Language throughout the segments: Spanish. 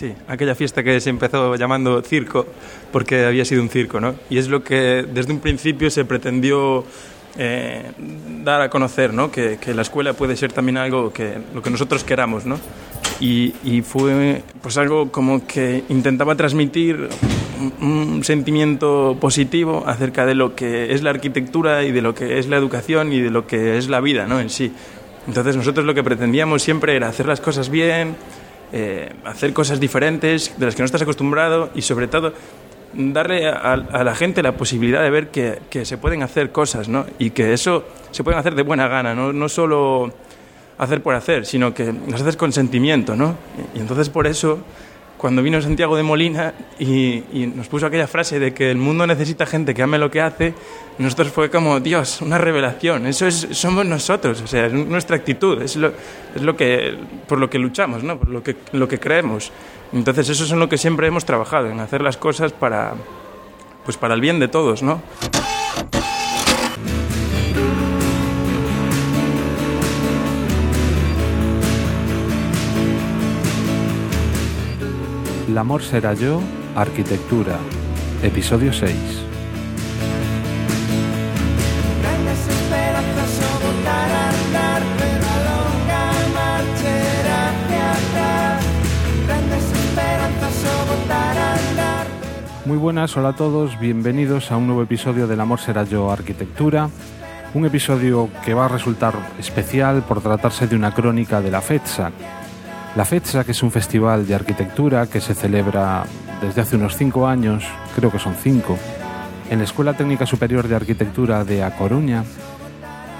Sí, aquella fiesta que se empezó llamando circo porque había sido un circo, ¿no? Y es lo que desde un principio se pretendió eh, dar a conocer, ¿no? Que, la escuela puede ser también algo que lo que nosotros queramos, ¿no? Y, y fue pues algo como que intentaba transmitir un, un, sentimiento positivo acerca de lo que es la arquitectura y de lo que es la educación y de lo que es la vida, ¿no? En sí. Entonces nosotros lo que pretendíamos siempre era hacer las cosas bien, eh, hacer cosas diferentes de las que no estás acostumbrado y sobre todo darle a, la gente la posibilidad de ver que, que, se pueden hacer cosas ¿no? y que eso se pueden hacer de buena gana, no, no solo hacer por hacer, sino que las haces con sentimiento. ¿no? Y entonces por eso, cuando vino Santiago de Molina y, y, nos puso aquella frase de que el mundo necesita gente que ame lo que hace, nosotros fue como, Dios, una revelación, eso es, somos nosotros, o sea, es nuestra actitud, es lo, es lo que, por lo que luchamos, ¿no? por lo que, lo que creemos. Entonces eso es en lo que siempre hemos trabajado, en hacer las cosas para, pues para el bien de todos, ¿no? El amor será yo, arquitectura, episodio 6. Muy buenas, hola a todos, bienvenidos a un nuevo episodio del Amor será yo, arquitectura. Un episodio que va a resultar especial por tratarse de una crónica de la FETSAC, la FETSA, que es un festival de arquitectura que se celebra desde hace unos cinco años, creo que son cinco, en la Escuela Técnica Superior de Arquitectura de A Coruña,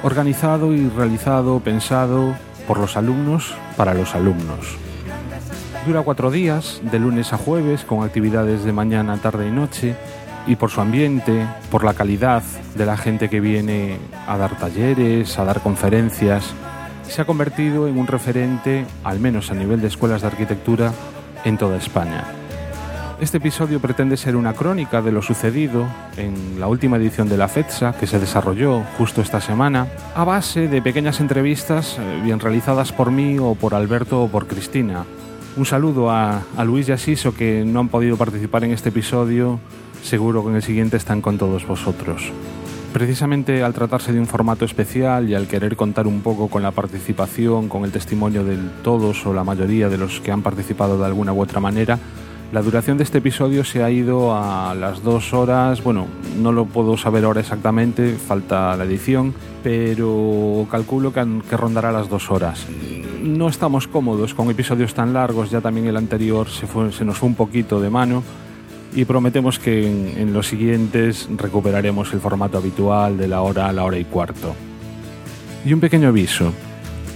organizado y realizado, pensado por los alumnos para los alumnos. Dura cuatro días, de lunes a jueves, con actividades de mañana, tarde y noche, y por su ambiente, por la calidad de la gente que viene a dar talleres, a dar conferencias, se ha convertido en un referente, al menos a nivel de escuelas de arquitectura, en toda España. Este episodio pretende ser una crónica de lo sucedido en la última edición de la FETSA, que se desarrolló justo esta semana, a base de pequeñas entrevistas bien realizadas por mí o por Alberto o por Cristina. Un saludo a, a Luis y a Siso que no han podido participar en este episodio, seguro que en el siguiente están con todos vosotros. Precisamente al tratarse de un formato especial y al querer contar un poco con la participación, con el testimonio de todos o la mayoría de los que han participado de alguna u otra manera, la duración de este episodio se ha ido a las dos horas, bueno, no lo puedo saber ahora exactamente, falta la edición, pero calculo que, rondará las dos horas. No estamos cómodos con episodios tan largos, ya también el anterior se, se nos fue un poquito de mano, y prometemos que en, los siguientes recuperaremos el formato habitual de la hora a la hora y cuarto. Y un pequeño aviso.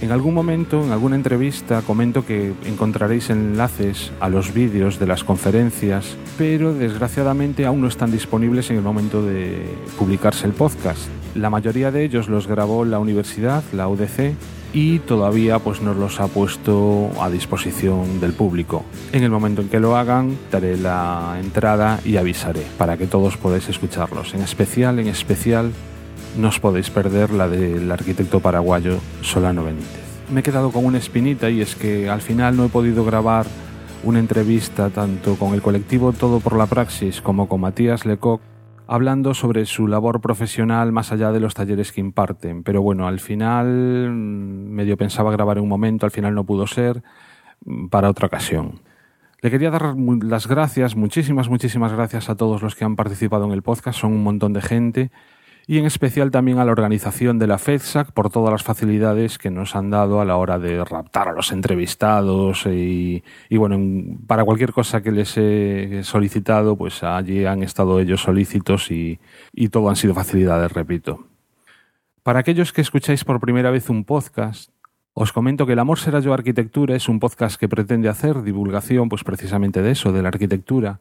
En algún momento, en alguna entrevista, comento que encontraréis enlaces a los vídeos de las conferencias, pero desgraciadamente aún no están disponibles en el momento de publicarse el podcast. La mayoría de ellos los grabó la universidad, la UDC, y todavía pues nos los ha puesto a disposición del público. En el momento en que lo hagan daré la entrada y avisaré para que todos podáis escucharlos. En especial, en especial, no os podéis perder la del arquitecto paraguayo Solano Benítez. Me he quedado con una espinita y es que al final no he podido grabar una entrevista tanto con el colectivo Todo por la Praxis como con Matías Lecoq hablando sobre su labor profesional más allá de los talleres que imparten. Pero bueno, al final medio pensaba grabar en un momento, al final no pudo ser, para otra ocasión. Le quería dar las gracias, muchísimas, muchísimas gracias a todos los que han participado en el podcast, son un montón de gente, y en especial también a la organización de la FEDSAC por todas las facilidades que nos han dado a la hora de raptar a los entrevistados y, bueno, para cualquier cosa que les he solicitado, pues allí han estado ellos solícitos y, y todo han sido facilidades, repito. Para aquellos que escucháis por primera vez un podcast, os comento que El Amor será yo arquitectura es un podcast que pretende hacer divulgación pues precisamente de eso, de la arquitectura,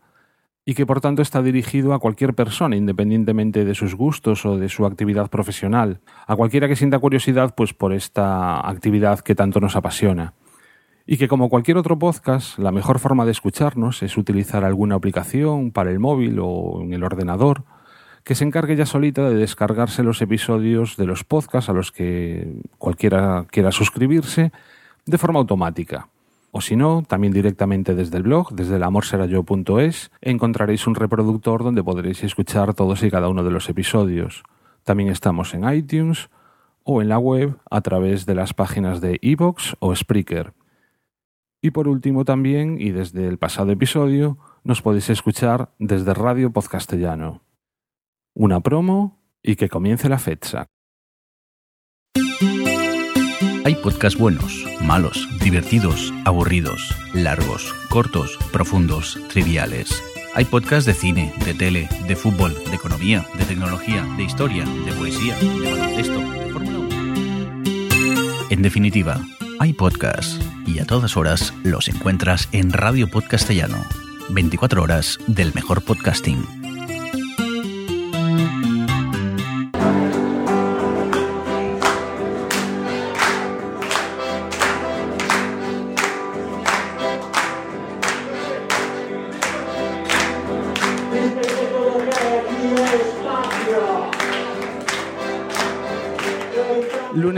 y que por tanto está dirigido a cualquier persona, independientemente de sus gustos o de su actividad profesional, a cualquiera que sienta curiosidad pues por esta actividad que tanto nos apasiona. Y que como cualquier otro podcast, la mejor forma de escucharnos es utilizar alguna aplicación para el móvil o en el ordenador que se encargue ya solita de descargarse los episodios de los podcasts a los que cualquiera quiera suscribirse de forma automática. O si no, también directamente desde el blog, desde elamorserayo.es, encontraréis un reproductor donde podréis escuchar todos y cada uno de los episodios. También estamos en iTunes o en la web a través de las páginas de iVoox o Spreaker. Y por último también, y desde el pasado episodio, nos podéis escuchar desde Radio Podcastellano. Una promo y que comience la fecha. Hay podcasts buenos, malos, divertidos, aburridos, largos, cortos, profundos, triviales. Hay podcasts de cine, de tele, de fútbol, de economía, de tecnología, de historia, de poesía, de baloncesto, de Fórmula 1. En definitiva, hay podcasts y a todas horas los encuentras en Radio Podcastellano. 24 horas del mejor podcasting.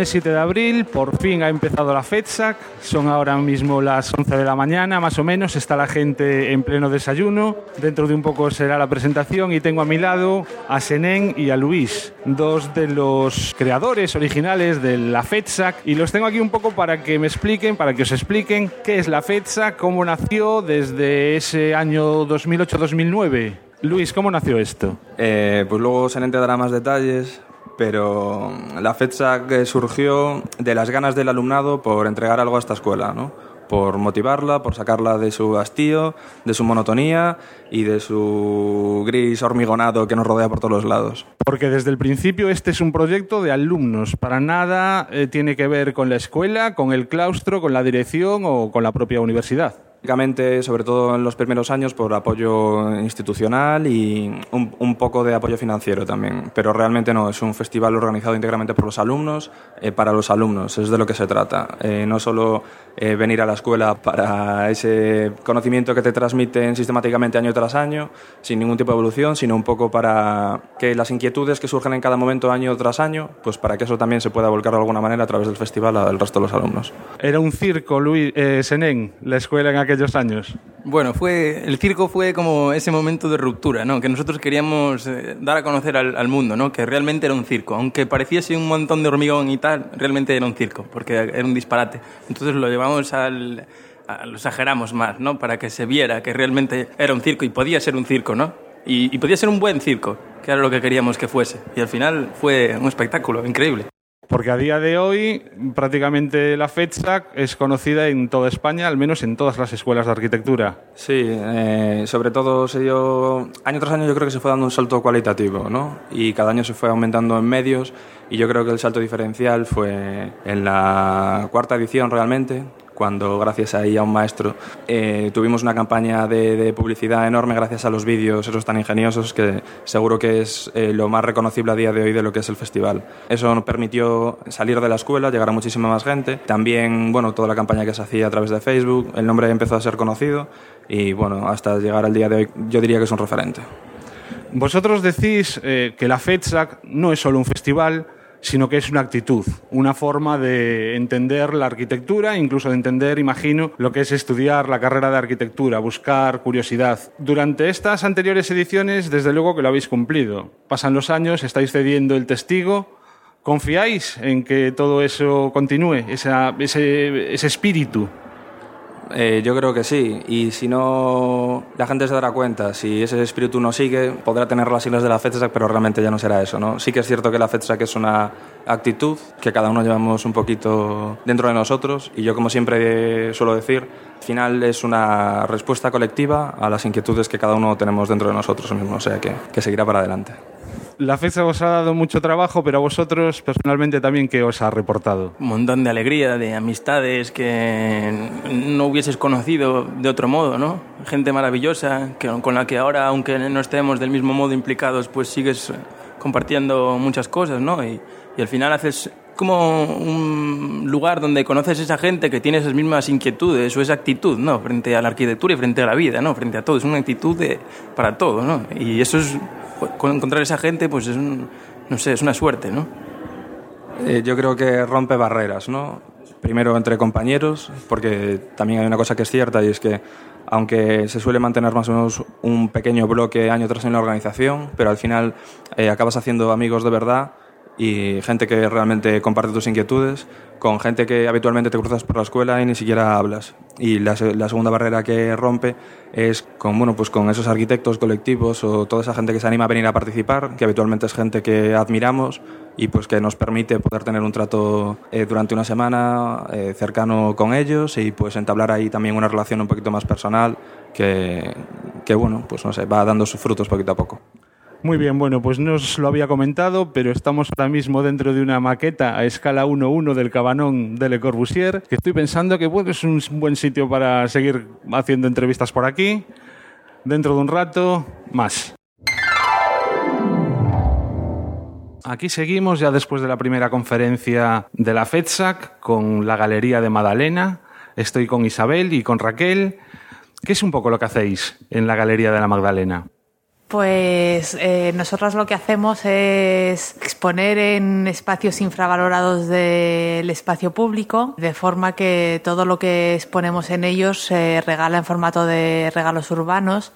Lunes 7 de abril, por fin ha empezado la FEDSAC. Son ahora mismo las 11 de la mañana, más o menos. Está la gente en pleno desayuno. Dentro de un poco será la presentación y tengo a mi lado a Senén y a Luis, dos de los creadores originales de la FEDSAC. Y los tengo aquí un poco para que me expliquen, para que os expliquen qué es la FEDSAC, cómo nació desde ese año 2008-2009. Luis, ¿cómo nació esto? Eh, pues luego Senén te dará más detalles, pero la FEDSAC surgió de las ganas del alumnado por entregar algo a esta escuela, ¿no? por motivarla, por sacarla de su hastío, de su monotonía y de su gris hormigonado que nos rodea por todos los lados. Porque desde el principio este es un proyecto de alumnos, para nada eh, tiene que ver con la escuela, con el claustro, con la dirección o con la propia universidad. Sobre todo en los primeros años, por apoyo institucional y un, un, poco de apoyo financiero también. Pero realmente no, es un festival organizado íntegramente por los alumnos, eh, para los alumnos, es de lo que se trata. Eh, no solo eh, venir a la escuela para ese conocimiento que te transmiten sistemáticamente año tras año, sin ningún tipo de evolución, sino un poco para que las inquietudes que surgen en cada momento año tras año, pues para que eso también se pueda volcar de alguna manera a través del festival al resto de los alumnos. Era un circo, Luis Senén, la escuela en aquel aquellos años? Bueno, fue el circo fue como ese momento de ruptura, ¿no? Que nosotros queríamos eh, dar a conocer al, mundo, ¿no? Que realmente era un circo, aunque pareciese un montón de hormigón y tal, realmente era un circo, porque era un disparate. Entonces lo llevamos al lo exageramos más, ¿no? Para que se viera que realmente era un circo y podía ser un circo, ¿no? Y podía ser un buen circo, que era lo que queríamos que fuese. Y al final fue un espectáculo increíble. Porque a día de hoy prácticamente la FEDSAC es conocida en toda España, al menos en todas las escuelas de arquitectura. Sí, eh, sobre todo se año tras año yo creo que se fue dando un salto cualitativo, ¿no? Y cada año se fue aumentando en medios y yo creo que el salto diferencial fue en la cuarta edición realmente, cuando gracias a un maestro eh, tuvimos una campaña de, de, publicidad enorme gracias a los vídeos esos tan ingeniosos que seguro que es eh, lo más reconocible a día de hoy de lo que es el festival. Eso nos permitió salir de la escuela, llegar a muchísima más gente. También, bueno, toda la campaña que se hacía a través de Facebook, el nombre empezó a ser conocido y, bueno, hasta llegar al día de hoy yo diría que es un referente. Vosotros decís eh, que la FEDSAC no es solo un festival, sino que es una actitud, una forma de entender la arquitectura, incluso de entender, imagino, lo que es estudiar la carrera de arquitectura, buscar curiosidad. Durante estas anteriores ediciones, desde luego que lo habéis cumplido. Pasan los años, estáis cediendo el testigo. ¿Confiáis en que todo eso continúe, esa, ese, ese espíritu? Eh, yo creo que sí, y si no, la gente se dará cuenta. Si ese espíritu no sigue, podrá tener las siglas de la FEDSAC, pero realmente ya no será eso. ¿no? Sí que es cierto que la FEDSAC es una actitud que cada uno llevamos un poquito dentro de nosotros, y yo, como siempre suelo decir, al final es una respuesta colectiva a las inquietudes que cada uno tenemos dentro de nosotros mismos, o sea que, que seguirá para adelante. La fecha os ha dado mucho trabajo, pero a vosotros personalmente también, ¿qué os ha reportado? Un montón de alegría, de amistades que no hubieses conocido de otro modo, ¿no? Gente maravillosa que, con la que ahora, aunque no estemos del mismo modo implicados, pues sigues compartiendo muchas cosas, ¿no? Y, y al final haces como un lugar donde conoces a esa gente que tiene esas mismas inquietudes o esa actitud, ¿no? Frente a la arquitectura y frente a la vida, ¿no? Frente a todo. Es una actitud de, para todo, ¿no? Y eso es, encontrar esa gente, pues es un, no sé, es una suerte, ¿no? Eh, yo creo que rompe barreras, ¿no? Primero entre compañeros, porque también hay una cosa que es cierta y es que aunque se suele mantener más o menos un pequeño bloque año tras año en la organización, pero al final eh, acabas haciendo amigos de verdad y gente que realmente comparte tus inquietudes, con gente que habitualmente te cruzas por la escuela y ni siquiera hablas. Y la, segunda barrera que rompe es con, bueno, pues con esos arquitectos colectivos o toda esa gente que se anima a venir a participar, que habitualmente es gente que admiramos y pues que nos permite poder tener un trato eh, durante una semana eh, cercano con ellos y pues entablar ahí también una relación un poquito más personal que, que bueno, pues no sé, va dando sus frutos poquito a poco. Muy bien, bueno, pues no os lo había comentado, pero estamos ahora mismo dentro de una maqueta a escala 1-1 del Cabanón de Le Corbusier, que estoy pensando que es un buen sitio para seguir haciendo entrevistas por aquí. Dentro de un rato, más. Aquí seguimos ya después de la primera conferencia de la FEDSAC con la Galería de Madalena. Estoy con Isabel y con Raquel. ¿Qué es un poco lo que hacéis en la Galería de la Magdalena? Pues eh, nosotros lo que hacemos es exponer en espacios infravalorados del espacio público, de forma que todo lo que exponemos en ellos se regala en formato de regalos urbanos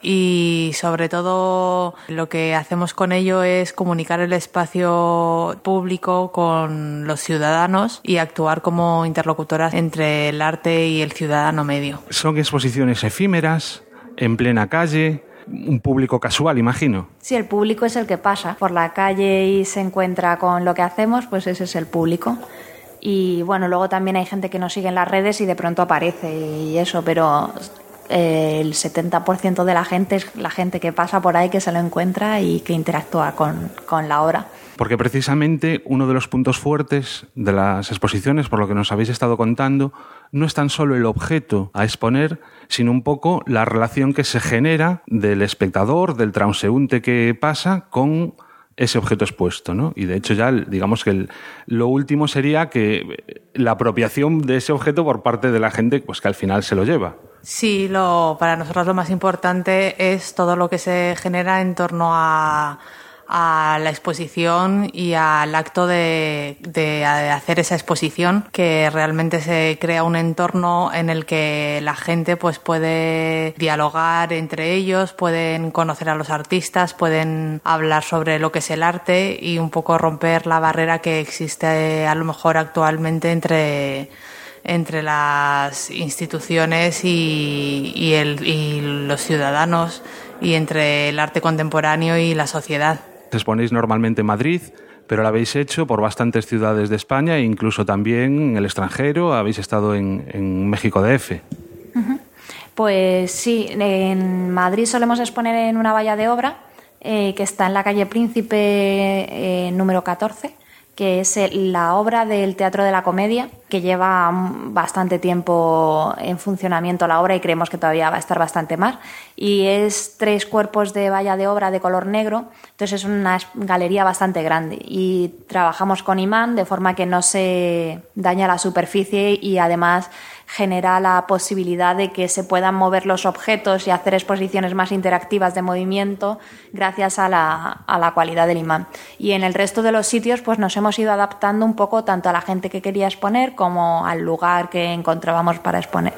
y sobre todo lo que hacemos con ello es comunicar el espacio público con los ciudadanos y actuar como interlocutoras entre el arte y el ciudadano medio. Son exposiciones efímeras, en plena calle, un público casual, imagino. Si el público es el que pasa por la calle y se encuentra con lo que hacemos, pues ese es el público. Y bueno, luego también hay gente que nos sigue en las redes y de pronto aparece y eso, pero eh, el 70% de la gente es la gente que pasa por ahí, que se lo encuentra y que interactúa con, con la obra. Porque precisamente uno de los puntos fuertes de las exposiciones, por lo que nos habéis estado contando, no es tan solo el objeto a exponer, sino un poco la relación que se genera del espectador, del transeúnte que pasa con ese objeto expuesto, ¿no? Y de hecho ya, digamos que lo último sería que la apropiación de ese objeto por parte de la gente, pues que al final se lo lleva. Sí, lo, para nosotros lo más importante es todo lo que se genera en torno a a la exposición y al acto de, de, hacer esa exposición, que realmente se crea un entorno en el que la gente pues puede dialogar entre ellos, pueden conocer a los artistas, pueden hablar sobre lo que es el arte y un poco romper la barrera que existe a lo mejor actualmente entre entre las instituciones y, y, el, y los ciudadanos y entre el arte contemporáneo y la sociedad exponéis normalmente en Madrid, pero lo habéis hecho por bastantes ciudades de España e incluso también en el extranjero. Habéis estado en, México DF. Pues sí, en Madrid solemos exponer en una valla de obra eh, que está en la calle Príncipe eh, número 14 que es la obra del Teatro de la Comedia, que lleva bastante tiempo en funcionamiento la obra y creemos que todavía va a estar bastante más. Y es tres cuerpos de valla de obra de color negro, entonces es una galería bastante grande. Y trabajamos con imán de forma que no se daña la superficie y además genera la posibilidad de que se puedan mover los objetos y hacer exposiciones más interactivas de movimiento gracias a la, a la cualidad del imán. Y en el resto de los sitios pues nos hemos ido adaptando un poco tanto a la gente que quería exponer como al lugar que encontrábamos para exponer.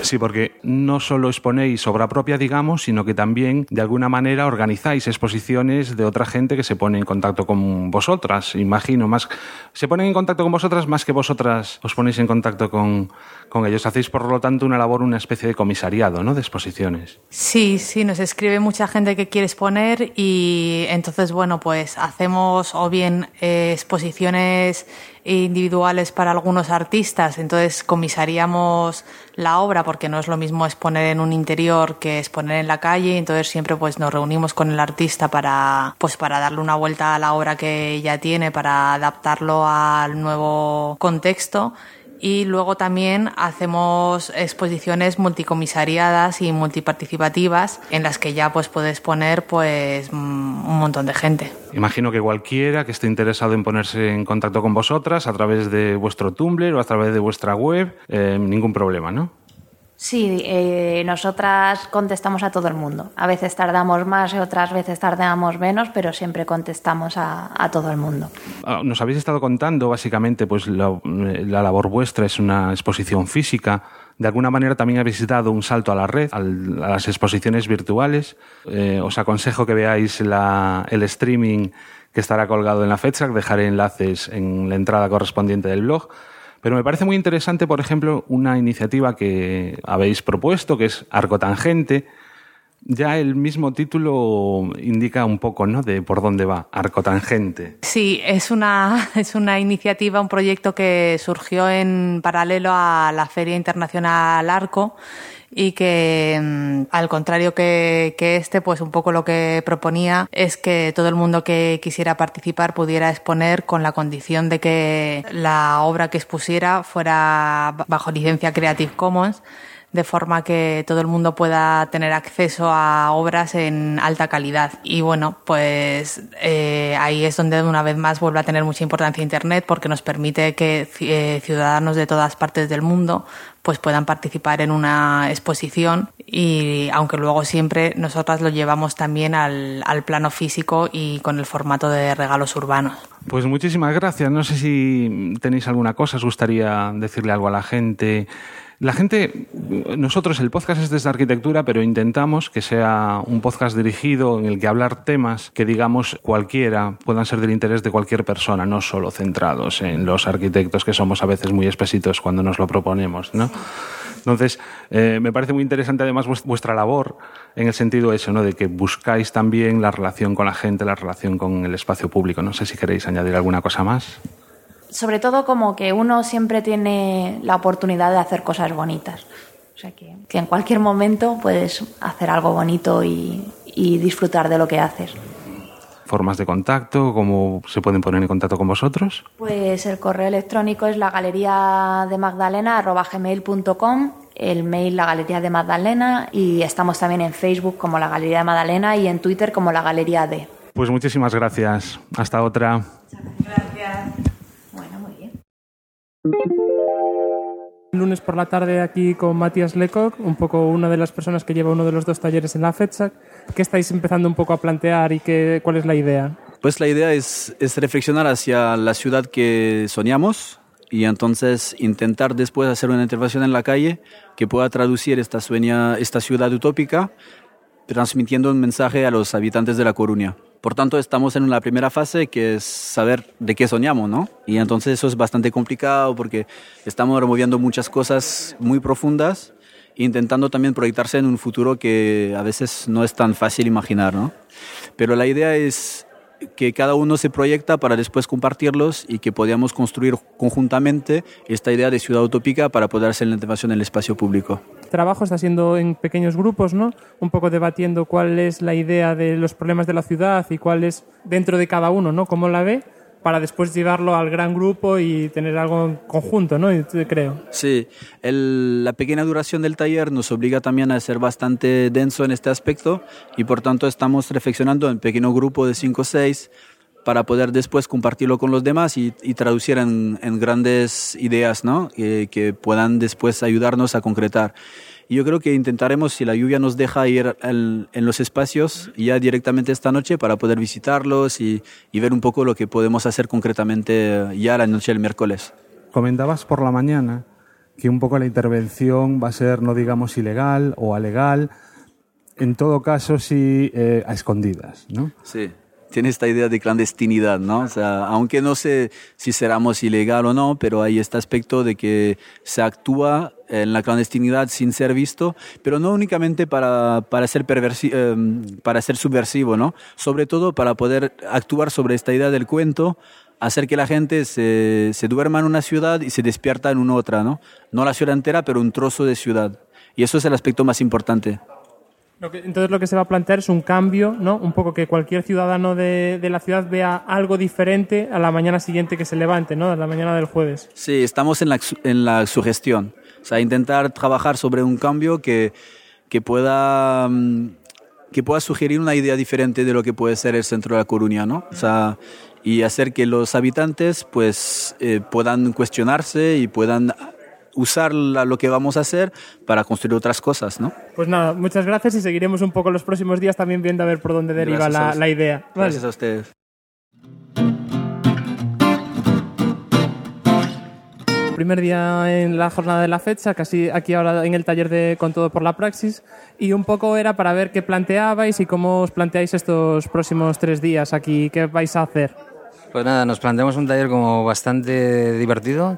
Sí, porque no solo exponéis obra propia, digamos, sino que también de alguna manera organizáis exposiciones de otra gente que se pone en contacto con vosotras, imagino, más se ponen en contacto con vosotras más que vosotras os ponéis en contacto con, con ellos. Hacéis, por lo tanto, una labor, una especie de comisariado, ¿no? De exposiciones. Sí, sí, nos escribe mucha gente que quiere exponer y entonces, bueno, pues hacemos o bien eh, exposiciones individuales para algunos artistas, entonces comisaríamos la obra porque no es lo mismo exponer en un interior que exponer en la calle, entonces siempre pues nos reunimos con el artista para pues para darle una vuelta a la obra que ya tiene para adaptarlo al nuevo contexto y luego también hacemos exposiciones multicomisariadas y multiparticipativas en las que ya pues puedes poner pues un montón de gente. Imagino que cualquiera que esté interesado en ponerse en contacto con vosotras a través de vuestro Tumblr o a través de vuestra web, eh, ningún problema, ¿no? Sí, eh, nosotras contestamos a todo el mundo. A veces tardamos más y otras veces tardamos menos, pero siempre contestamos a, a todo el mundo. Ah, nos habéis estado contando, básicamente, pues la, la, labor vuestra es una exposición física. De alguna manera también habéis dado un salto a la red, a las exposiciones virtuales. Eh, os aconsejo que veáis la, el streaming que estará colgado en la fecha. Dejaré enlaces en la entrada correspondiente del blog. Pero me parece muy interesante, por ejemplo, una iniciativa que habéis propuesto, que es Arco Tangente. Ya el mismo título indica un poco, ¿no? De por dónde va, Arco Tangente. Sí, es una, es una iniciativa, un proyecto que surgió en paralelo a la Feria Internacional Arco y que mm, al contrario que, que, este, pues un poco lo que proponía es que todo el mundo que quisiera participar pudiera exponer con la condición de que la obra que expusiera fuera bajo licencia Creative Commons de forma que todo el mundo pueda tener acceso a obras en alta calidad. Y bueno, pues eh, ahí es donde una vez más vuelve a tener mucha importancia Internet porque nos permite que eh, ciudadanos de todas partes del mundo pues puedan participar en una exposición y aunque luego siempre nosotras lo llevamos también al, al plano físico y con el formato de regalos urbanos. Pues muchísimas gracias. No sé si tenéis alguna cosa, os gustaría decirle algo a la gente. La gente, nosotros el podcast es desde arquitectura, pero intentamos que sea un podcast dirigido en el que hablar temas que digamos cualquiera puedan ser del interés de cualquier persona, no solo centrados en los arquitectos que somos a veces muy espesitos cuando nos lo proponemos, ¿no? Entonces, eh, me parece muy interesante además vuestra labor en el sentido eso, ¿no? De que buscáis también la relación con la gente, la relación con el espacio público. No sé si queréis añadir alguna cosa más sobre todo como que uno siempre tiene la oportunidad de hacer cosas bonitas. O sea que, que en cualquier momento puedes hacer algo bonito y, y, disfrutar de lo que haces. ¿Formas de contacto? ¿Cómo se pueden poner en contacto con vosotros? Pues el correo electrónico es la galería de Magdalena gmail.com, el mail la galería de Magdalena y estamos también en Facebook como la galería de Magdalena y en Twitter como la galería de. Pues muchísimas gracias. Hasta otra. Gracias. Lunes por la tarde aquí con Matías Lecoq, un poco una de las personas que lleva uno de los dos talleres en la FEDSAC. ¿Qué estáis empezando un poco a plantear y qué, cuál es la idea? Pues la idea es, es reflexionar hacia la ciudad que soñamos y entonces intentar después hacer una intervención en la calle que pueda traducir esta, sueña, esta ciudad utópica transmitiendo un mensaje a los habitantes de La Coruña. Por tanto, estamos en la primera fase que es saber de qué soñamos, ¿no? Y entonces eso es bastante complicado porque estamos removiendo muchas cosas muy profundas, intentando también proyectarse en un futuro que a veces no es tan fácil imaginar, ¿no? Pero la idea es que cada uno se proyecta para después compartirlos y que podamos construir conjuntamente esta idea de ciudad utópica para poder hacer la integración en el espacio público. El trabajo está siendo en pequeños grupos, ¿no? Un poco debatiendo cuál es la idea de los problemas de la ciudad y cuál es dentro de cada uno, ¿no? Cómo la ve para después llevarlo al gran grupo y tener algo en conjunto, ¿no? Creo. Sí, el, la pequeña duración del taller nos obliga también a ser bastante denso en este aspecto y por tanto estamos reflexionando en pequeño grupo de 5 o 6 para poder después compartirlo con los demás y, y traducir en, en, grandes ideas, ¿no? Que, que puedan después ayudarnos a concretar. Y yo creo que intentaremos, si la lluvia nos deja ir en los espacios ya directamente esta noche para poder visitarlos y, y, ver un poco lo que podemos hacer concretamente ya la noche del miércoles. Comentabas por la mañana que un poco la intervención va a ser, no digamos, ilegal o alegal, en todo caso sí eh, a escondidas, ¿no? Sí tiene esta idea de clandestinidad, ¿no? O sea, aunque no sé si seramos ilegal o no, pero hay este aspecto de que se actúa en la clandestinidad sin ser visto, pero no únicamente para, para, ser, eh, para ser subversivo, ¿no? Sobre todo para poder actuar sobre esta idea del cuento, hacer que la gente se, se duerma en una ciudad y se despierta en una otra, ¿no? No la ciudad entera, pero un trozo de ciudad. Y eso es el aspecto más importante. Entonces lo que se va a plantear es un cambio, ¿no? Un poco que cualquier ciudadano de, de, la ciudad vea algo diferente a la mañana siguiente que se levante, ¿no? A la mañana del jueves. Sí, estamos en la, en la sugestión. O sea, intentar trabajar sobre un cambio que, que pueda mm, que pueda sugerir una idea diferente de lo que puede ser el centro de La Coruña, ¿no? O sea, y hacer que los habitantes pues eh, puedan cuestionarse y puedan usar lo que vamos a hacer para construir otras cosas, ¿no? Pues nada, muchas gracias y seguiremos un poco los próximos días también viendo a ver por dónde deriva la, la, idea. Gracias a ustedes. primer día en la jornada de la fecha, casi aquí ahora en el taller de Con todo por la praxis, y un poco era para ver qué planteabais y cómo os planteáis estos próximos tres días aquí, qué vais a hacer. Pues nada, nos planteamos un taller como bastante divertido,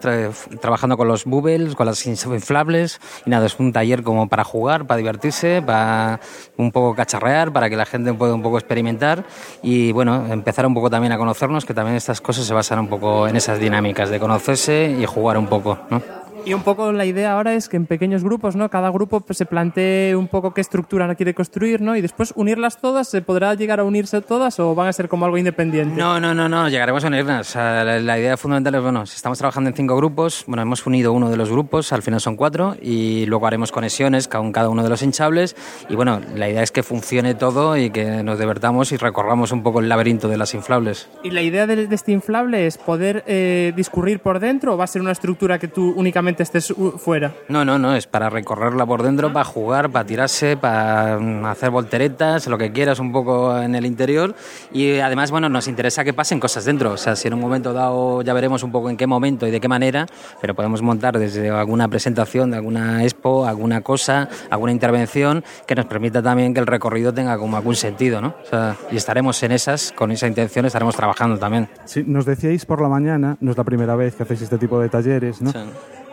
trabajando con los bubbles, con las inflables, y nada, es un taller como para jugar, para divertirse, para un poco cacharrear, para que la gente pueda un poco experimentar y bueno, empezar un poco también a conocernos, que también estas cosas se basan un poco en esas dinámicas de conocerse y jugar un poco, ¿no? Y un poco la idea ahora es que en pequeños grupos, ¿no? Cada grupo pues, se plantee un poco qué estructura quiere construir, ¿no? Y después unirlas todas, ¿se podrá llegar a unirse todas o van a ser como algo independiente? No, no, no, no, llegaremos a unirlas. la, idea fundamental es, bueno, estamos trabajando en cinco grupos, bueno, hemos unido uno de los grupos, al final son cuatro, y luego haremos conexiones con cada uno de los hinchables, y bueno, la idea es que funcione todo y que nos divertamos y recorramos un poco el laberinto de las inflables. ¿Y la idea de, este inflable es poder eh, discurrir por dentro o va a ser una estructura que tú únicamente estés fuera. No, no, no, es para recorrerla por dentro, para jugar, para tirarse, para mm, hacer volteretas, lo que quieras un poco en el interior. Y además, bueno, nos interesa que pasen cosas dentro. O sea, si en un momento dado ya veremos un poco en qué momento y de qué manera, pero podemos montar desde alguna presentación de alguna expo, alguna cosa, alguna intervención que nos permita también que el recorrido tenga como algún sentido, ¿no? O sea, y estaremos en esas, con esa intención estaremos trabajando también. Sí, nos decíais por la mañana, no es la primera vez que hacéis este tipo de talleres, ¿no?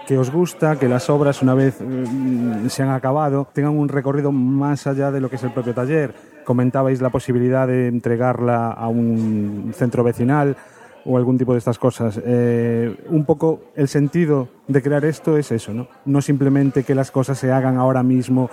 Que os gusta que las obras, una vez mm, se han acabado, tengan un recorrido más allá de lo que es el propio taller. Comentabais la posibilidad de entregarla a un centro vecinal o algún tipo de estas cosas. Eh, un poco el sentido de crear esto es eso, ¿no? No simplemente que las cosas se hagan ahora mismo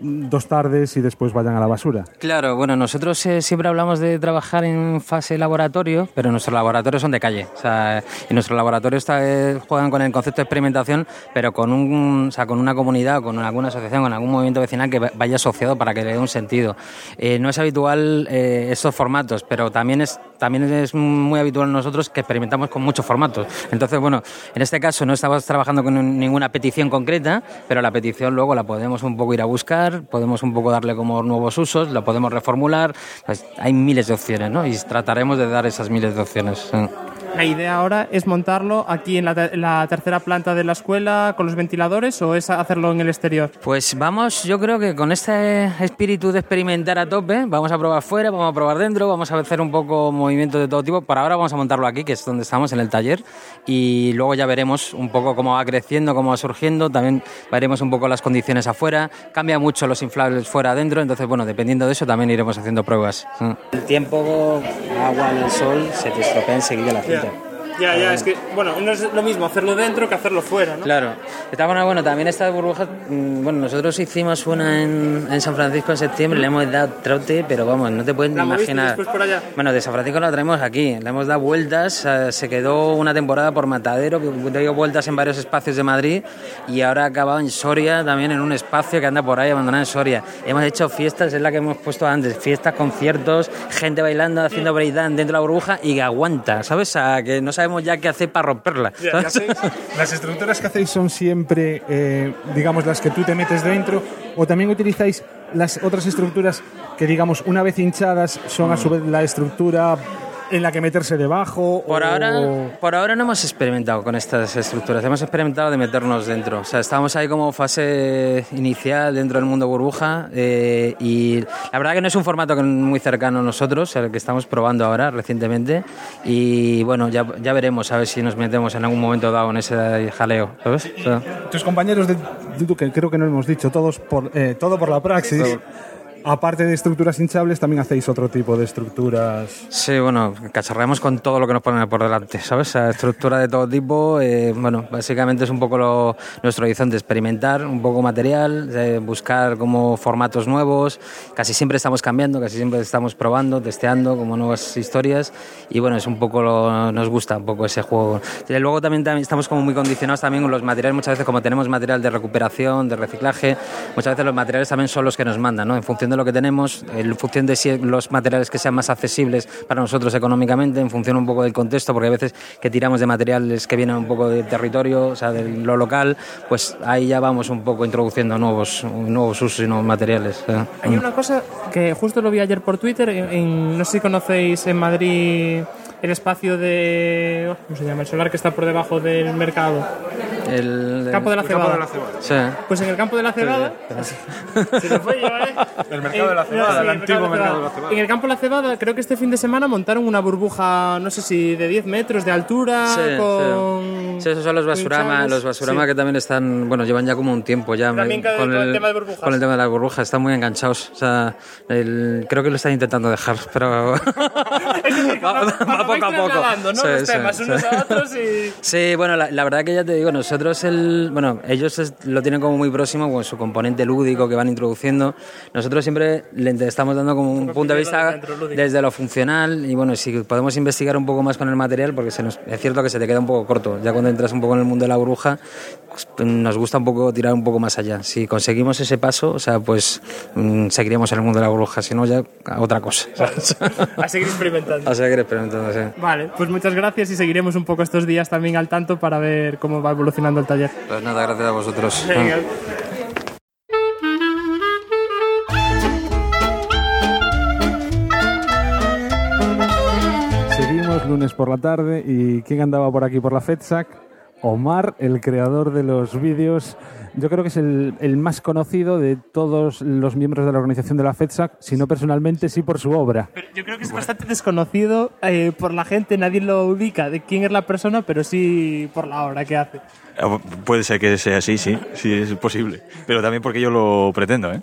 dos tardes y después vayan a la basura. Claro, bueno, nosotros eh, siempre hablamos de trabajar en fase laboratorio, pero nuestros laboratorios son de calle. O sea, y nuestros laboratorios eh, juegan con el concepto de experimentación, pero con, un, o sea, con una comunidad, con alguna asociación, con algún movimiento vecinal que vaya asociado para que le dé un sentido. Eh, no es habitual estos formatos, pero también es, también es muy habitual nosotros que experimentamos con muchos formatos. Entonces, bueno, en este caso no estamos trabajando con ninguna petición concreta, pero la petición luego la podemos un poco ir a buscar podemos un poco darle como nuevos usos, lo podemos reformular. Pues hay miles de opciones, ¿no? Y trataremos de dar esas miles de opciones. La idea ahora es montarlo aquí en la, tercera planta de la escuela con los ventiladores o es hacerlo en el exterior? Pues vamos, yo creo que con este espíritu de experimentar a tope, vamos a probar fuera, vamos a probar dentro, vamos a hacer un poco movimiento de todo tipo. Por ahora vamos a montarlo aquí, que es donde estamos, en el taller, y luego ya veremos un poco cómo va creciendo, cómo va surgiendo, también veremos un poco las condiciones afuera, cambia mucho los inflables fuera adentro, entonces bueno, dependiendo de eso también iremos haciendo pruebas. El tiempo, agua, el sol, se te estropea enseguida la cinta. Ya, ya, es que, bueno, no es lo mismo hacerlo dentro que hacerlo fuera, ¿no? Claro. Está bueno, bueno, también esta burbuja, mm, bueno, nosotros hicimos una en, en, San Francisco en septiembre, le hemos dado trote, pero vamos, no te puedes ¿La imaginar. por allá? Bueno, de San Francisco la traemos aquí, le hemos dado vueltas, se quedó una temporada por Matadero, que dio vueltas en varios espacios de Madrid y ahora ha acabado en Soria, también en un espacio que anda por ahí abandonado en Soria. Hemos hecho fiestas, es la que hemos puesto antes, fiestas, conciertos, gente bailando, haciendo breakdance dentro de la burbuja y que aguanta, ¿sabes? A que no sabemos ya qué hacer para romperla. las estructuras que hacéis son siempre, eh, digamos, las que tú te metes dentro, o también utilizáis las otras estructuras que, digamos, una vez hinchadas, son a su vez la estructura en la que meterse debajo? Por, ahora, por ahora no hemos experimentado con estas estructuras, hemos experimentado de meternos dentro. O sea, estamos ahí como fase inicial dentro del mundo burbuja eh, y la verdad que no es un formato muy cercano a nosotros, el que estamos probando ahora recientemente y bueno, ya, ya veremos a ver si nos metemos en algún momento dado en ese jaleo. ¿sabes? Tus compañeros de, que creo que no hemos dicho, todos por, eh, todo por la praxis. Aparte de estructuras hinchables, también hacéis otro tipo de estructuras. Sí, bueno, cacharreamos con todo lo que nos ponen por delante, ¿sabes? estructura de todo tipo. Eh, bueno, básicamente es un poco lo, nuestro horizonte, experimentar un poco material, eh, buscar como formatos nuevos. Casi siempre estamos cambiando, casi siempre estamos probando, testeando como nuevas historias. Y bueno, es un poco lo, nos gusta un poco ese juego. Y luego también, también estamos como muy condicionados también con los materiales. Muchas veces como tenemos material de recuperación, de reciclaje, muchas veces los materiales también son los que nos mandan, ¿no? En función de lo que tenemos, en función de si los materiales que sean más accesibles para nosotros económicamente, en función un poco del contexto, porque a veces que tiramos de materiales que vienen un poco del territorio, o sea, de lo local, pues ahí ya vamos un poco introduciendo nuevos, nuevos usos y nuevos materiales. ¿eh? Hay una cosa que justo lo vi ayer por Twitter, en, en- no sé si conocéis en Madrid el espacio de... oh, ¿Cómo se llama? El solar que está por debajo del mercado. El, Campo de la Cebada. Sí. Pues en el campo de la cebada. Se lo fue yo, ¿eh? El mercado de la Eh, cebada, sí, el antiguo mercado de la cebada. En el campo de la cebada, creo que este fin de semana montaron una burbuja, no sé si de 10 metros de altura, Sí, con. Sí, esos son los basurama, los basurama Sí. que también están, bueno, llevan ya como un tiempo ya También con- con el tema de burbujas. con el tema de las burbujas, están muy enganchados. O sea, el- creo que lo están intentando dejar, pero va, va poco a poco. ¿no? Sí, Los temas sí. unos a otros y. Sí, bueno, la, la verdad que ya te digo, nosotros el, bueno, ellos es- lo tienen como muy próximo con su componente lúdico que van introduciendo. Nosotros siempre le estamos dando como un punto de vista desde lo funcional y bueno, si podemos investigar un poco más con el material, porque se nos- es cierto que se te queda un poco corto. Ya cuando entras un poco en el mundo de la bruja, pues, nos gusta un poco tirar un poco más allá. Si conseguimos ese paso, o sea, pues mm, seguiríamos en el mundo de la bruja, si no ya otra cosa. A seguir experimentando. a seguir experimentando, sí. Vale, pues muchas gracias y seguiremos un poco estos días también al tanto para ver cómo va evolucionando el taller. Pues nada, gracias a vosotros. Venga. Seguimos lunes por la tarde y ¿quién andaba por aquí por la FedSac? Omar, el creador de los vídeos. Yo creo que es el, el más conocido de todos los miembros de la organización de la FedSac, si no personalmente, sí por su obra. Pero yo creo que es bastante desconocido eh, por la gente, nadie lo ubica de quién es la persona, pero sí por la obra que hace. Ah, Puede ser que sea así, sí, sí es posible. Pero también porque yo lo pretendo, ¿eh?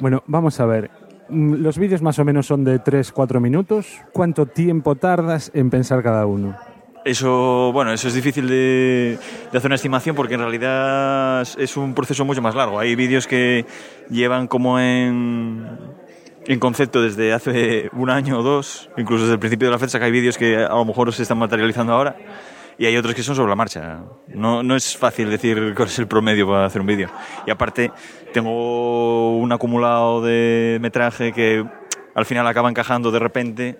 Bueno, vamos a ver. Mm, Los vídeos más o menos son de 3-4 minutos. ¿Cuánto tiempo tardas en pensar cada uno? Eso, bueno, eso es difícil de, de hacer una estimación porque en realidad es- un proceso mucho más largo. Hay vídeos que llevan como en, en concepto desde hace un año o dos, incluso desde el principio de la fecha, que hay vídeos que a lo mejor se están materializando ahora y hay otros que son sobre la marcha. No, no es fácil decir cuál es el promedio para hacer un vídeo. Y aparte, tengo un acumulado de metraje que al final acaba encajando de repente.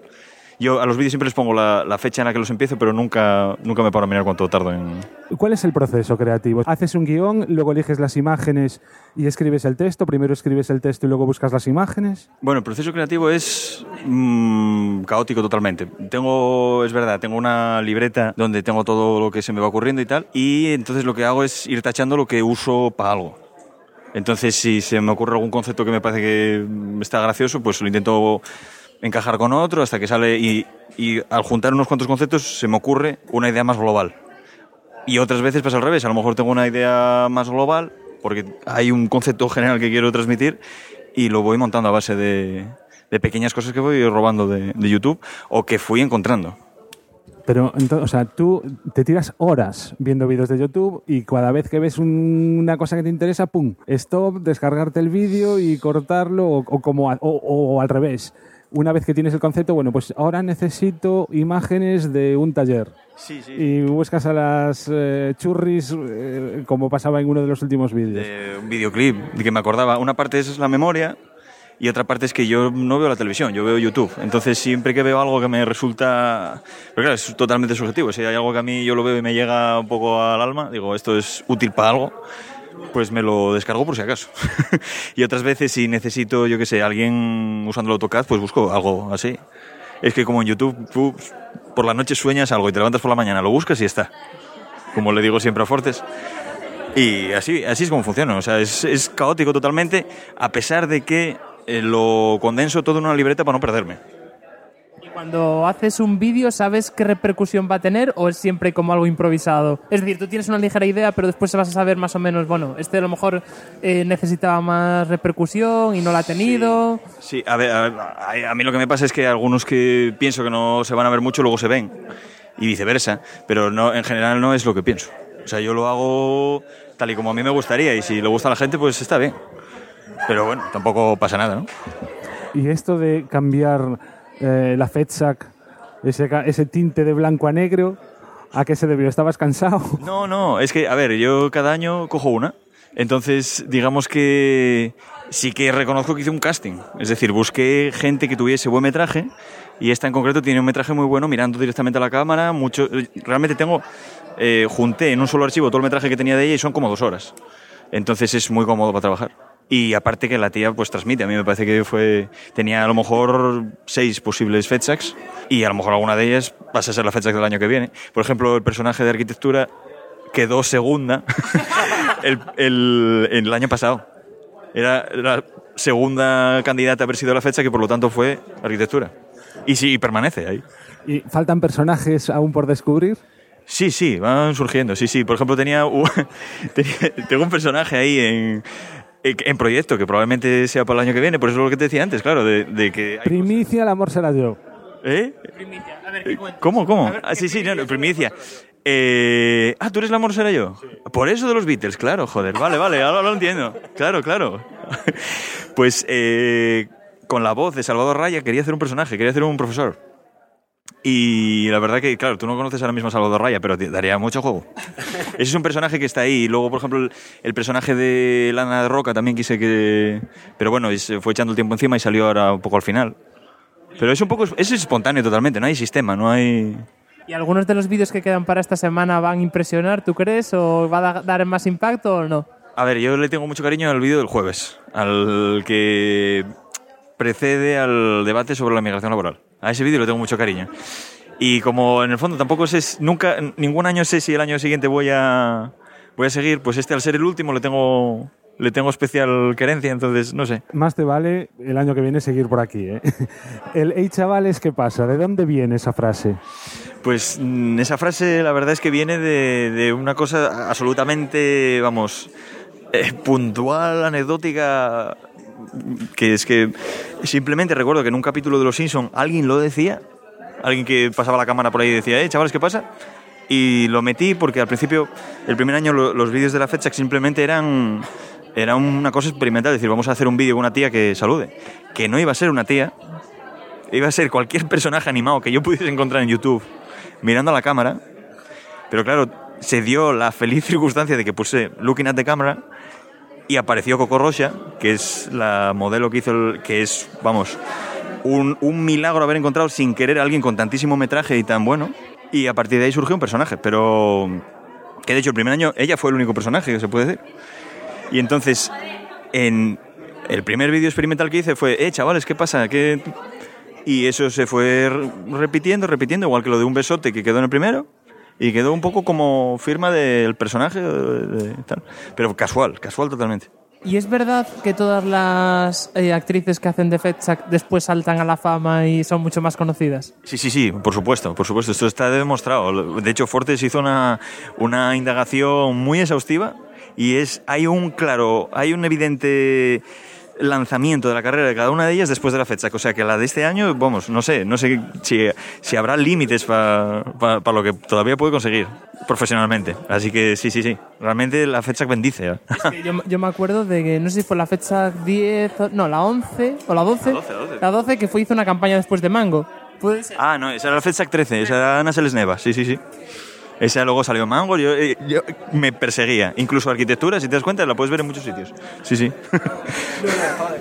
Yo a los vídeos siempre les pongo la, la fecha en la que los empiezo, pero nunca, nunca me paro a mirar cuánto tardo en... ¿Cuál es el proceso creativo? ¿Haces un guion, luego eliges las imágenes y escribes el texto? ¿Primero escribes el texto y luego buscas las imágenes? Bueno, el proceso creativo es mm, caótico totalmente. Tengo, es verdad, tengo una libreta donde tengo todo lo que se me va ocurriendo y tal, y entonces lo que hago es ir tachando lo que uso para algo. Entonces, si se me ocurre algún concepto que me parece que está gracioso, pues lo intento encajar con otro hasta que sale y, al juntar unos cuantos conceptos se me ocurre una idea más global. Y otras veces pasa al revés, a lo mejor tengo una idea más global porque hay un concepto general que quiero transmitir y lo voy montando a base de, pequeñas cosas que voy robando de, YouTube o que fui encontrando. Pero, ento- o sea, tú te tiras horas viendo vídeos de YouTube y cada vez que ves un- una cosa que te interesa, ¡pum! Stop, descargarte el vídeo y cortarlo o, como o al revés. Una vez que tienes el concepto, bueno, pues ahora necesito imágenes de un taller. Sí, sí. Y buscas a las eh, churris eh, como pasaba en uno de los últimos vídeos. de un videoclip de que me acordaba. Una parte es la memoria y otra parte es que yo no veo la televisión, yo veo YouTube. Entonces siempre que veo algo que me resulta... Pero claro, es totalmente subjetivo. Si hay algo que a mí yo lo veo y me llega un poco al alma, digo, esto es útil para algo, pues me lo descargo por si acaso. y otras veces si necesito, yo qué sé, alguien usando el AutoCAD, pues busco algo así. Es que como en YouTube, tú por la noche sueñas algo y te levantas por la mañana, lo buscas y está. Como le digo siempre a Fortes. Y así, así es como funciona. O sea, es, es caótico totalmente, a pesar de que eh, lo condenso todo en una libreta para no perderme. Cuando haces un vídeo, ¿sabes qué repercusión va a tener o es siempre como algo improvisado? Es decir, tú tienes una ligera idea, pero después vas a saber más o menos, bueno, este a lo mejor eh, necesitaba más repercusión y no la ha tenido. Sí, a ver, a, a- a mí lo que me pasa es que algunos que pienso que no se van a ver mucho, luego se ven. Y viceversa. Pero no, en general no es lo que pienso. O sea, yo lo hago tal y como a mí me gustaría y si le gusta a la gente, pues está bien. Pero bueno, tampoco pasa nada, ¿no? Y esto de cambiar eh, la FedSac, ese, ese tinte de blanco a negro, ¿a qué se debió? ¿Estabas cansado? No, no, es que, a ver, yo cada año cojo una. Entonces, digamos que sí que reconozco que hice un casting. Es decir, busqué gente que tuviese buen metraje y esta en concreto tiene un metraje muy bueno mirando directamente a la cámara. Mucho, realmente tengo, eh, junté en un solo archivo todo el metraje que tenía de ella y son como dos horas. Entonces es muy cómodo para trabajar. Y aparte que la tía pues transmite, a mí me parece que fue tenía a lo mejor seis posibles fetchacks y a lo mejor alguna de ellas pasa a ser la fetchak del año que viene. Por ejemplo, el personaje de arquitectura quedó segunda el, el, el año pasado. Era la segunda candidata a haber sido la fecha que por lo tanto fue arquitectura. Y sí, permanece ahí. ¿Y faltan personajes aún por descubrir? Sí, sí, van surgiendo. Sí, sí. Por ejemplo, tenía, un, tenía tengo un personaje ahí en, en proyecto que probablemente sea para el año que viene. Por eso es lo que te decía antes, claro, de, de que... Hay Primicia, el amor será yo. ¿Eh? ¿Cómo, cómo? Ah, sí, sí, no, no, primicia. Eh, ah, ¿tú eres la amor será yo? Por eso de los Beatles, claro, joder. Vale, vale, ahora lo entiendo. Claro, claro. Pues eh, con la voz de Salvador Raya quería hacer un personaje, quería hacer un profesor. Y la verdad que, claro, tú no conoces ahora mismo a Salvador Raya, pero te daría mucho juego. Ese es un personaje que está ahí. Y luego, por ejemplo, el, el personaje de Lana de Roca también quise que... Pero bueno, se fue echando el tiempo encima y salió ahora un poco al final. Pero es un poco... Es espontáneo totalmente, no hay sistema, no hay... ¿Y algunos de los vídeos que quedan para esta semana van a impresionar, tú crees? ¿O va a dar más impacto o no? A ver, yo le tengo mucho cariño al vídeo del jueves, al que precede al debate sobre la migración laboral. A ese vídeo le tengo mucho cariño. Y como en el fondo tampoco sé, nunca, ningún año sé si el año siguiente voy a, voy a seguir, pues este al ser el último le tengo, le tengo especial querencia, entonces no sé. Más te vale el año que viene seguir por aquí. ¿eh? El hey chavales, ¿qué pasa? ¿De dónde viene esa frase? Pues mm, esa frase la verdad es que viene de, de una cosa absolutamente, vamos, eh, puntual, anecdótica, que es que simplemente recuerdo que en un capítulo de Los Simpson alguien lo decía, alguien que pasaba la cámara por ahí decía, eh, chavales, ¿qué pasa? Y lo metí porque al principio, el primer año, lo- los vídeos de la fecha simplemente eran, era una cosa experimental, decir, vamos a hacer un vídeo con una tía que salude, que no iba a ser una tía, iba a ser cualquier personaje animado que yo pudiese encontrar en YouTube mirando a la cámara, pero claro, se dio la feliz circunstancia de que puse Looking at the Camera y apareció Coco Rocha, que es la modelo que hizo, el- que es, vamos, un, milagro haber encontrado sin querer a alguien con tantísimo metraje y tan bueno. Y a partir de ahí surgió un personaje, pero que de hecho el primer año ella fue el único personaje que se puede decir. Y entonces, en el primer vídeo experimental que hice fue, eh, chavales, ¿qué pasa? ¿Qué... Y eso se fue re- repitiendo, repitiendo, igual que lo de un besote que quedó en el primero. Y quedó un poco como firma del personaje, de- de- tal. pero casual, casual totalmente. ¿Y es verdad que todas las eh, actrices que hacen de Fetchak después saltan a la fama y son mucho más conocidas? Sí, sí, sí, por supuesto, por supuesto, esto está demostrado. De hecho, Fortes hizo una, una indagación muy exhaustiva y es hay un claro, hay un evidente lanzamiento de la carrera de cada una de ellas después de la fecha. O sea que la de este año, vamos, no sé, no sé si, si habrá límites para lo que todavía puede conseguir profesionalmente. Así que sí, sí, sí. Realmente la fecha bendice. ¿eh? Que yo, yo me acuerdo de que no sé si fue la fecha 10, o- no, la 11 o la 12. La 12, la 12. La 12 que fue hizo una campaña después de Mango. Puede ser. Ah, no, esa era la FedSac 13, esa era Ana Selesneva, sí, sí, sí. Esa luego salió Mango, yo, eh, yo me perseguía. Incluso arquitectura, si te das cuenta, la puedes ver en muchos sitios. Sí, sí.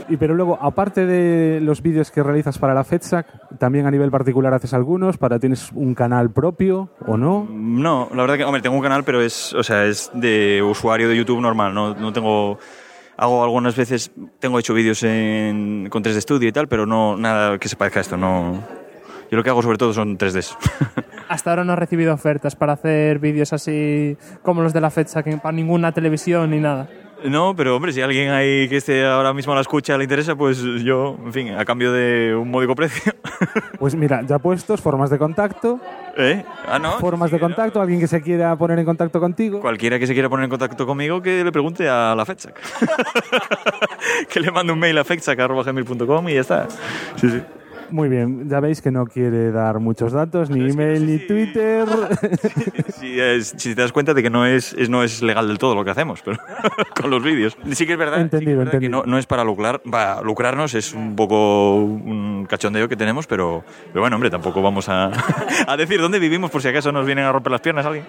Y pero luego, aparte de los vídeos que realizas para la FedSac, también a nivel particular haces algunos, para tienes un canal propio o no. No, la verdad que, hombre, tengo un canal, pero es, o sea, es de usuario de YouTube normal, no, no tengo... Hago algunas veces, tengo hecho vídeos en, con 3D Studio y tal, pero no nada que se parezca a esto, no... Yo lo que hago sobre todo son 3Ds. Hasta ahora no he recibido ofertas para hacer vídeos así como los de la fecha, que para ninguna televisión ni nada. No, pero hombre, si alguien ahí que esté ahora mismo a la escucha le interesa, pues yo, en fin, a cambio de un módico precio. Pues mira, ya puestos, formas de contacto, ¿Eh? Ah, no. formas de contacto, alguien que se quiera poner en contacto contigo. Cualquiera que se quiera poner en contacto conmigo, que le pregunte a la FedSac. que le mande un mail a fedsac.gmail.com y ya está. Sí, sí. Muy bien, ya veis que no quiere dar muchos datos, ni email, ni Twitter. Si, es- si te das cuenta de que no es, es- no es legal del todo lo que hacemos, pero con los vídeos. Sí que es verdad, sí que es Entendido, verdad que entendido. no, no es para lucrar, va, lucrarnos, es un poco un cachondeo que tenemos, pero, pero bueno, hombre, tampoco vamos a, a decir dónde vivimos por si acaso nos vienen a romper las piernas alguien.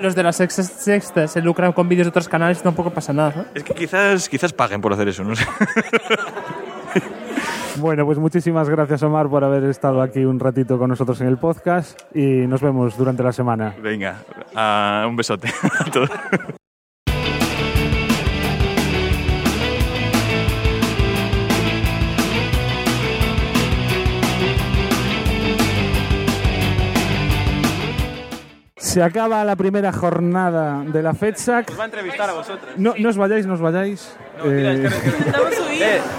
Los de las sex- sextas se lucran con vídeos de otros canales, tampoco pasa nada. ¿no? Es que quizás, quizás paguen por hacer eso, no sé. Bueno, pues muchísimas gracias Omar por haber estado aquí un ratito con nosotros en el podcast y nos vemos durante la semana. Venga, ah, un besote a todos. Se acaba la primera jornada de la FEDSAC. va a entrevistar a vosotros. No, no os vayáis, no os vayáis. Eh,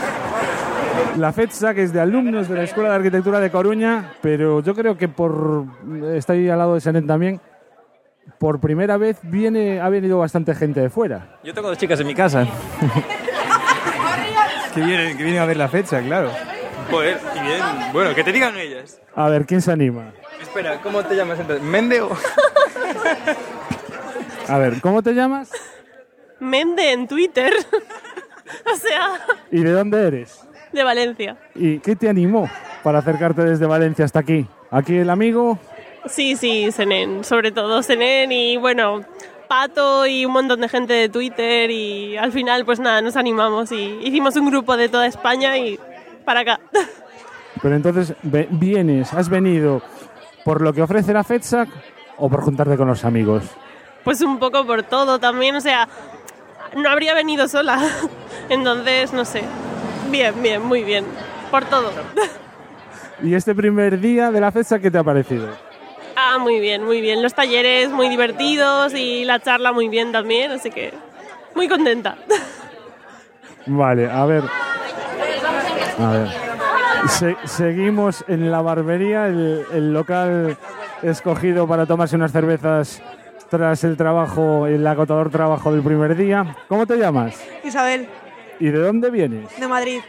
La FEDSAC es de alumnos de la Escuela de Arquitectura de Coruña, pero yo creo que por está ahí al lado de Senen también. Por primera vez viene ha venido bastante gente de fuera. Yo tengo dos chicas en mi casa. Que vienen, que vienen a ver la fecha, claro. Joder, y bien. Bueno, que te digan ellas. A ver, ¿quién se anima? Espera, ¿cómo te llamas entonces? ¿Mende o...? A ver, ¿cómo te llamas? Mende en Twitter. o sea, ¿Y de dónde eres? De Valencia. ¿Y qué te animó para acercarte desde Valencia hasta aquí? Aquí el amigo, Sí, sí, Senen. Sobre todo Senen y bueno, Pato y un montón de gente de Twitter y al final pues nada, nos animamos y hicimos un grupo de toda España y para acá. pero entonces vienes, has venido por lo que ofrece la FEDSAC o por juntarte con los amigos. Pues un poco por todo también, o sea, no habría venido sola. Entonces, no sé. Bien, bien, muy bien. Por todo. ¿Y este primer día de la FEDSAC qué te ha parecido? Ah, muy bien, muy bien. Los talleres muy divertidos y la charla muy bien también, así que muy contenta. Vale, a ver. A ver. Se- seguimos en la barbería, el, el local escogido para tomarse unas cervezas tras el trabajo, el agotador trabajo del primer día. ¿Cómo te llamas? Isabel, ¿Y de dónde vienes? de Madrid.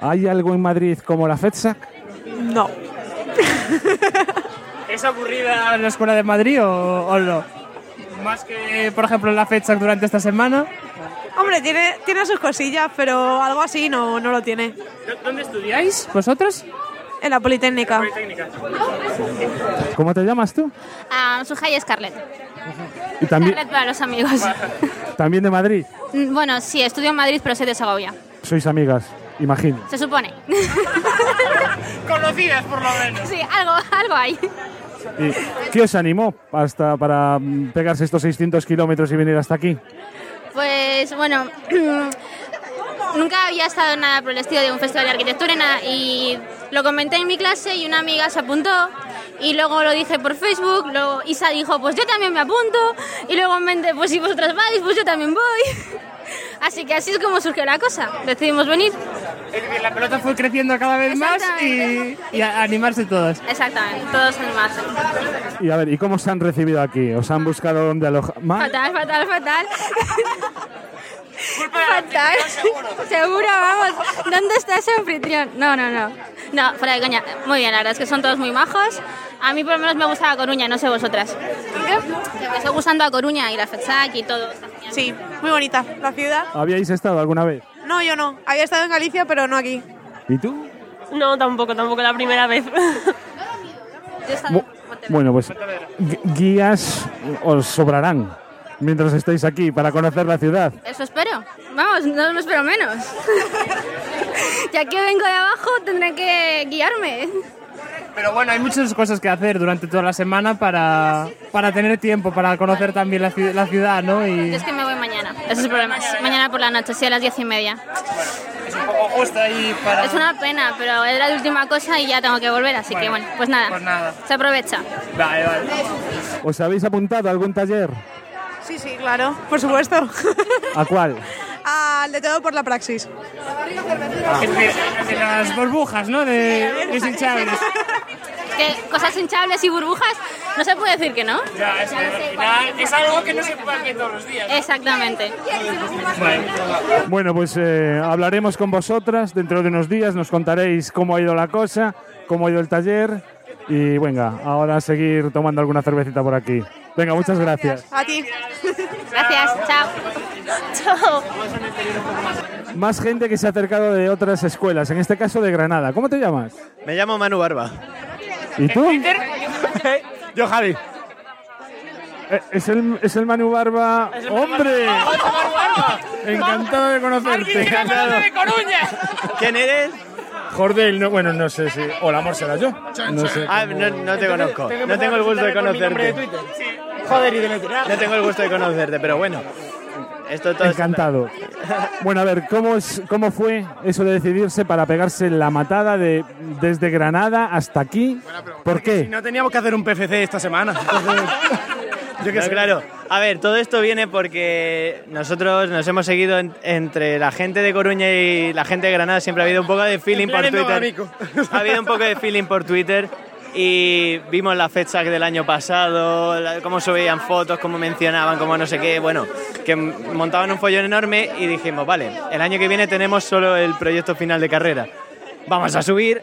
¿Hay algo en Madrid como la FEDSAC? No. ¿Es aburrida la Escuela de Madrid o, o no? Más que, por ejemplo, la fecha durante esta semana. Hombre, tiene, tiene sus cosillas, pero algo así no, no lo tiene. ¿Dónde estudiáis? ¿Vosotros? En la Politécnica. ¿Cómo te llamas tú? Ah, soy Scarlett. Y también, para los amigos. también de Madrid. Mm, bueno, sí, estudio en Madrid, pero soy de Segovia. Sois amigas, imagino. Se supone. Conocidas, por lo menos. sí, algo, algo hay. ¿Y qué os animó hasta para mm, pegarse estos 600 kilómetros y venir hasta aquí? Pues bueno, nunca había estado en nada por el estilo de un festival de arquitectura y nada, y lo comenté en mi clase y una amiga se apuntó y luego lo dije por Facebook, luego Isa dijo pues yo también me apunto y luego en mente pues si vosotras vais pues yo también voy. Así que así es como surgió la cosa, decidimos venir. Es decir, la pelota fue creciendo cada vez más y, y a- animarse todos. Exactamente, todos animarse. Y a ver, ¿y cómo se han recibido aquí? ¿Os han buscado dónde alojar? Fatal, fatal, fatal. fatal. Seguro, vamos. ¿Dónde está ese anfitrión? No, no, no. No, fuera de coña. Muy bien, la verdad es que son todos muy majos. A mí por lo menos me gusta la Coruña, no sé vosotras. ¿Qué? Me está gustando a Coruña y la FETSAC y todo. Sí, muy bonita la ciudad. ¿Habíais estado alguna vez? No, yo no. Había estado en Galicia, pero no aquí. ¿Y tú? No, tampoco, tampoco la primera vez. Bu- bueno, pues guías os sobrarán mientras estéis aquí para conocer la ciudad. Eso espero. Vamos, no me espero menos. ya que vengo de abajo, tendré que guiarme. Pero bueno, hay muchas cosas que hacer durante toda la semana para, para tener tiempo, para conocer también la, la ciudad, ¿no? Y es que me voy mañana. Ese es el problema. Mañana por la noche, sí, a las diez y media. es un poco justo ahí para... Es una pena, pero era la última cosa y ya tengo que volver, así que bueno, pues nada. Pues nada. Se aprovecha. Vale, vale. ¿Os habéis apuntado a algún taller? Sí, sí, claro, por supuesto. ¿A cuál? Al de todo por la praxis. Es decir, de las burbujas, ¿no? De desechables. Que cosas hinchables y burbujas, No se puede decir que no. Ya, es, final es algo que no se puede hacer todos los días. Exactamente. Bueno, pues eh, hablaremos con vosotras dentro de unos días, nos contaréis cómo ha ido la cosa, cómo ha ido el taller y venga, ahora a seguir tomando alguna cervecita por aquí. Venga, muchas gracias. A ti. Gracias, chao. Chao. Más gente que se ha acercado de otras escuelas, en este caso de Granada. ¿Cómo te llamas? Me llamo Manu Barba. ¿Y tú? Yo, Javi. Eh, Es el, es el Manu Barba. ¡Hombre! Encantado de conocerte. ¿Quién eres? Jordel, no, bueno, no sé si. O el amor será yo. No sé. Ah, no, no te conozco. No tengo el gusto de conocerte. Joder, y de. No tengo el gusto de conocerte, pero bueno. Esto todo es- Encantado. Bueno, a ver, ¿cómo, es, ¿cómo fue eso de decidirse para pegarse la matada de desde Granada hasta aquí? ¿Por Si qué? no teníamos que hacer un PFC esta semana. yo que claro. A ver, todo esto viene porque nosotros nos hemos seguido en- entre la gente de Coruña y la gente de Granada. Siempre ha habido un poco de feeling por Twitter. Ha habido un poco de feeling por Twitter y vimos la fecha del año pasado, la- cómo subían fotos, cómo mencionaban, cómo no sé qué. Bueno, que montaban un follón enorme y dijimos, vale, el año que viene tenemos solo el proyecto final de carrera. Vamos a subir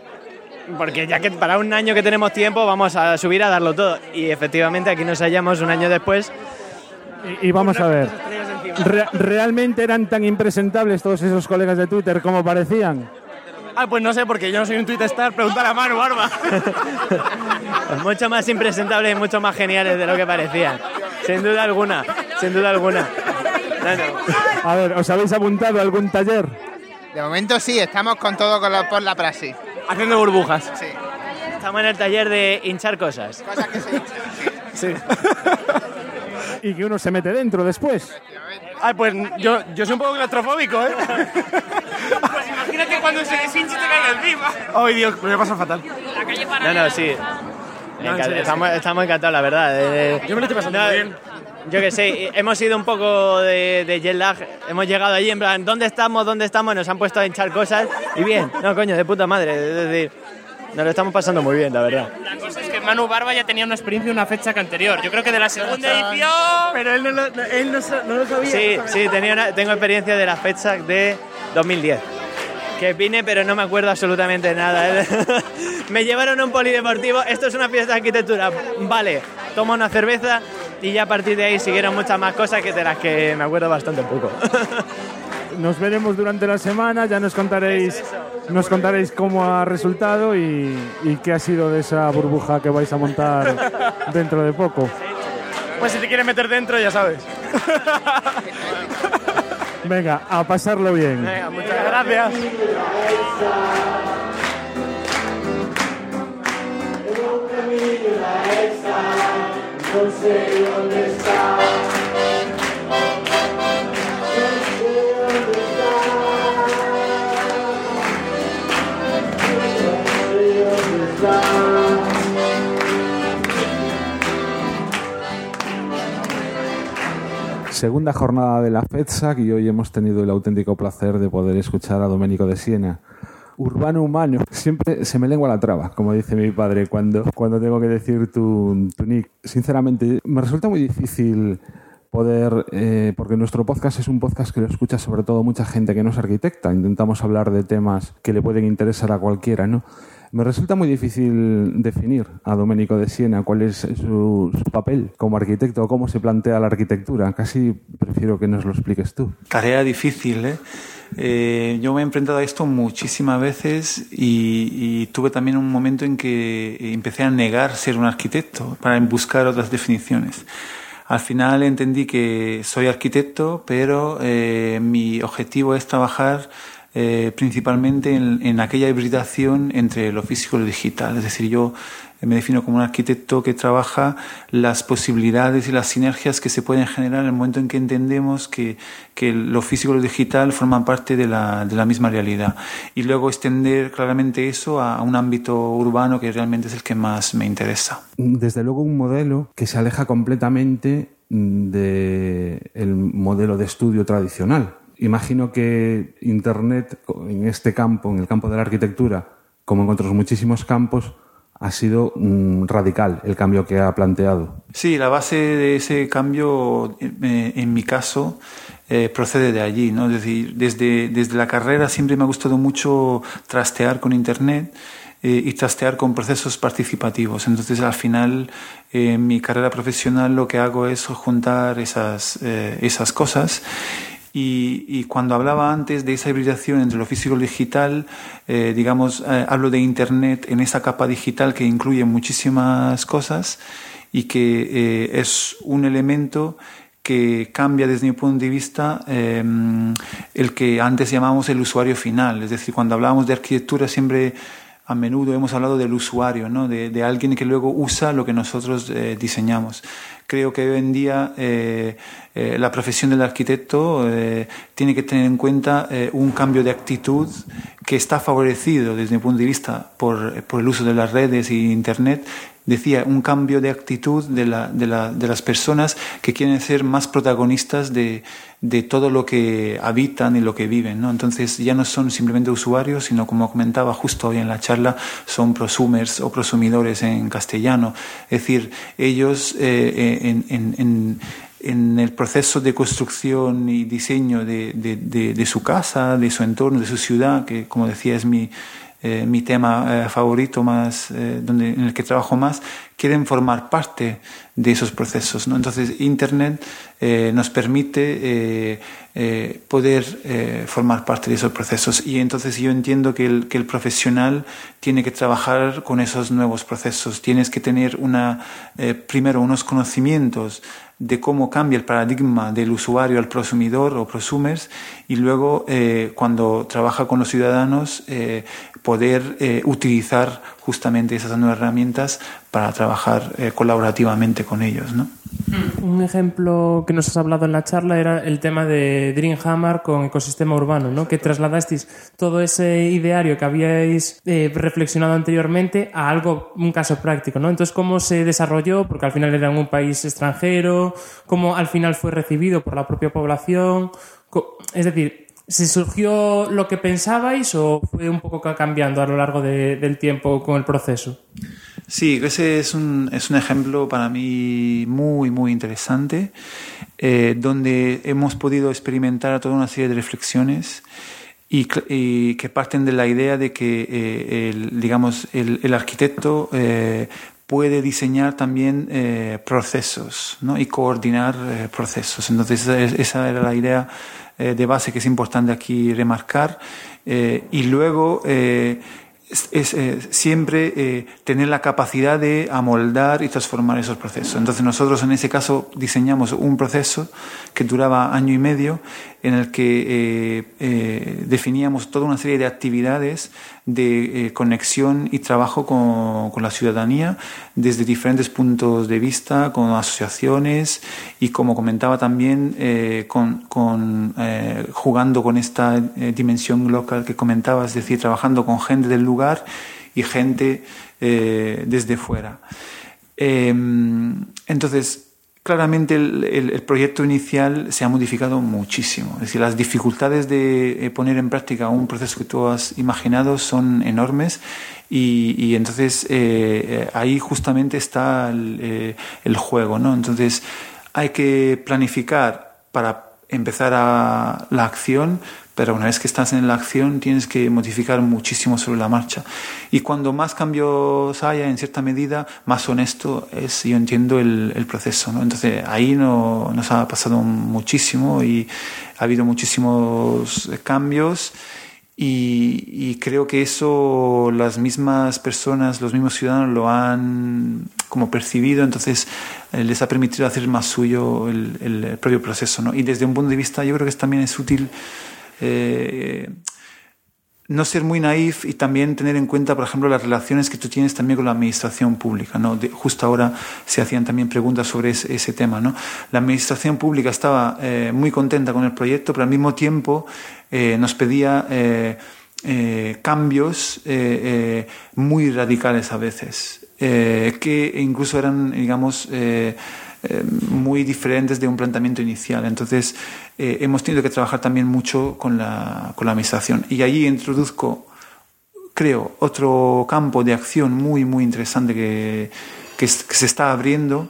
porque ya que para un año que tenemos tiempo vamos a subir a darlo todo. Y efectivamente aquí nos hallamos un año después. Y, y vamos a ver. Re- ¿Realmente eran tan impresentables todos esos colegas de Twitter como parecían? Ah, pues no sé, porque yo no soy un Twitter star, preguntar a Manu Barba. mucho más impresentables y mucho más geniales de lo que parecían. Sin duda alguna, sin duda alguna. No, no. A ver, ¿os habéis apuntado a algún taller? De momento sí, estamos con todo con la- por la praxis. Haciendo burbujas. Sí. Estamos en el taller de hinchar cosas. Cosas que se Sí. Y que uno se mete dentro después. Ay, pues yo, yo soy un poco claustrofóbico, ¿eh? Pues imagínate cuando se deshinche y te caiga encima. Ay, Dios, me pasa fatal. La calle No, no, sí. No, serio, estamos, estamos encantados, la verdad. Eh, Yo me lo estoy pasando no, bien. Yo que sé, hemos ido un poco de, de jet lag. Hemos llegado allí en plan, ¿dónde estamos? ¿Dónde estamos? Nos han puesto a hinchar cosas. Y bien, no, coño, de puta madre. Es decir, nos lo estamos pasando muy bien, la verdad. La cosa es que Manu Barba ya tenía una experiencia una fecha que anterior. Yo creo que de la segunda edición. Pero él no lo, él no, lo sabía. Sí, sí, tenía una- tengo experiencia de la fecha de 2010. Que vine, pero no me acuerdo absolutamente nada. me llevaron a un polideportivo. Esto es una fiesta de arquitectura. Vale, tomo una cerveza y ya a partir de ahí siguieron muchas más cosas que de las que me acuerdo bastante poco. Nos veremos durante la semana, ya nos contaréis, nos contaréis cómo ha resultado y, y qué ha sido de esa burbuja que vais a montar dentro de poco. Pues si te quieres meter dentro, ya sabes. Venga, a pasarlo bien. Venga, muchas gracias. No sé dónde está. Segunda jornada de la FEDSAC y hoy hemos tenido el auténtico placer de poder escuchar a Domenico de Siena. Urbano humano. Siempre se me lengua la traba, como dice mi padre cuando, cuando tengo que decir tu, tu nick. Sinceramente, me resulta muy difícil poder, eh, porque nuestro podcast es un podcast que lo escucha sobre todo mucha gente que no es arquitecta. Intentamos hablar de temas que le pueden interesar a cualquiera, ¿no? Me resulta muy difícil definir a Domenico de Siena cuál es su, su papel como arquitecto cómo se plantea la arquitectura. Casi prefiero que nos lo expliques tú. Tarea difícil, ¿eh? Eh, yo me he enfrentado a esto muchísimas veces y, y tuve también un momento en que empecé a negar ser un arquitecto para buscar otras definiciones. Al final entendí que soy arquitecto, pero eh, mi objetivo es trabajar eh, principalmente en, aquella hibridación entre lo físico y lo digital. Es decir, yo me defino como un arquitecto que trabaja las posibilidades y las sinergias que se pueden generar en el momento en que entendemos que, que lo físico y lo digital forman parte de la, de la, misma realidad. Y luego extender claramente eso a un ámbito urbano que realmente es el que más me interesa. Desde luego un modelo que se aleja completamente del modelo de estudio tradicional. Imagino que Internet en este campo, en el campo de la arquitectura, como en otros muchísimos campos, ha sido mm, radical el cambio que ha planteado. Sí, la base de ese cambio, eh, en mi caso, eh, procede de allí. ¿no? Es decir, desde, desde la carrera siempre me ha gustado mucho trastear con Internet eh, y trastear con procesos participativos. Entonces, al final, eh, en mi carrera profesional lo que hago es juntar esas, eh, esas cosas. Y, cuando hablaba antes de esa hibridación entre lo físico y lo digital, eh, digamos, eh, hablo de Internet en esa capa digital que incluye muchísimas cosas y que eh, es un elemento que cambia desde mi punto de vista eh, el que antes llamábamos el usuario final. Es decir, cuando hablábamos de arquitectura siempre a menudo hemos hablado del usuario, ¿no? de, alguien que luego usa lo que nosotros eh, diseñamos. Creo que hoy en día eh, eh, la profesión del arquitecto tiene que tener en cuenta un cambio de actitud que está favorecido desde mi punto de vista por, por el uso de las redes y Internet decía, un cambio de actitud de, la, de, la, de, las personas que quieren ser más protagonistas de, de, todo lo que habitan y lo que viven. ¿no? Entonces ya no son simplemente usuarios, sino como comentaba justo hoy en la charla, son prosumers o prosumidores en castellano. Es decir, ellos eh, en, en, en en el proceso de construcción y diseño de, de, de, su casa, de su entorno, de su ciudad, que como decía es mi, eh, mi tema eh, favorito más, eh, donde, en el que trabajo más, quieren formar parte de esos procesos. ¿no? Entonces, Internet eh, nos permite poder formar parte de esos procesos. Y entonces yo entiendo que el, que el, profesional tiene que trabajar con esos nuevos procesos. Tienes que tener una, primero unos conocimientos de cómo cambia el paradigma del usuario al prosumidor o prosumers y luego cuando trabaja con los ciudadanos poder utilizar justamente esas nuevas herramientas para trabajar eh, colaborativamente con ellos. ¿no? Un ejemplo que nos has hablado en la charla era el tema de Dreamhammer con ecosistema urbano, ¿no? que trasladasteis todo ese ideario que habíais eh, reflexionado anteriormente a algo, un caso práctico. ¿no? Entonces, ¿cómo se desarrolló? Porque al final era en un país extranjero, ¿cómo al final fue recibido por la propia población? Es decir, ¿Se surgió lo que pensabais o fue un poco cambiando a lo largo de, del tiempo con el proceso? Sí, ese es un, es un ejemplo para mí muy, muy interesante, eh, donde hemos podido experimentar toda una serie de reflexiones y, que parten de la idea de que, eh, el, digamos, el, el arquitecto eh, puede diseñar también eh, procesos ¿no? y coordinar eh, procesos. Entonces, esa era la idea eh, de base que es importante aquí remarcar. y luego es, siempre tener la capacidad de amoldar y transformar esos procesos. Entonces nosotros en ese caso diseñamos un proceso que duraba año y medio en el que eh, definíamos toda una serie de actividades de conexión y trabajo con, con, la ciudadanía desde diferentes puntos de vista, con asociaciones y como comentaba también con, con jugando con esta dimensión local que comentaba, es decir, trabajando con gente del lugar y gente eh, desde fuera. Eh, entonces, claramente el, proyecto inicial se ha modificado muchísimo. Es decir, las dificultades de eh, poner en práctica un proceso que tú has imaginado son enormes y, y entonces eh, ahí justamente está el, eh, el juego. ¿no? Entonces, hay que planificar para empezar a la acción, pero una vez que estás en la acción tienes que modificar muchísimo sobre la marcha. Y cuando más cambios haya, en cierta medida, más honesto es, yo entiendo, el, el proceso. ¿no? Entonces ahí no, nos ha pasado muchísimo y ha habido muchísimos cambios. Y, y, creo que eso las mismas personas, los mismos ciudadanos lo han como percibido, entonces eh, les ha permitido hacer más suyo el, el, propio proceso. ¿no? Y desde un punto de vista, yo creo que también es útil eh, no ser muy naif y también tener en cuenta, por ejemplo, las relaciones que tú tienes también con la administración pública. ¿no? Justo ahora se hacían también preguntas sobre ese, tema. ¿no? La administración pública estaba eh, muy contenta con el proyecto, pero al mismo tiempo eh, nos pedía cambios muy radicales a veces, que incluso eran, digamos, eh, muy diferentes de un planteamiento inicial. Entonces, eh, hemos tenido que trabajar también mucho con la, con la administración. Y allí introduzco creo, otro campo de acción muy, muy interesante que, que, es- que se está abriendo,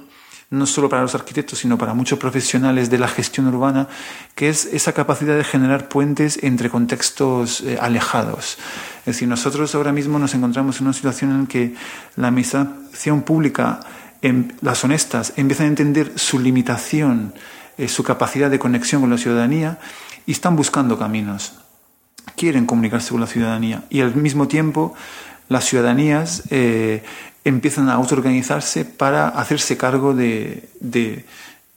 no solo para los arquitectos, sino para muchos profesionales de la gestión urbana, que es esa capacidad de generar puentes entre contextos eh, alejados. Es decir, nosotros ahora mismo nos encontramos en una situación en que la administración pública, em- las honestas, empiezan a entender su limitación, eh, su capacidad de conexión con la ciudadanía y están buscando caminos quieren comunicarse con la ciudadanía y al mismo tiempo las ciudadanías eh, empiezan a autoorganizarse para hacerse cargo de,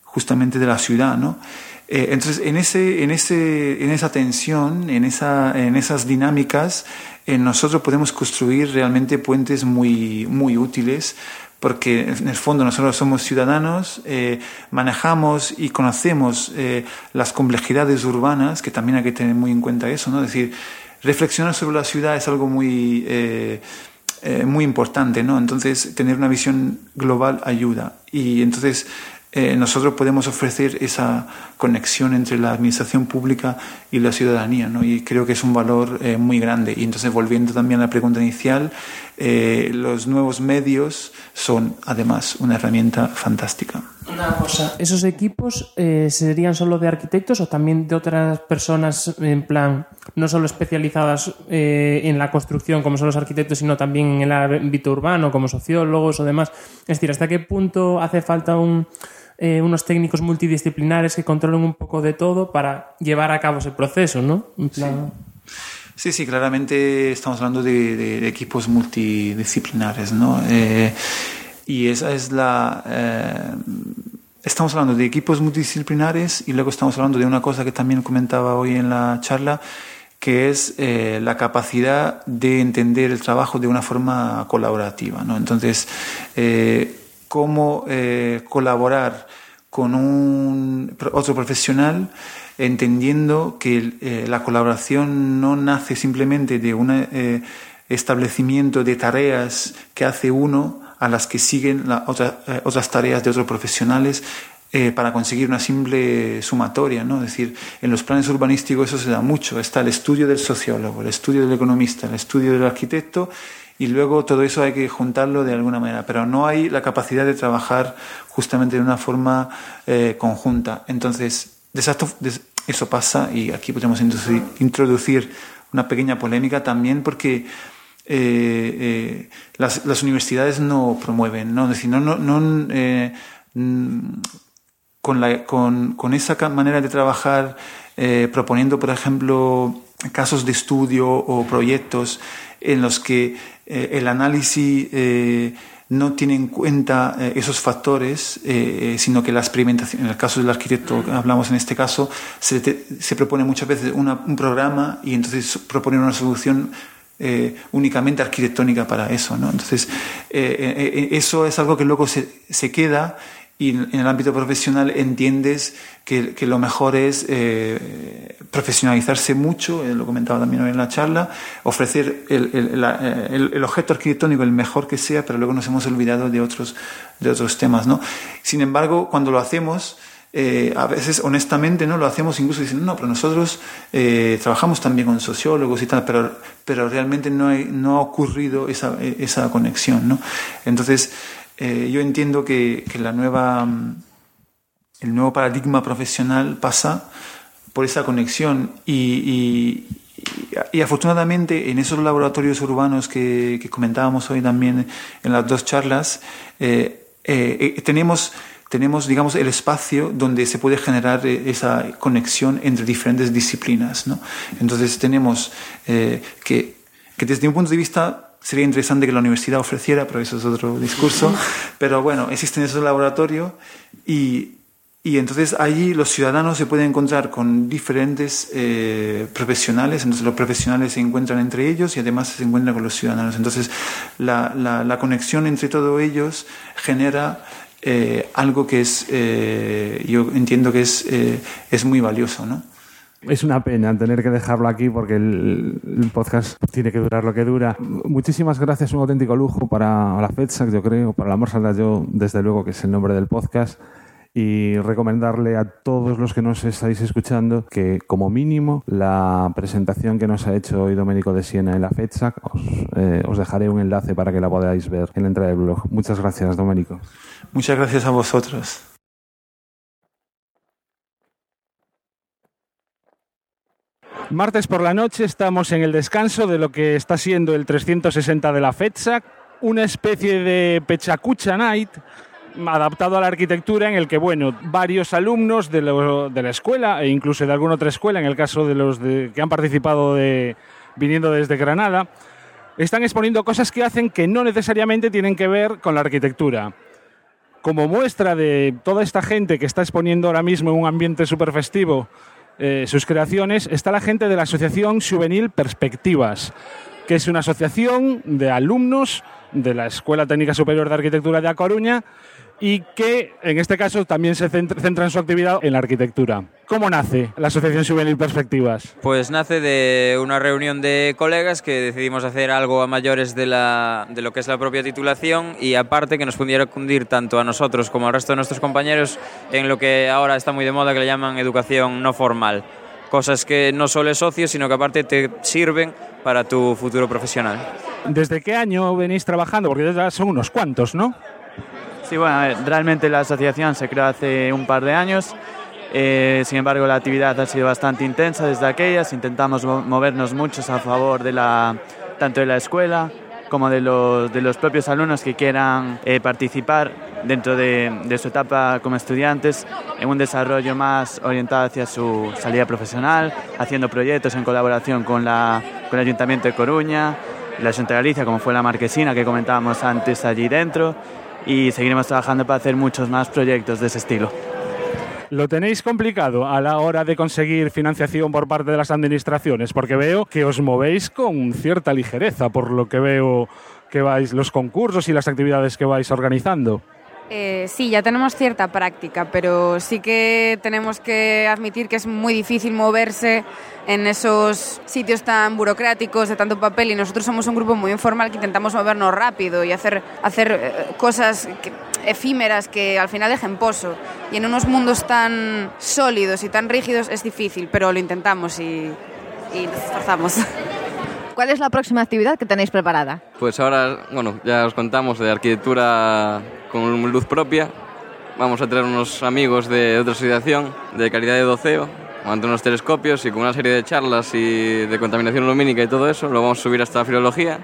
justamente de la ciudad, ¿no? Eh, entonces, en, ese, en, ese, en esa tensión, en, esa, en esas dinámicas, eh, nosotros podemos construir realmente puentes muy, muy útiles porque en el fondo nosotros somos ciudadanos, eh, manejamos y conocemos eh, las complejidades urbanas, que también hay que tener muy en cuenta eso, ¿no? Es decir, reflexionar sobre la ciudad es algo muy, eh, muy importante, ¿no? Entonces, tener una visión global ayuda. Y entonces, nosotros podemos ofrecer esa conexión entre la administración pública y la ciudadanía, ¿no? Y creo que es un valor muy grande. Y entonces, volviendo también a la pregunta inicial, eh, los nuevos medios son además una herramienta fantástica. Una cosa, ¿esos equipos eh, serían solo de arquitectos o también de otras personas en plan, no solo especializadas eh, en la construcción como son los arquitectos, sino también en el ámbito urbano como sociólogos o demás? Es decir, ¿hasta qué punto hace falta un, eh, unos técnicos multidisciplinares que controlen un poco de todo para llevar a cabo ese proceso, ¿no? En plan- Sí, sí, claramente estamos hablando de equipos multidisciplinares, ¿no? Eh, y esa es la... eh, estamos hablando de equipos multidisciplinares y luego estamos hablando de una cosa que también comentaba hoy en la charla, que es eh, la capacidad de entender el trabajo de una forma colaborativa, ¿no? Entonces, eh, cómo eh, colaborar con un, otro profesional entendiendo que eh, la colaboración no nace simplemente de un eh, establecimiento de tareas que hace uno a las que siguen la otra- eh, otras tareas de otros profesionales para conseguir una simple sumatoria. ¿no? Es decir, en los planes urbanísticos eso se da mucho. Está el estudio del sociólogo, el estudio del economista, el estudio del arquitecto y luego todo eso hay que juntarlo de alguna manera, pero no hay la capacidad de trabajar justamente de una forma conjunta. Entonces, de- eso pasa y aquí podemos introducir, una pequeña polémica también porque eh, eh, las, universidades no promueven, ¿no? Es decir, no, no, eh, mm, con, con, esa manera de trabajar, proponiendo, por ejemplo, casos de estudio o proyectos en los que el análisis no tiene en cuenta eh, esos factores, eh, eh, sino que la experimentación, en el caso del arquitecto que hablamos en este caso, se, te- se propone muchas veces una- un programa y entonces propone una solución eh, únicamente arquitectónica para eso. ¿no? Entonces, eso es algo que luego se, se queda y en el ámbito profesional entiendes que, que lo mejor es eh, profesionalizarse mucho, eh, lo comentaba también hoy en la charla, ofrecer el, el- la- eh, el- el objeto arquitectónico el mejor que sea, pero luego nos hemos olvidado de otros, de otros temas. ¿no? Sin embargo, cuando lo hacemos, eh, a veces honestamente no lo hacemos incluso diciendo no pero nosotros eh, trabajamos también con sociólogos y tal pero pero realmente no hay- no ha ocurrido esa, eh, esa conexión ¿no? entonces eh, yo entiendo que, que la nueva mm, el nuevo paradigma profesional pasa por esa conexión y, y- y- afortunadamente en esos laboratorios urbanos que, que comentábamos hoy también en las dos charlas eh, eh, eh, tenemos tenemos digamos el espacio donde se puede generar eh, esa conexión entre diferentes disciplinas ¿no? entonces tenemos eh, que, que desde un punto de vista sería interesante que la universidad ofreciera, pero eso es otro discurso. Pero bueno, existen esos laboratorios y, y entonces allí los ciudadanos se pueden encontrar con diferentes eh, profesionales, entonces los profesionales se encuentran entre ellos y además se encuentran con los ciudadanos. Entonces la, la, la conexión entre todos ellos genera eh, algo que es, eh, yo entiendo que es, eh, es muy valioso, ¿no? Es una pena tener que dejarlo aquí porque el, podcast tiene que durar lo que dura. Muchísimas gracias, un auténtico lujo para la FEDSAC, yo creo, para la Morsa yo, desde luego, que es el nombre del podcast. y recomendarle a todos los que nos estáis escuchando que como mínimo la presentación que nos ha hecho hoy Domenico de Siena en la FEDSAC os, eh, os dejaré un enlace para que la podáis ver en la entrada del blog. Muchas gracias, Domenico. Muchas gracias a vosotros. Martes por la noche estamos en el descanso de lo que está siendo el 360 de la FEDSAC, una especie de Pechacucha Night adaptado a la arquitectura en el que, bueno, varios alumnos de, la escuela e incluso de alguna otra escuela, en el caso de los que han participado de, viniendo desde Granada, están exponiendo cosas que hacen que no necesariamente tienen que ver con la arquitectura. Como muestra de toda esta gente que está exponiendo ahora mismo en un ambiente súper festivo eh, sus creaciones, está la gente de la Asociación Juvenil Perspectivas, que es una asociación de alumnos de la Escuela Técnica Superior de Arquitectura de A Coruña y que en este caso también se centra, centra en su actividad en la arquitectura. ¿Cómo nace la Asociación Juvenil Perspectivas? Pues nace de una reunión de colegas que decidimos hacer algo a mayores de, la, de lo que es la propia titulación y aparte que nos pudiera cundir tanto a nosotros como al resto de nuestros compañeros en lo que ahora está muy de moda que le llaman educación no formal. Cosas que no solo es socio, sino que aparte te sirven para tu futuro profesional. ¿Desde qué año venís trabajando? Porque ya son unos cuantos, ¿no? Sí, bueno, a ver, realmente la asociación se creó hace un par de años. Eh, sin embargo, la actividad ha sido bastante intensa desde aquellas. Intentamos mo- movernos muchos a favor de la, tanto de la escuela como de los, de los propios alumnos que quieran eh, participar dentro de, de su etapa como estudiantes en un desarrollo más orientado hacia su salida profesional, haciendo proyectos en colaboración con, la, con el Ayuntamiento de Coruña, la Junta de Galicia, como fue la Marquesina que comentábamos antes allí dentro, y seguiremos trabajando para hacer muchos más proyectos de ese estilo. ¿Lo tenéis complicado a la hora de conseguir financiación por parte de las administraciones? Porque veo que os movéis con cierta ligereza, por lo que veo que vais los concursos y las actividades que vais organizando. Eh, sí, ya tenemos cierta práctica, pero sí que tenemos que admitir que es muy difícil moverse en esos sitios tan burocráticos de tanto papel y nosotros somos un grupo muy informal que intentamos movernos rápido y hacer, hacer eh, cosas efímeras que al final dejen pozo. Y en unos mundos tan sólidos y tan rígidos es difícil, pero lo intentamos y, y nos esforzamos. ¿Cuál es la próxima actividad que tenéis preparada? Pues ahora, bueno, ya os contamos de arquitectura con luz propia. Vamos a traer unos amigos de otra asociación de calidad de doceo, ante unos telescopios y con una serie de charlas y de contaminación lumínica y todo eso. Lo vamos a subir hasta filología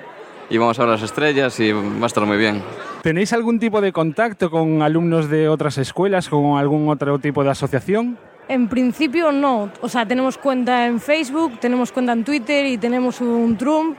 y vamos a ver las estrellas y va a estar muy bien. ¿Tenéis algún tipo de contacto con alumnos de otras escuelas, con algún otro tipo de asociación? En principio no, o sea, tenemos cuenta en Facebook, tenemos cuenta en Twitter y tenemos un Trump.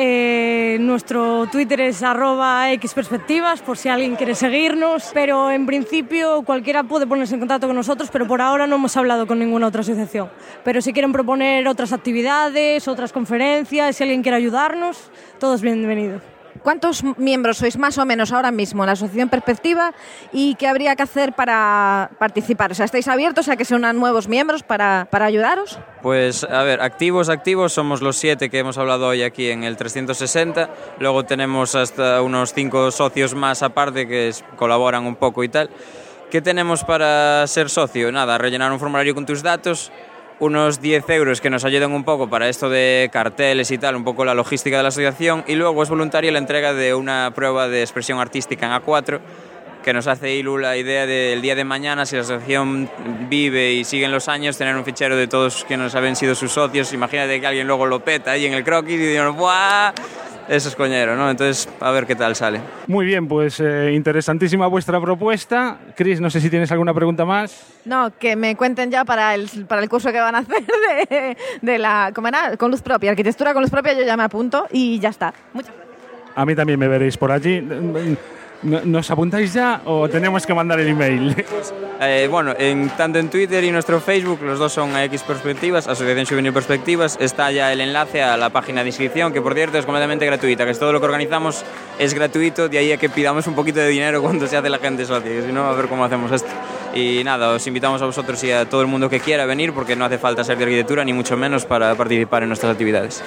Eh, nuestro Twitter es arroba xperspectivas por si alguien quiere seguirnos, pero en principio cualquiera puede ponerse en contacto con nosotros, pero por ahora no hemos hablado con ninguna otra asociación. Pero si quieren proponer otras actividades, otras conferencias, si alguien quiere ayudarnos, todos bienvenidos. ¿Cuántos miembros sois más o menos ahora mismo en la Asociación Perspectiva y qué habría que hacer para participar? O sea, ¿estáis abiertos a que se unan nuevos miembros para, para ayudaros? Pues a ver, activos, activos, somos los siete que hemos hablado hoy aquí en el 360. Luego tenemos hasta unos cinco socios más aparte que colaboran un poco y tal. ¿Qué tenemos para ser socio? Nada, rellenar un formulario con tus datos, unos 10 euros que nos ayudan un poco para esto de carteles y tal, un poco la logística de la asociación. Y luego es voluntaria la entrega de una prueba de expresión artística en A4 que nos hace Ilu la idea del día de mañana, si la asociación vive y sigue en los años, tener un fichero de todos que nos habían sido sus socios. Imagínate que alguien luego lo peta ahí en el croquis y digan, ¡buah! Eso es coñero, ¿no? Entonces, a ver qué tal sale. Muy bien, pues eh, interesantísima vuestra propuesta. Cris, no sé si tienes alguna pregunta más. No, que me cuenten ya para el, para el curso que van a hacer de, de la, ¿cómo era? Con luz propia, arquitectura con luz propia, yo ya me apunto y ya está. Muchas A mí también me veréis por allí. ¿No- ¿Nos apuntáis ya o tenemos que mandar el email? Eh, bueno, en, tanto en Twitter y nuestro Facebook, los dos son X Perspectivas, Asociación Juvenil Perspectivas, está ya el enlace a la página de inscripción, que por cierto es completamente gratuita, que es todo lo que organizamos es gratuito, de ahí a que pidamos un poquito de dinero cuando se hace la gente socia, que si no, a ver cómo hacemos esto. Y nada, os invitamos a vosotros y a todo el mundo que quiera venir, porque no hace falta ser de arquitectura, ni mucho menos para participar en nuestras actividades.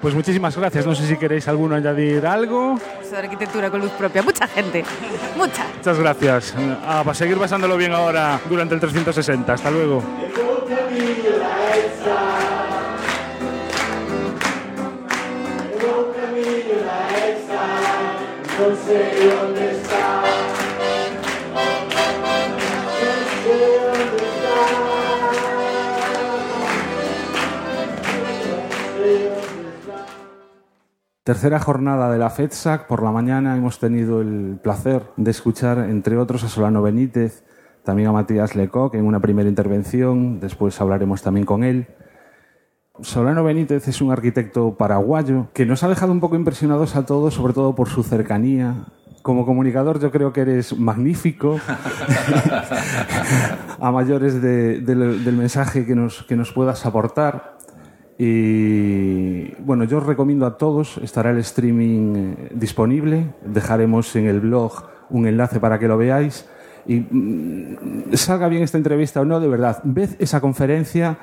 Pues muchísimas gracias. No sé si queréis alguno añadir algo. Curso de arquitectura con luz propia. Mucha gente. Mucha. Muchas gracias. Ah, para seguir pasándolo bien ahora durante el 360. Hasta luego. No sé dónde está. Tercera jornada de la FEDSAC. Por la mañana hemos tenido el placer de escuchar, entre otros, a Solano Benítez, también a Matías Lecoq en una primera intervención. Después hablaremos también con él. Solano Benítez es un arquitecto paraguayo que nos ha dejado un poco impresionados a todos, sobre todo por su cercanía. Como comunicador yo creo que eres magnífico a mayores de- del- del mensaje que nos, que nos puedas aportar. Y bueno, yo os recomiendo a todos, estará el streaming eh, disponible, dejaremos en el blog un enlace para que lo veáis. Y mm, salga bien esta entrevista o no, de verdad, ved esa conferencia.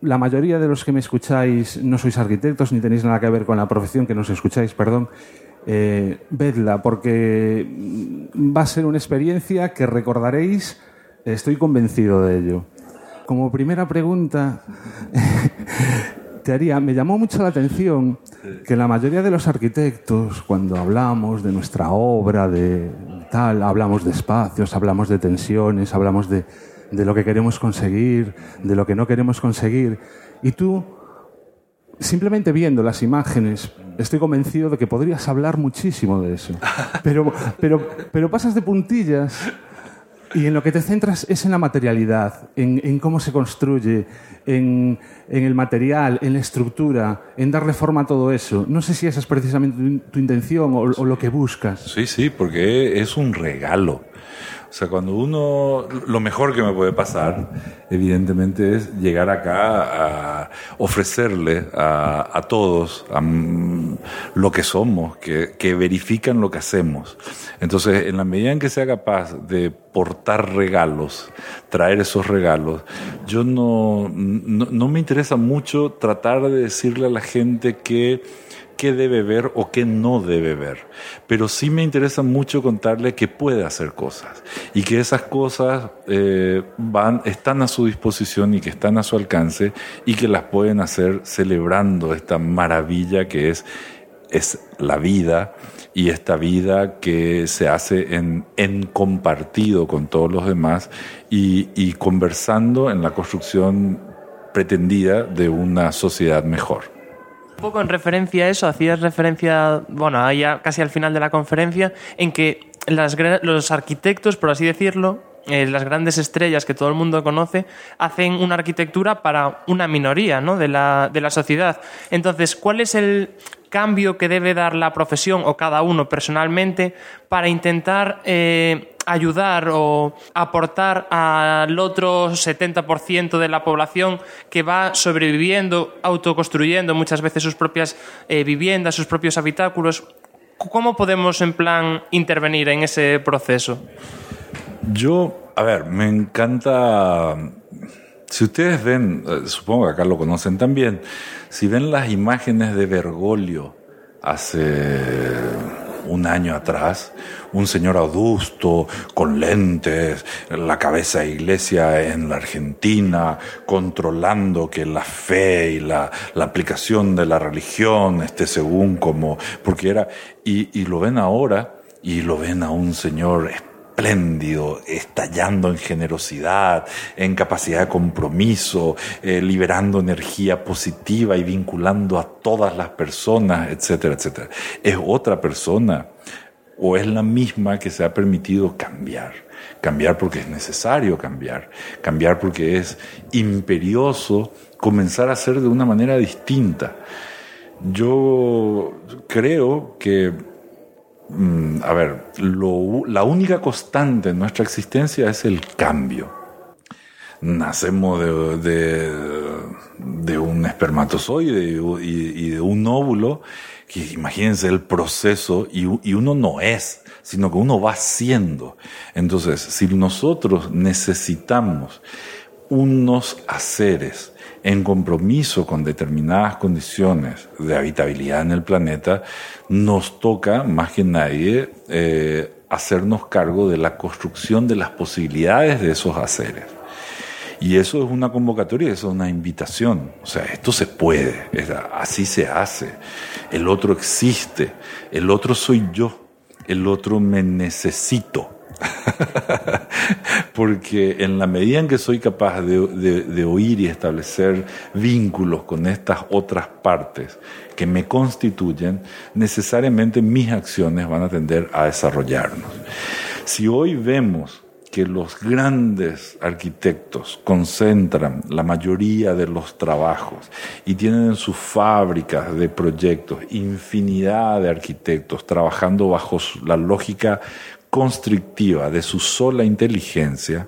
La mayoría de los que me escucháis no sois arquitectos ni tenéis nada que ver con la profesión que nos escucháis, perdón. Eh, vedla, porque mm, va a ser una experiencia que recordaréis, estoy convencido de ello. Como primera pregunta, te haría, me llamó mucho la atención que la mayoría de los arquitectos, cuando hablamos de nuestra obra, de tal, hablamos de espacios, hablamos de tensiones, hablamos de, de lo que queremos conseguir, de lo que no queremos conseguir. Y tú, simplemente viendo las imágenes, estoy convencido de que podrías hablar muchísimo de eso. Pero, pero, pero pasas de puntillas y en lo que te centras es en la materialidad, en, cómo se construye, en, el material, en la estructura, en darle forma a todo eso. No sé si esa es precisamente tu, intención o, lo que buscas. Sí, sí, porque es un regalo. O sea, cuando uno, lo mejor que me puede pasar, evidentemente, es llegar acá a ofrecerle a, a todos a, lo que somos, que, que verifican lo que hacemos. Entonces, en la medida en que sea capaz de portar regalos, traer esos regalos, yo no, no, no me interesa mucho tratar de decirle a la gente que qué debe ver o qué no debe ver. Pero sí me interesa mucho contarle que puede hacer cosas y que esas cosas eh, van, están a su disposición y que están a su alcance y que las pueden hacer celebrando esta maravilla que es, es la vida y esta vida que se hace en, en compartido con todos los demás y, y conversando en la construcción pretendida de una sociedad mejor. Un poco en referencia a eso, hacías referencia, bueno, ya casi al final de la conferencia, en que las los arquitectos, por así decirlo, eh, las grandes estrellas que todo el mundo conoce, hacen una arquitectura para una minoría ¿no? de, la, de la sociedad. Entonces, ¿cuál es el cambio que debe dar la profesión o cada uno personalmente para intentar eh, ayudar o aportar al otro 70% de la población que va sobreviviendo, autoconstruyendo muchas veces sus propias eh, viviendas, sus propios habitáculos? ¿Cómo podemos en plan intervenir en ese proceso? Yo, a ver, me encanta. Si ustedes ven, eh, supongo que acá lo conocen también, si ven las imágenes de Bergoglio hace un año atrás, un señor adusto, con lentes, la cabeza de iglesia en la Argentina, controlando que la fe y la, la aplicación de la religión esté según como, porque era, y, y lo ven ahora, y lo ven a un señor espléndido, estallando en generosidad, en capacidad de compromiso, eh, liberando energía positiva y vinculando a todas las personas, etcétera, etcétera. Es otra persona o es la misma que se ha permitido cambiar. Cambiar porque es necesario cambiar, cambiar porque es imperioso comenzar a hacer de una manera distinta. Yo creo que a ver, la única constante en nuestra existencia es el cambio. Nacemos de, de- de un espermatozoide y, de un óvulo, que imagínense el proceso, y, y uno no es, sino que uno va siendo. Entonces, si nosotros necesitamos unos haceres en compromiso con determinadas condiciones de habitabilidad en el planeta, nos toca, más que nadie, eh, hacernos cargo de la construcción de las posibilidades de esos haceres. Y eso es una convocatoria, eso es una invitación. O sea, esto se puede, así se hace. El otro existe, el otro soy yo, el otro me necesito. Porque en la medida en que soy capaz de, oír y establecer vínculos con estas otras partes que me constituyen, necesariamente mis acciones van a tender a desarrollarnos. Si hoy vemos que los grandes arquitectos concentran la mayoría de los trabajos y tienen en sus fábricas de proyectos infinidad de arquitectos trabajando bajo la lógica constrictiva de su sola inteligencia,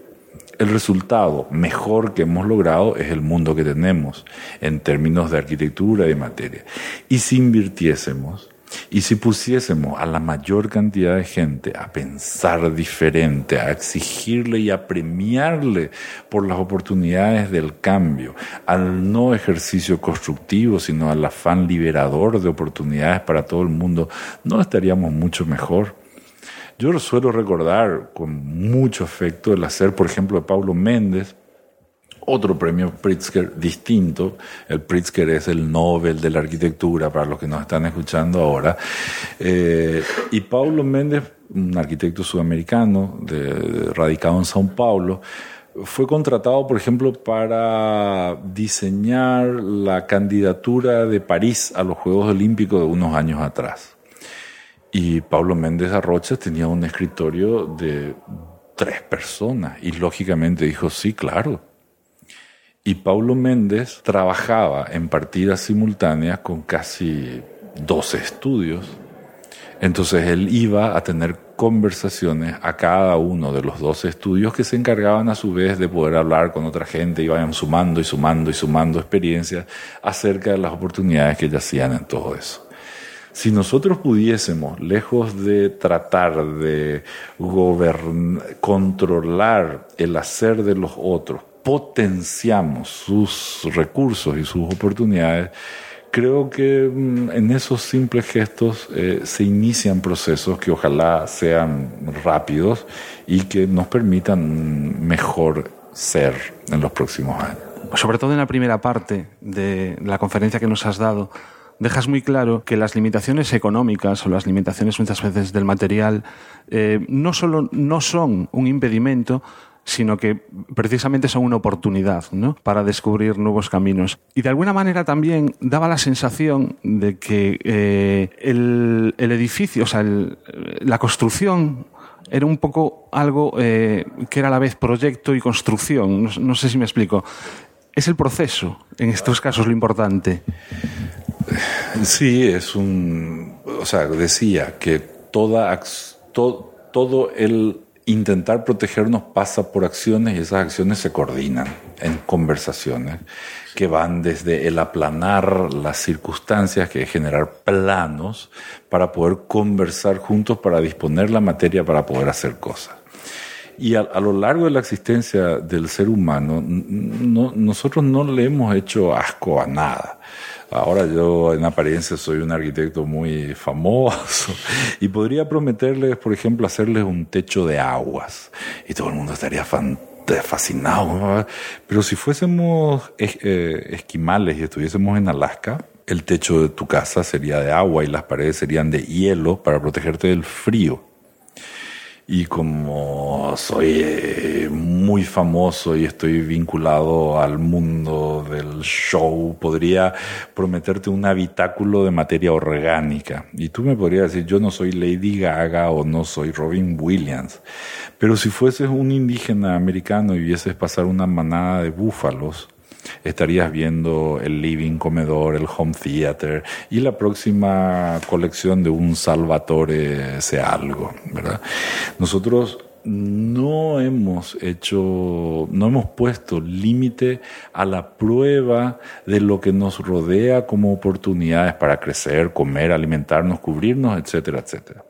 el resultado mejor que hemos logrado es el mundo que tenemos en términos de arquitectura y materia. Y si invirtiésemos y si pusiésemos a la mayor cantidad de gente a pensar diferente, a exigirle y a premiarle por las oportunidades del cambio, al no ejercicio constructivo, sino al afán liberador de oportunidades para todo el mundo, no estaríamos mucho mejor. Yo suelo recordar con mucho afecto el hacer, por ejemplo, de Paulo Méndez, otro premio Pritzker distinto. El Pritzker es el Nobel de la arquitectura, para los que nos están escuchando ahora. Eh, y Paulo Méndez, un arquitecto sudamericano radicado en Sao Paulo, fue contratado, por ejemplo, para diseñar la candidatura de París a los Juegos Olímpicos de unos años atrás. Y Pablo Méndez Arrocha tenía un escritorio de tres personas y lógicamente dijo, sí, claro. Y Pablo Méndez trabajaba en partidas simultáneas con casi 12 estudios. Entonces él iba a tener conversaciones a cada uno de los 12 estudios que se encargaban a su vez de poder hablar con otra gente vayan sumando y sumando y sumando experiencias acerca de las oportunidades que yacían en todo eso. Si nosotros pudiésemos, lejos de tratar de controlar el hacer de los otros, potenciamos sus recursos y sus oportunidades, creo que mm, en esos simples gestos eh, se inician procesos que ojalá sean rápidos y que nos permitan un mejor ser en los próximos años. sobre todo en la primera parte de la conferencia que nos has dado, dejas muy claro que las limitaciones económicas o las limitaciones muchas veces del material eh, no solo no son un impedimento, sino que precisamente son una oportunidad ¿no? para descubrir nuevos caminos. Y de alguna manera también daba la sensación de que eh, el, el edificio, o sea, la construcción era un poco algo eh, que era a la vez proyecto y construcción. No sé si me explico. Es el proceso, en estos casos, lo importante. Sí, es un. O sea, decía que toda, to- todo el intentar protegernos pasa por acciones y esas acciones se coordinan en conversaciones que van desde el aplanar las circunstancias, que es generar planos para poder conversar juntos, para disponer la materia para poder hacer cosas. Y a, a lo largo de la existencia del ser humano, no- nosotros no le hemos hecho asco a nada. Ahora yo en apariencia soy un arquitecto muy famoso y podría prometerles, por ejemplo, hacerles un techo de aguas y todo el mundo estaría fan- fascinado. Pero si fuésemos eh, esquimales y estuviésemos en Alaska, el techo de tu casa sería de agua y las paredes serían de hielo para protegerte del frío. Y como soy eh, muy famoso y estoy vinculado al mundo del show, podría prometerte un habitáculo de materia orgánica. Y tú me podrías decir, yo no soy Lady Gaga o no soy Robin Williams. Pero si fueses un indígena americano y vieses pasar una manada de búfalos, estarías viendo el living, comedor, el home theater y la próxima colección de un Salvatore sea algo, ¿verdad? Nosotros no hemos hecho, no hemos puesto límite a la prueba de lo que nos rodea como oportunidades para crecer, comer, alimentarnos, cubrirnos, etcétera, etcétera.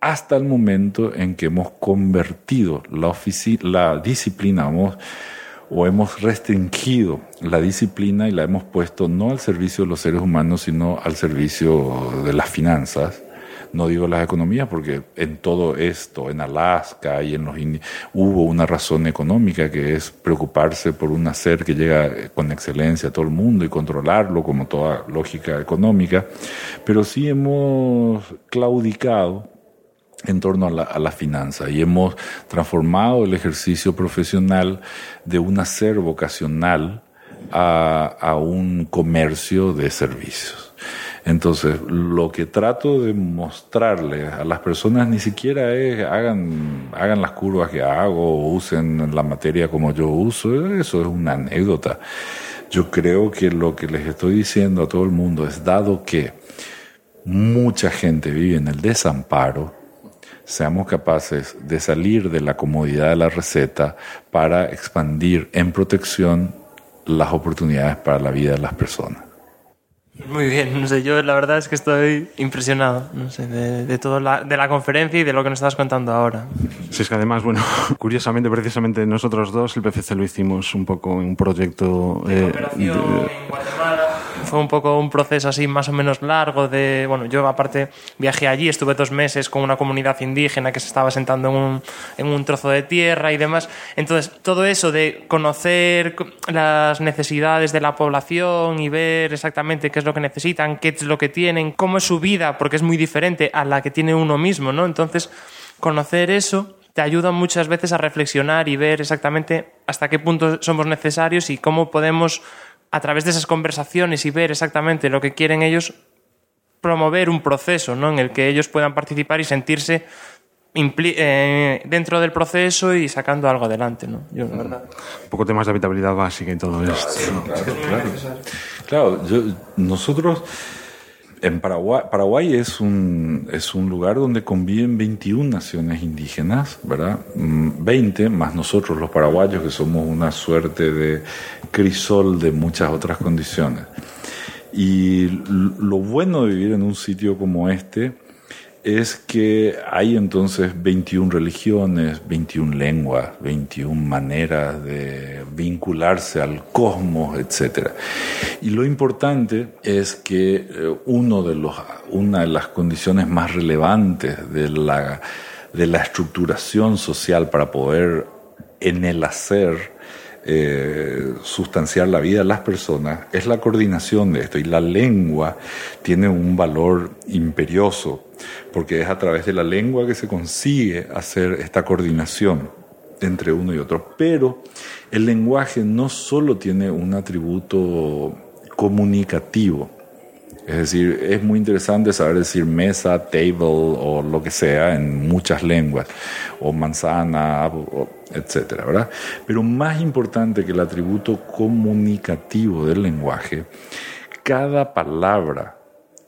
Hasta el momento en que hemos convertido la, la disciplina, o hemos restringido la disciplina y la hemos puesto no al servicio de los seres humanos, sino al servicio de las finanzas. No digo las economías porque en todo esto, en Alaska y en los Indi- hubo una razón económica que es preocuparse por un hacer que llega con excelencia a todo el mundo y controlarlo como toda lógica económica, pero sí hemos claudicado en torno a la, finanza y hemos transformado el ejercicio profesional de un hacer vocacional a, a un comercio de servicios. Entonces, lo que trato de mostrarle a las personas ni siquiera es hagan, hagan las curvas que hago o usen la materia como yo uso, eso es una anécdota. Yo creo que lo que les estoy diciendo a todo el mundo es, dado que mucha gente vive en el desamparo, seamos capaces de salir de la comodidad de la receta para expandir en protección las oportunidades para la vida de las personas. Muy bien, no sé, yo la verdad es que estoy impresionado, no sé, de, de todo la, de la conferencia y de lo que nos estás contando ahora. Si es que además, bueno, curiosamente, precisamente nosotros dos, el PCC lo hicimos un poco en un proyecto... eh, de- Fue un poco un proceso así más o menos largo de, bueno, yo aparte viajé allí, estuve dos meses con una comunidad indígena que se estaba sentando en un, en un trozo de tierra y demás. Entonces, todo eso de conocer co- las necesidades de la población y ver exactamente qué es lo que necesitan, qué es lo que tienen, cómo es su vida, porque es muy diferente a la que tiene uno mismo, ¿no? Entonces, conocer eso te ayuda muchas veces a reflexionar y ver exactamente hasta qué punto somos necesarios y cómo podemos, a través de esas conversaciones y ver exactamente lo que quieren ellos, promover un proceso ¿no? en el que ellos puedan participar y sentirse eh, dentro del proceso y sacando algo adelante. ¿no? Yo, la verdad. un poco temas de habitabilidad básica y todo esto. Claro, yo- nosotros en Paraguay, Paraguay es un, es un lugar donde conviven 21 naciones indígenas, ¿verdad? Mm, 20 más nosotros los paraguayos que somos una suerte de crisol de muchas otras condiciones. Y lo bueno de vivir en un sitio como este es que hay entonces 21 religiones, 21 lenguas, 21 maneras de vincularse al cosmos, etc. Y lo importante es que eh, uno de los, una de las condiciones más relevantes de la, de la estructuración social para poder en el hacer eh, sustanciar la vida de las personas es la coordinación de esto. Y la lengua tiene un valor imperioso porque es a través de la lengua que se consigue hacer esta coordinación entre uno y otro. Pero el lenguaje no solo tiene un atributo comunicativo es decir, es muy interesante saber decir mesa, table o lo que sea en muchas lenguas, o manzana, etcétera, ¿verdad? Pero más importante que el atributo comunicativo del lenguaje, cada palabra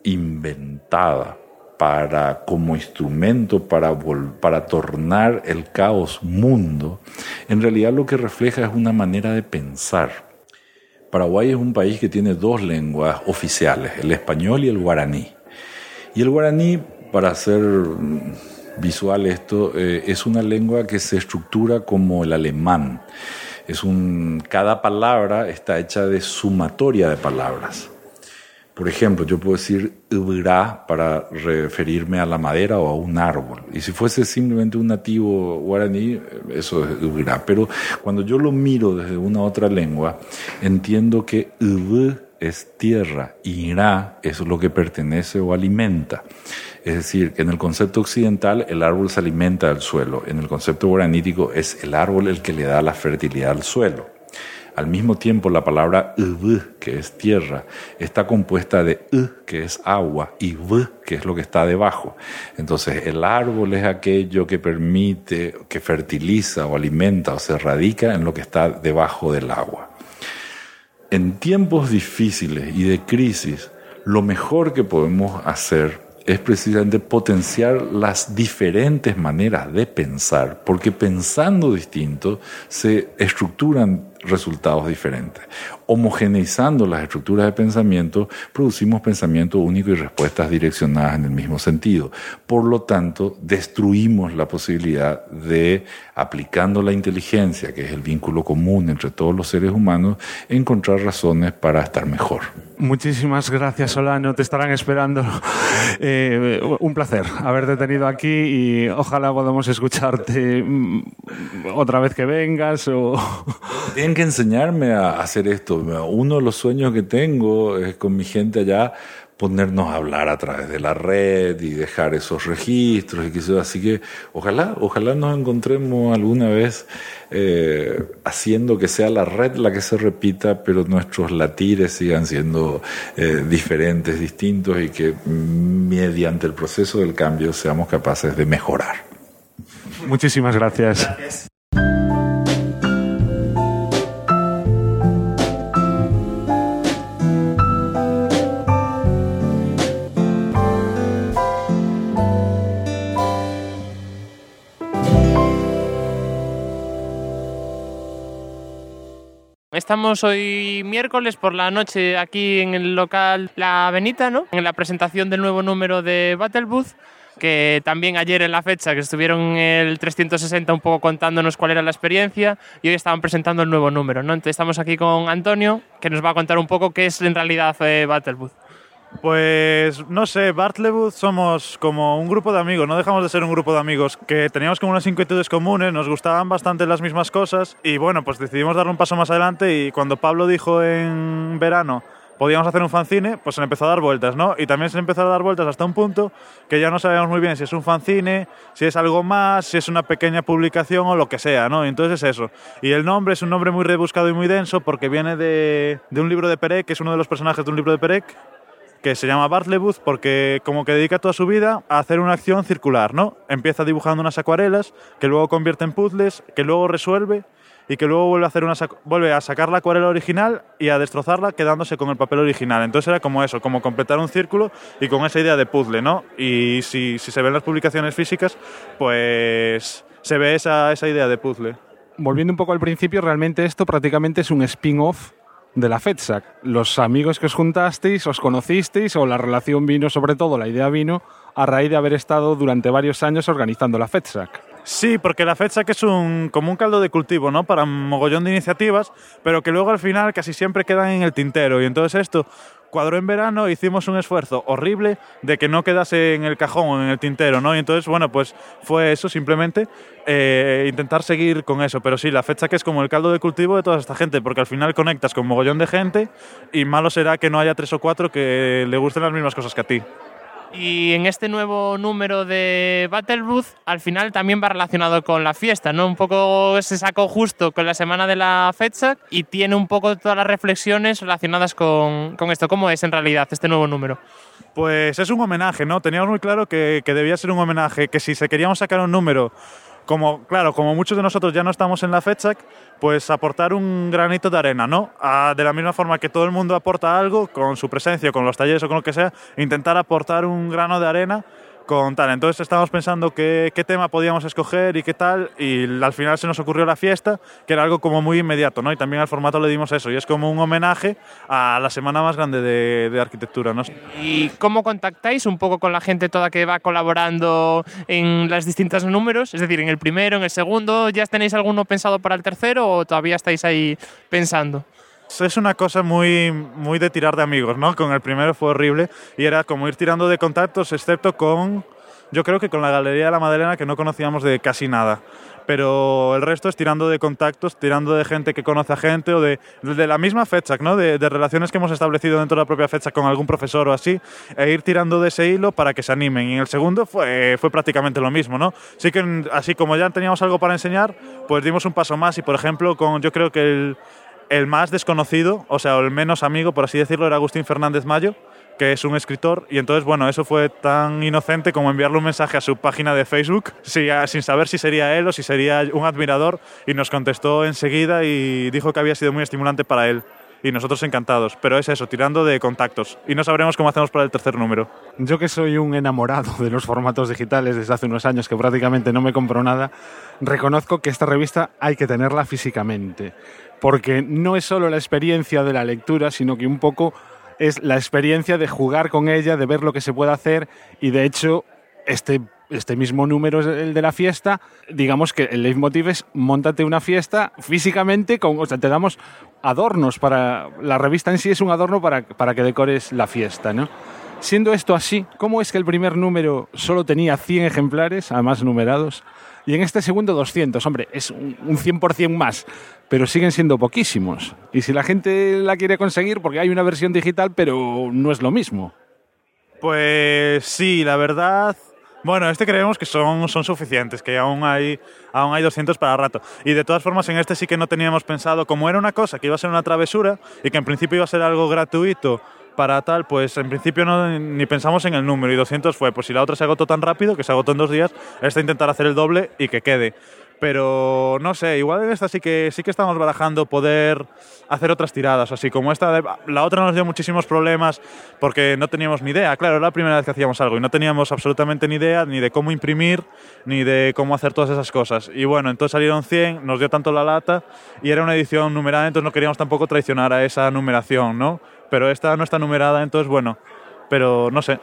inventada para como instrumento para tornar el caos mundo, en realidad lo que refleja es una manera de pensar. Paraguay es un país que tiene dos lenguas oficiales, el español y el guaraní. Y el guaraní, para hacer mm, visual esto, eh, es una lengua que se estructura como el alemán. Es un, cada palabra está hecha de sumatoria de palabras. Por ejemplo, yo puedo decir ubra para referirme a la madera o a un árbol. Y si fuese simplemente un nativo guaraní, eso es ubra. Pero cuando yo lo miro desde una otra lengua, entiendo que ub es tierra y ira es lo que pertenece o alimenta. Es decir, en el concepto occidental el árbol se alimenta del suelo. En el concepto guaranítico es el árbol el que le da la fertilidad al suelo. Al mismo tiempo, la palabra que es tierra, está compuesta de que es agua, y v, que es lo que está debajo. Entonces, el árbol es aquello que permite, que fertiliza o alimenta o se radica en lo que está debajo del agua. En tiempos difíciles y de crisis, lo mejor que podemos hacer es precisamente potenciar las diferentes maneras de pensar, porque pensando distinto se estructuran resultados diferentes. Homogeneizando las estructuras de pensamiento, producimos pensamiento único y respuestas direccionadas en el mismo sentido. Por lo tanto, destruimos la posibilidad de, aplicando la inteligencia, que es el vínculo común entre todos los seres humanos, encontrar razones para estar mejor. Muchísimas gracias, Solano. Te estarán esperando. Eh, un placer haberte tenido aquí y ojalá podamos escucharte mm, otra vez que vengas. O... Tienen que enseñarme a hacer esto. Uno de los sueños que tengo es con mi gente allá ponernos a hablar a través de la red y dejar esos registros y que así que ojalá ojalá nos encontremos alguna vez eh, haciendo que sea la red la que se repita pero nuestros latires sigan siendo eh, diferentes distintos y que mediante el proceso del cambio seamos capaces de mejorar muchísimas gracias. Estamos hoy miércoles por la noche aquí en el local La Benita, ¿no? En la presentación del nuevo número de Battle Booth que también ayer en la fecha que estuvieron el 360 un poco contándonos cuál era la experiencia y hoy estaban presentando el nuevo número, ¿no? Entonces estamos aquí con Antonio, que nos va a contar un poco qué es en realidad eh, Battle Booth. Pues no sé, Bartlebooth somos como un grupo de amigos, no dejamos de ser un grupo de amigos que teníamos como unas inquietudes comunes, nos gustaban bastante las mismas cosas y bueno, pues decidimos darle un paso más adelante y cuando Pablo dijo en verano podíamos hacer un fanzine, pues se empezó a dar vueltas, ¿no? Y también se empezó a dar vueltas hasta un punto que ya no sabíamos muy bien si es un fanzine, si es algo más, si es una pequeña publicación o lo que sea, ¿no? Entonces es eso. Y el nombre es un nombre muy rebuscado y muy denso porque viene de, de un libro de Perec, que es uno de los personajes de un libro de Perec, que se llama Bartlebooth porque como que dedica toda su vida a hacer una acción circular, ¿no? Empieza dibujando unas acuarelas que luego convierte en puzzles, que luego resuelve y que luego vuelve a, hacer una vuelve a sacar la acuarela original y a destrozarla quedándose con el papel original. Entonces era como eso, como completar un círculo y con esa idea de puzzle, ¿no? Y si, si se ven las publicaciones físicas, pues se ve esa, esa idea de puzzle. Volviendo un poco al principio, realmente esto prácticamente es un spin-off de la FEDSAC. Los amigos que os juntasteis, os conocisteis o la relación vino, sobre todo la idea vino, a raíz de haber estado durante varios años organizando la FEDSAC. Sí, porque la FEDSAC es un, como un caldo de cultivo, ¿no? Para un mogollón de iniciativas, pero que luego al final casi siempre quedan en el tintero. Y entonces esto, cuadró en verano, hicimos un esfuerzo horrible de que no quedase en el cajón o en el tintero, ¿no? Y entonces, bueno, pues fue eso, simplemente eh, intentar seguir con eso. Pero sí, la fecha que es como el caldo de cultivo de toda esta gente, porque al final conectas con mogollón de gente y malo será que no haya tres o cuatro que le gusten las mismas cosas que a ti. Y en este nuevo número de Battle Booth, al final también va relacionado con la fiesta, ¿no? Un poco se sacó justo con la semana de la fecha y tiene un poco todas las reflexiones relacionadas con, con esto. ¿Cómo es en realidad este nuevo número? Pues es un homenaje, ¿no? Teníamos muy claro que, que debía ser un homenaje, que si se queríamos sacar un número como, claro, como muchos de nosotros ya no estamos en la FEDSAC, pues aportar un granito de arena, ¿no? de la misma forma que todo el mundo aporta algo, con su presencia, con los talleres o con lo que sea, intentar aportar un grano de arena con tal. Entonces estábamos pensando qué, tema podíamos escoger y qué tal, y al final se nos ocurrió la fiesta, que era algo como muy inmediato, ¿no? Y también al formato le dimos eso, y es como un homenaje a la semana más grande de, arquitectura, ¿no? ¿Y cómo contactáis un poco con la gente toda que va colaborando en las distintas números? Es decir, en el primero, en el segundo, ¿ya tenéis alguno pensado para el tercero o todavía estáis ahí pensando? Es una cosa muy, muy de tirar de amigos, ¿no? Con el primero fue horrible y era como ir tirando de contactos, excepto con, yo creo que con la Galería de la Madalena, que no conocíamos de casi nada. Pero el resto es tirando de contactos, tirando de gente que conoce a gente o de, de la misma fecha, ¿no? De, de, relaciones que hemos establecido dentro de la propia fecha con algún profesor o así, e ir tirando de ese hilo para que se animen. Y en el segundo fue, fue prácticamente lo mismo, ¿no? Sí que así como ya teníamos algo para enseñar, pues dimos un paso más y, por ejemplo, con, yo creo que el, el más desconocido, o sea, el menos amigo, por así decirlo, era Agustín Fernández Mayo, que es un escritor, y entonces, bueno, eso fue tan inocente como enviarle un mensaje a su página de Facebook, sin saber si sería él o si sería un admirador, y nos contestó enseguida y dijo que había sido muy estimulante para él. y nosotros encantados. Pero es eso, tirando de contactos. Y no sabremos cómo hacemos para el tercer número. Yo que soy un enamorado de los formatos digitales desde hace unos años que prácticamente no me compro nada, reconozco que esta revista hay que tenerla físicamente, porque no es solo la experiencia de la lectura, sino que un poco es la experiencia de jugar con ella, de ver lo que se puede hacer y de hecho este este mismo número es el de la fiesta, digamos que el leitmotiv es montate una fiesta físicamente, con, o sea, te damos adornos para... La revista en sí es un adorno para, para que decores la fiesta, ¿no? Siendo esto así, ¿cómo es que el primer número solo tenía 100 ejemplares, además numerados, y en este segundo 200? Hombre, es un un 100% más, pero siguen siendo poquísimos. Y si la gente la quiere conseguir, porque hay una versión digital, pero no es lo mismo. Pues sí, la verdad. Bueno, este creemos que son, son suficientes, que aún hay, aún hay 200 para rato. Y de todas formas, en este sí que no teníamos pensado, como era una cosa que iba a ser una travesura y que en principio iba a ser algo gratuito para tal, pues en principio no, ni pensamos en el número y 200 fue, pues si la otra se agotó tan rápido, que se agotó en dos días, esta intentar hacer el doble y que quede. Pero no sé, igual en esta sí que, sí que estamos barajando poder hacer otras tiradas, así como esta, la otra nos dio muchísimos problemas porque no teníamos ni idea, claro, era la primera vez que hacíamos algo y no teníamos absolutamente ni idea ni de cómo imprimir, ni de cómo hacer todas esas cosas. Y bueno, entonces salieron 100, nos dio tanto la lata y era una edición numerada, entonces no queríamos tampoco traicionar a esa numeración, ¿no? Pero esta no está numerada, entonces bueno, pero no sé.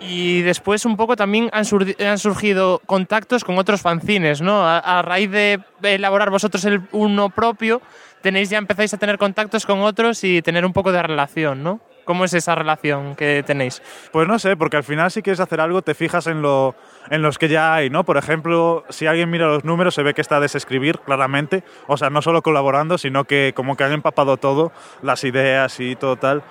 Y después un poco también han, han surgido contactos con otros fanzines, ¿no? A, a raíz de elaborar vosotros el uno propio, tenéis ya empezáis a tener contactos con otros y tener un poco de relación, ¿no? ¿Cómo es esa relación que tenéis? Pues no sé, porque al final si quieres hacer algo te fijas en, lo, en los que ya hay, ¿no? Por ejemplo, si alguien mira los números se ve que está a desescribir claramente, o sea, no solo colaborando, sino que como que han empapado todo, las ideas y todo tal.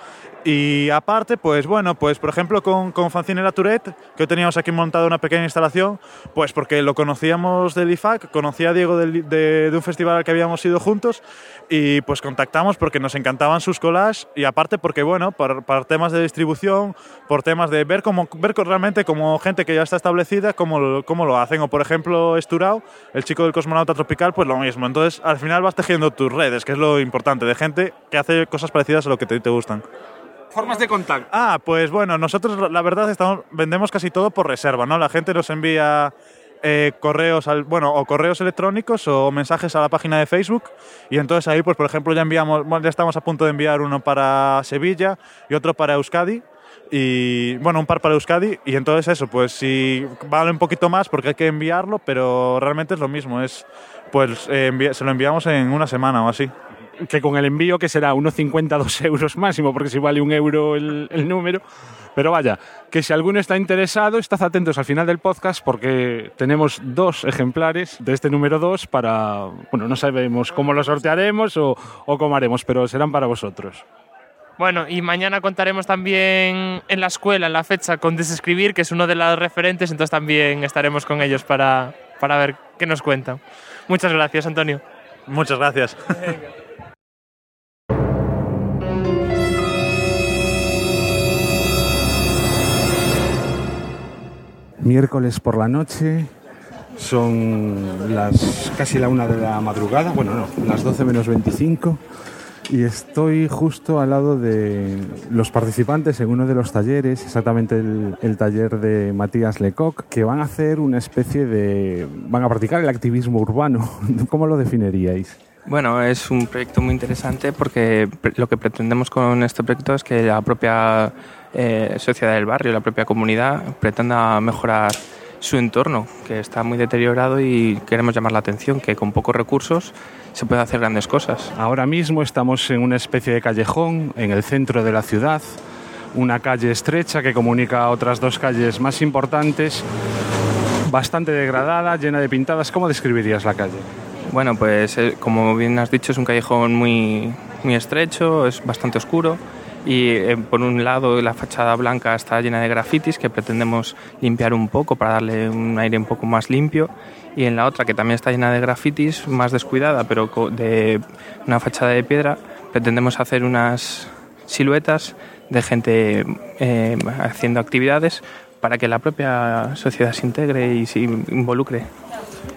Y aparte, pues bueno, pues por ejemplo con, con Fanzine La Tourette, que teníamos aquí montada una pequeña instalación, pues porque lo conocíamos del IFAC, conocía a Diego de, de un festival al que habíamos ido juntos y pues contactamos porque nos encantaban sus collages y aparte porque bueno, por, por temas de distribución, por temas de ver cómo ver realmente como gente que ya está establecida, cómo, cómo lo hacen. O por ejemplo Esturao, el chico del cosmonauta tropical, pues lo mismo. Entonces al final vas tejiendo tus redes, que es lo importante, de gente que hace cosas parecidas a lo que te, te gustan. Formas de contacto. Ah, pues bueno, nosotros la verdad estamos, vendemos casi todo por reserva, ¿no? La gente nos envía eh, correos, al, bueno, o correos electrónicos o mensajes a la página de Facebook y entonces ahí, pues por ejemplo, ya enviamos, ya estamos a punto de enviar uno para Sevilla y otro para Euskadi y bueno, un par para Euskadi y entonces eso, pues si vale un poquito más porque hay que enviarlo, pero realmente es lo mismo, es pues eh, se lo enviamos en una semana o así. Que con el envío que será unos 50 2 euros máximo, porque si vale un euro el, el número. Pero vaya, que si alguno está interesado, estad atentos al final del podcast porque tenemos dos ejemplares de este número 2 para, bueno, no sabemos cómo lo sortearemos o, o cómo haremos, pero serán para vosotros. Bueno, y mañana contaremos también en la escuela, en la fecha, con Desescribir, que es uno de los referentes, entonces también estaremos con ellos para, para ver qué nos cuentan. Muchas gracias, Antonio. Muchas gracias. Miércoles por la noche, son las casi la una de la madrugada, bueno, no, las 12 menos 25, y estoy justo al lado de los participantes en uno de los talleres, exactamente el, taller de Matías Lecoq, que van a hacer una especie de. van a practicar el activismo urbano. ¿Cómo lo definiríais? Bueno, es un proyecto muy interesante porque lo que pretendemos con este proyecto es que la propia eh, sociedad del barrio, la propia comunidad, pretenda mejorar su entorno, que está muy deteriorado y queremos llamar la atención que con pocos recursos se puede hacer grandes cosas. Ahora mismo estamos en una especie de callejón en el centro de la ciudad, una calle estrecha que comunica a otras dos calles más importantes, bastante degradada, llena de pintadas. ¿Cómo describirías la calle? Bueno, pues eh, como bien has dicho, es un callejón muy, muy estrecho, es bastante oscuro y eh, por un lado la fachada blanca está llena de grafitis que pretendemos limpiar un poco para darle un aire un poco más limpio y en la otra que también está llena de grafitis, más descuidada, pero de una fachada de piedra, pretendemos hacer unas siluetas de gente eh, haciendo actividades para que la propia sociedad se integre y se involucre.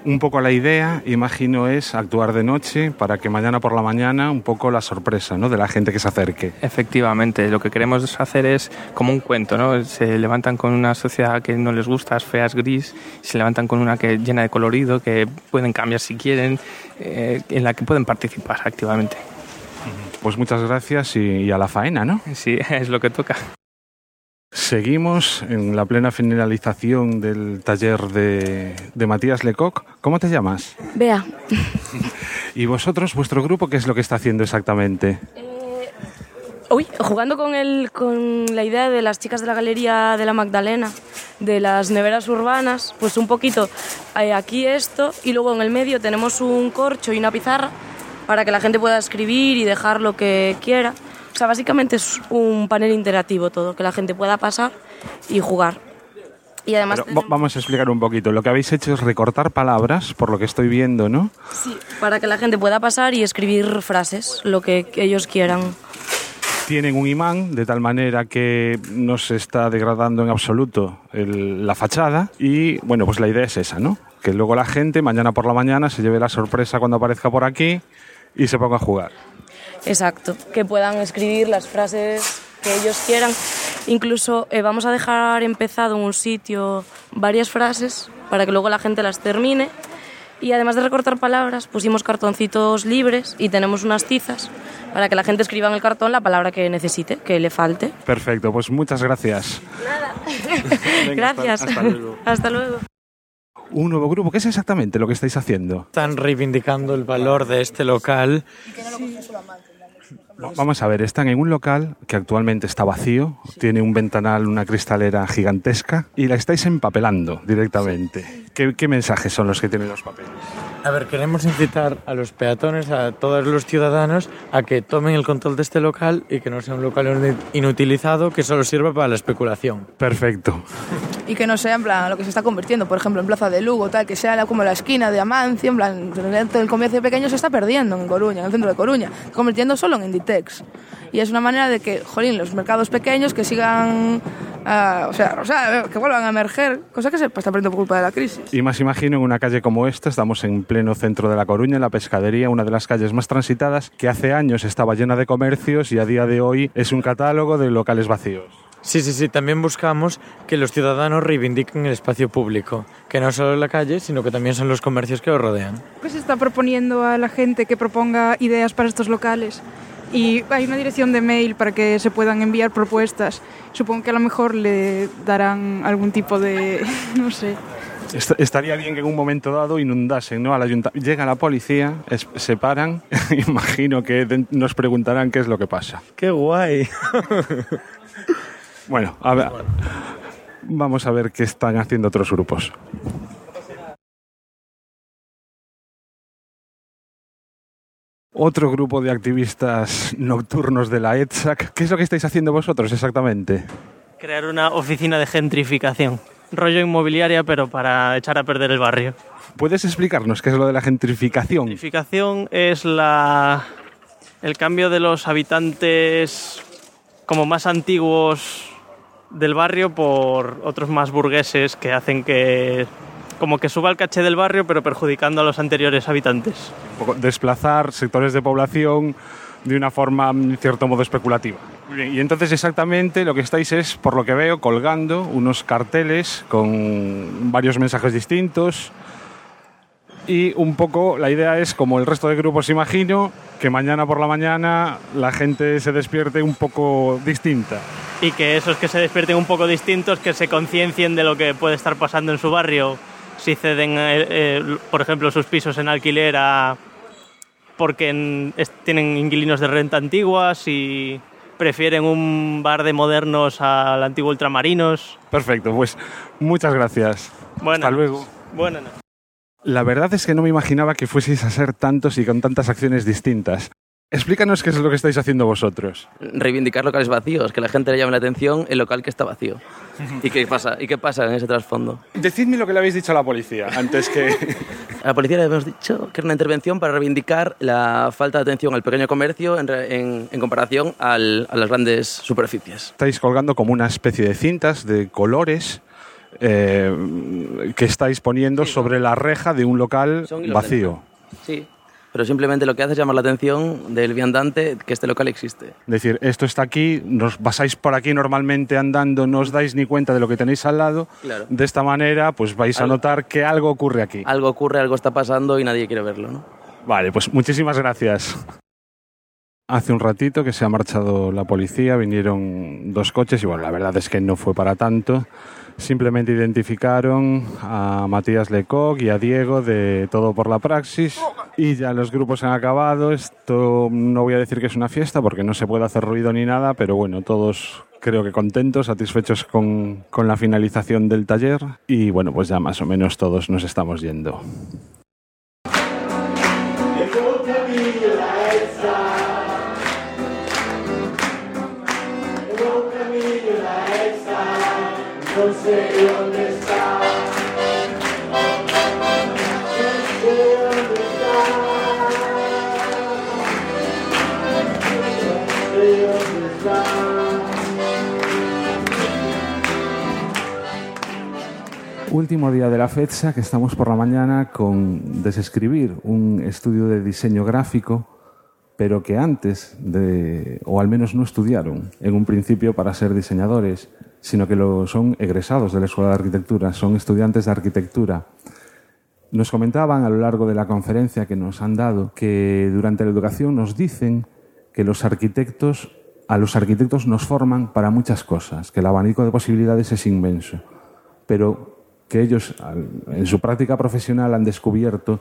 Un poco la idea, imagino, es actuar de noche para que mañana por la mañana un poco la sorpresa ¿no? de la gente que se acerque. Efectivamente, lo que queremos hacer es como un cuento, ¿no? Se levantan con una sociedad que no les gusta, es fea, es gris, se levantan con una que llena de colorido, que pueden cambiar si quieren, eh, en la que pueden participar activamente. Pues muchas gracias y, y a la faena, ¿no? Sí, es lo que toca. Seguimos en la plena finalización del taller de, de Matías Lecoq. ¿Cómo te llamas? Vea, ¿Y vosotros, vuestro grupo, qué es lo que está haciendo exactamente? uy, jugando con, el, con la idea de las chicas de la Galería de la Magdalena, de las neveras urbanas, pues un poquito eh, aquí esto y luego en el medio tenemos un corcho y una pizarra para que la gente pueda escribir y dejar lo que quiera. O sea, básicamente es un panel interactivo todo, que la gente pueda pasar y jugar. Y además Pero vamos a explicar un poquito. Lo que habéis hecho es recortar palabras, por lo que estoy viendo, ¿no? Sí, para que la gente pueda pasar y escribir frases, lo que ellos quieran. Tienen un imán, de tal manera que no se está degradando en absoluto el- la fachada. Y bueno, pues la idea es esa, ¿no? Que luego la gente mañana por la mañana se lleve la sorpresa cuando aparezca por aquí y se ponga a jugar. Exacto, que puedan escribir las frases que ellos quieran. Incluso eh, vamos a dejar empezado en un sitio varias frases para que luego la gente las termine. Y además de recortar palabras, pusimos cartoncitos libres y tenemos unas tizas para que la gente escriba en el cartón la palabra que necesite, que le falte. Perfecto, pues muchas gracias. Gracias. hasta- hasta luego. Hasta luego. Un nuevo grupo, ¿qué es exactamente lo que estáis haciendo? Están reivindicando el valor de este local. Va- Vamos a ver, están en un local que actualmente está vacío, tiene un ventanal, una cristalera gigantesca y la estáis empapelando directamente. ¿Qué, qué mensajes son los que tienen los papeles? A ver, queremos incitar a los peatones, a todos los ciudadanos, a que tomen el control de este local y que no sea un local inu- inutilizado que solo sirva para la especulación. Perfecto. Y que no sea en plan lo que se está convirtiendo, por ejemplo, en Plaza de Lugo, tal, que sea como la esquina de Amancio, en plan, el comercio pequeño se está perdiendo en Coruña, en el centro de Coruña, convirtiendo solo en Inditex. Y es una manera de que, jolín, los mercados pequeños que sigan, ah, o, sea, o sea, que vuelvan a emerger, cosa que se está perdiendo por culpa de la crisis. Y más imagino en una calle como esta, estamos en pleno centro de La Coruña, en la pescadería, una de las calles más transitadas, que hace años estaba llena de comercios y a día de hoy es un catálogo de locales vacíos. Sí, sí, sí, también buscamos que los ciudadanos reivindiquen el espacio público, que no solo es la calle, sino que también son los comercios que lo rodean. Pues se está proponiendo a la gente que proponga ideas para estos locales y hay una dirección de mail para que se puedan enviar propuestas. Supongo que a lo mejor le darán algún tipo de, no sé. Est- estaría bien que en un momento dado inundasen ¿no? al ayuntamiento. Llega la policía, es- se paran, imagino que nos preguntarán qué es lo que pasa. ¡Qué guay! Bueno, a ver, vamos a ver qué están haciendo otros grupos. Otro grupo de activistas nocturnos de la ETSAC. ¿Qué es lo que estáis haciendo vosotros exactamente? Crear una oficina de gentrificación. Rollo inmobiliaria, pero para echar a perder el barrio. ¿Puedes explicarnos qué es lo de la gentrificación? Gentrificación es la el cambio de los habitantes como más antiguos del barrio por otros más burgueses que hacen que como que suba el caché del barrio pero perjudicando a los anteriores habitantes. Desplazar sectores de población de una forma, en cierto modo, especulativa. Y entonces exactamente lo que estáis es, por lo que veo, colgando unos carteles con varios mensajes distintos. Y un poco la idea es, como el resto de grupos imagino, que mañana por la mañana la gente se despierte un poco distinta. Y que esos que se despierten un poco distintos, que se conciencien de lo que puede estar pasando en su barrio, si ceden, eh, eh, por ejemplo, sus pisos en alquiler a- porque en- es- tienen inquilinos de renta antiguas y prefieren un bar de modernos al antiguo ultramarinos. Perfecto, pues muchas gracias. Hasta luego. Buenas noches. La verdad es que no me imaginaba que fueseis a ser tantos y con tantas acciones distintas. Explícanos qué es lo que estáis haciendo vosotros. reivindicar locales vacíos, que la gente le llame la atención el local que está vacío. ¿Y qué pasa? ¿Y qué pasa en ese trasfondo? Decidme lo que le habéis dicho a la policía antes que... A la policía le hemos dicho que era una intervención para reivindicar la falta de atención al pequeño comercio en, en comparación al- a las grandes superficies. Estáis colgando como una especie de cintas de colores eh, que estáis poniendo sobre la reja de un local vacío. Sí, pero simplemente lo que hace es llamar la atención del viandante que este local existe. Es decir, esto está aquí, nos pasáis por aquí normalmente andando, no os dais ni cuenta de lo que tenéis al lado. Claro. De esta manera, pues vais a Algo- notar que algo ocurre aquí. Algo ocurre, algo está pasando y nadie quiere verlo, ¿no? Vale, pues muchísimas gracias. Hace un ratito que se ha marchado la policía, vinieron dos coches y bueno, la verdad es que no fue para tanto. Simplemente identificaron a Matías Lecoq y a Diego de Todo por la Praxis y ya los grupos han acabado. Esto no voy a decir que es una fiesta porque no se puede hacer ruido ni nada, pero bueno, todos creo que contentos, satisfechos con, con la finalización del taller y bueno, pues ya más o menos todos nos estamos yendo. Último día de la fecha que estamos por la mañana con Desescribir, un estudio de diseño gráfico, pero que antes de, o al menos no estudiaron en un principio para ser diseñadores, sino que lo son egresados de la Escuela de Arquitectura, son estudiantes de arquitectura. Nos comentaban a lo largo de la conferencia que nos han dado que durante la educación nos dicen que los arquitectos, a los arquitectos nos forman para muchas cosas, que el abanico de posibilidades es inmenso, pero que ellos en su práctica profesional han descubierto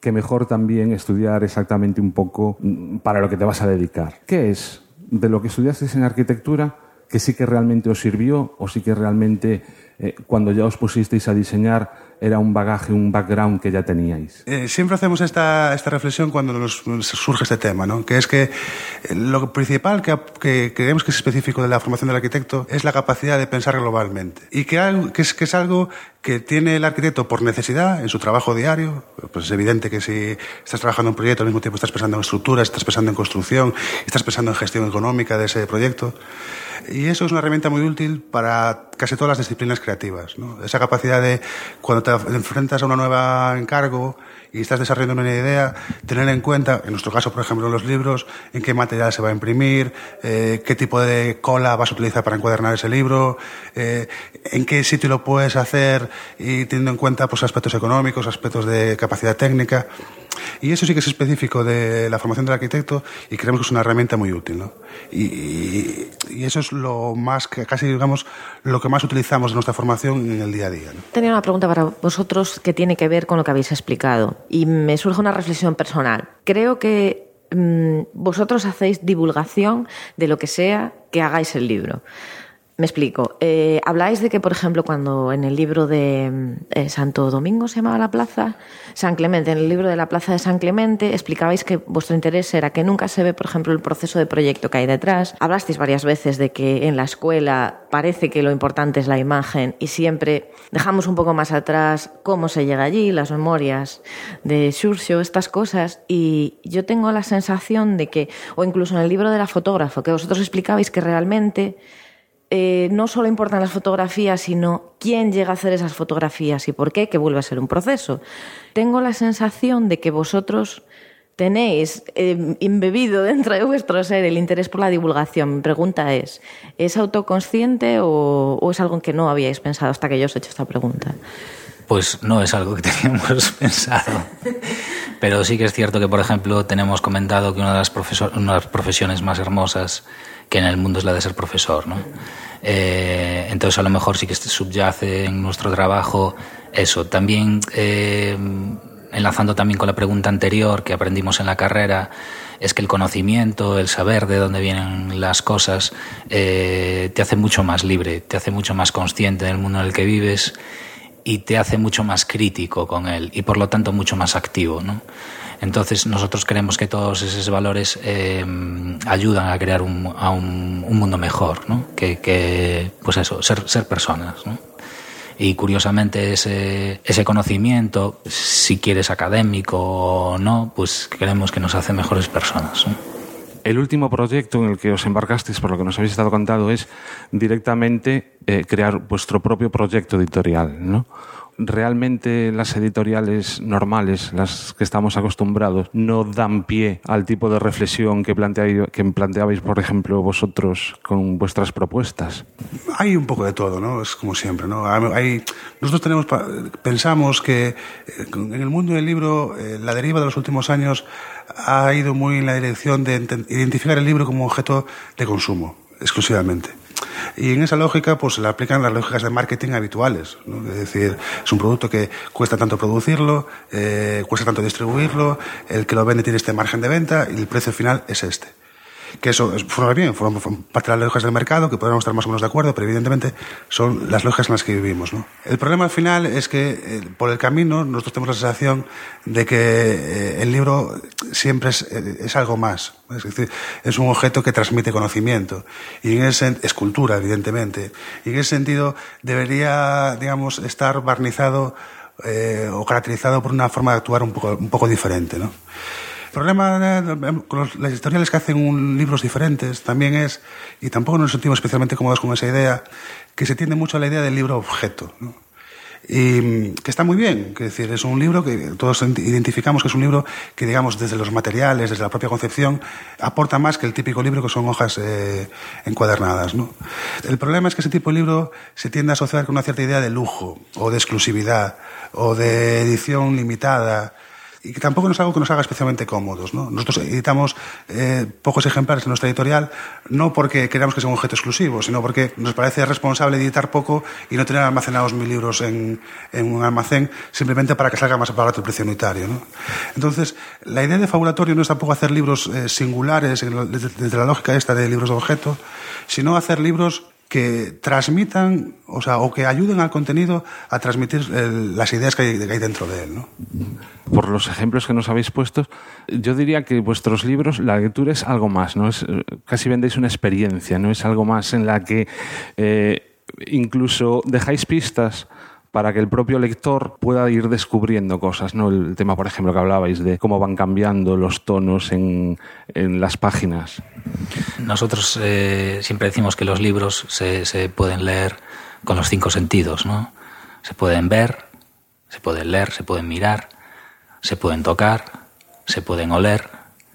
que mejor también estudiar exactamente un poco mm, para lo que te vas a dedicar. ¿Qué es de lo que estudiasteis en arquitectura que sí que realmente os sirvió o sí que realmente eh, cuando ya os pusisteis a diseñar era un bagaje, un background que ya teníais? Eh, siempre hacemos esta, esta reflexión cuando nos, surge este tema, ¿no? que es que eh, lo principal que, que creemos que es específico de la formación del arquitecto es la capacidad de pensar globalmente y que, algo- que, es, que es algo que tiene el arquitecto por necesidad en su trabajo diario. Pues es evidente que si estás trabajando en un proyecto al mismo tiempo estás pensando en estructuras, estás pensando en construcción, estás pensando en gestión económica de ese proyecto. Y eso es una herramienta muy útil para casi todas las disciplinas creativas. ¿no? Esa capacidad de, cuando te enfrentas a una nueva encargo y estás desarrollando una idea, tener en cuenta, en nuestro caso, por ejemplo, los libros, en qué material se va a imprimir, eh, qué tipo de cola vas a utilizar para encuadernar ese libro, eh, en qué sitio lo puedes hacer y teniendo en cuenta pues, aspectos económicos, aspectos de capacidad técnica. Y eso sí que es específico de la formación del arquitecto y creemos que es una herramienta muy útil. ¿no? Y, y- y eso es lo más, que casi digamos, lo que más utilizamos en nuestra formación en el día a día. ¿no? Tenía una pregunta para vosotros que tiene que ver con lo que habéis explicado y me surge una reflexión personal. Creo que mm, vosotros hacéis divulgación de lo que sea que hagáis el libro. Me explico. Eh, habláis de que, por ejemplo, cuando en el libro de mm, eh, Santo Domingo se llamaba la plaza, San Clemente, en el libro de la plaza de San Clemente, explicabais que vuestro interés era que nunca se ve, por ejemplo, el proceso de proyecto que hay detrás. Hablasteis varias veces de que en la escuela parece que lo importante es la imagen y siempre dejamos un poco más atrás cómo se llega allí, las memorias de Xurxo, estas cosas. Y yo tengo la sensación de que, o incluso en el libro de la fotógrafo, que vosotros explicabais que realmente eh, no solo importan las fotografías, sino quién llega a hacer esas fotografías y por qué, que vuelve a ser un proceso. Tengo la sensación de que vosotros tenéis eh, embebido dentro de vuestro ser el interés por la divulgación. Mi pregunta es, ¿es autoconsciente o, o es algo que no habíais pensado hasta que yo os he hecho esta pregunta? Pues no es algo que teníamos pensado. Pero sí que es cierto que, por ejemplo, tenemos comentado que una de las, una de las profesiones más hermosas que en el mundo es la de ser profesor. ¿no? Eh, entonces, a lo mejor sí que subyace en nuestro trabajo eso. También, eh, enlazando también con la pregunta anterior que aprendimos en la carrera, es que el conocimiento, el saber de dónde vienen las cosas, eh, te hace mucho más libre, te hace mucho más consciente del mundo en el que vives y te hace mucho más crítico con él y por lo tanto mucho más activo. ¿no? Entonces nosotros creemos que todos esos valores eh, ayudan a crear un, a un, un mundo mejor, ¿no? que, que, pues eso, ser, ser personas. ¿no? Y curiosamente ese, ese conocimiento, si quieres académico o no, pues creemos que nos hace mejores personas. ¿no? El último proyecto en el que os embarcasteis, por lo que nos habéis estado contando, es directamente eh, crear vuestro propio proyecto editorial, ¿no? Realmente las editoriales normales, las que estamos acostumbrados, no dan pie al tipo de reflexión que, planteáis, que planteabais, por ejemplo, vosotros con vuestras propuestas? Hay un poco de todo, ¿no? Es como siempre, ¿no? Hay, nosotros tenemos, pensamos que eh, en el mundo del libro eh, la deriva de los últimos años ha ido muy en la dirección de identificar el libro como objeto de consumo, exclusivamente. Y en esa lógica, pues le aplican las lógicas de marketing habituales. ¿no? Es decir, es un producto que cuesta tanto producirlo, eh, cuesta tanto distribuirlo, el que lo vende tiene este margen de venta y el precio final es este que eso forma bien, forma parte de las lógicas del mercado, que podemos estar más o menos de acuerdo, pero evidentemente son las lógicas en las que vivimos. ¿no? El problema al final es que eh, por el camino nosotros tenemos la sensación de que eh, el libro siempre es, eh, es, algo más, es decir, es un objeto que transmite conocimiento y en ese es cultura, evidentemente, y en ese sentido debería, digamos, estar barnizado o caracterizado por una forma de actuar un poco, un poco diferente. ¿no? Problema con las editoriales que hacen un, libros diferentes también es, y tampoco nos sentimos especialmente cómodos con esa idea, que se tiende mucho a la idea del libro objeto. Y que está muy bien, que decir, es un libro que todos identificamos que es un libro que, digamos, desde los materiales, desde la propia concepción, aporta más que el típico libro que son hojas eh, encuadernadas. ¿no? El problema es que ese tipo de libro se tiende a asociar con una cierta idea de lujo, o de exclusividad, o de edición limitada, y que tampoco es algo que nos haga especialmente cómodos. ¿no? Nosotros editamos eh, pocos ejemplares en nuestra editorial, no porque queramos que sea un objeto exclusivo, sino porque nos parece responsable editar poco y no tener almacenados mil libros en, en un almacén simplemente para que salga más barato el precio unitario. ¿no? Entonces, la idea de fabulatorio no es tampoco hacer libros eh, singulares desde, la lógica esta de libros de objeto, sino hacer libros que transmitan, o sea, o que ayuden al contenido a transmitir el, las ideas que hay, dentro de él. ¿no? Por los ejemplos que nos habéis puesto, yo diría que vuestros libros, la lectura es algo más, ¿no? Es, casi vendéis una experiencia, ¿no? Es algo más en la que eh, incluso dejáis pistas para que el propio lector pueda ir descubriendo cosas. ¿no? El tema, por ejemplo, que hablabais de cómo van cambiando los tonos en, en las páginas. Nosotros eh, siempre decimos que los libros se, se, pueden leer con los cinco sentidos. ¿no? Se pueden ver, se pueden leer, se pueden mirar, se pueden tocar, se pueden oler,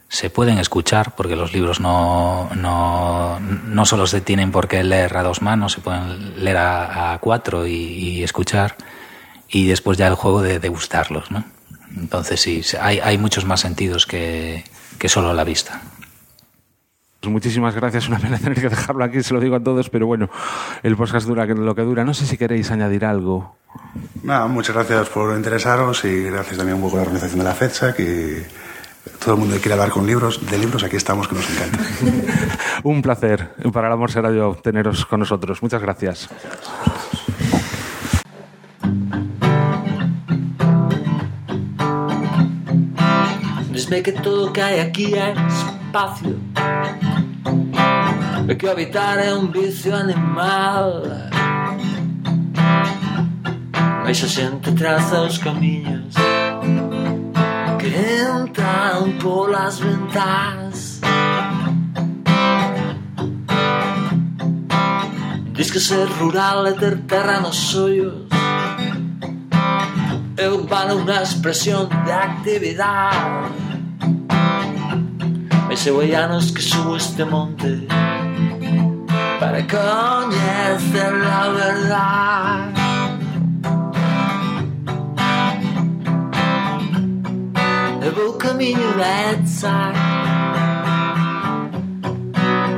se pueden escuchar, porque los libros no, no, no solo se tienen por qué leer a dos manos, se pueden leer a, a cuatro y, y, escuchar, y después ya el juego de degustarlos. ¿no? Entonces sí, hay, hay muchos más sentidos que, que solo la vista. Pues muchísimas gracias, una pena tener que dejarlo aquí, se lo digo a todos, pero bueno, el podcast dura lo que dura. No sé si queréis añadir algo. Nada, muchas gracias por interesaros y gracias también un poco a la organización de la fecha, que todo el mundo quiere hablar con libros, de libros, aquí estamos, que nos encanta. Un placer. Para el amor será yo teneros con nosotros. Muchas gracias. Dime que todo que hai aquí é espacio E que habitar é un vicio animal Mais a xente traza os camiños Que entran polas ventas Diz que ser rural é ter terra nos É urbano unha expresión de actividade Mas eu hai anos que subo este monte Para coñecer a verdade Eu vou caminho da Edsac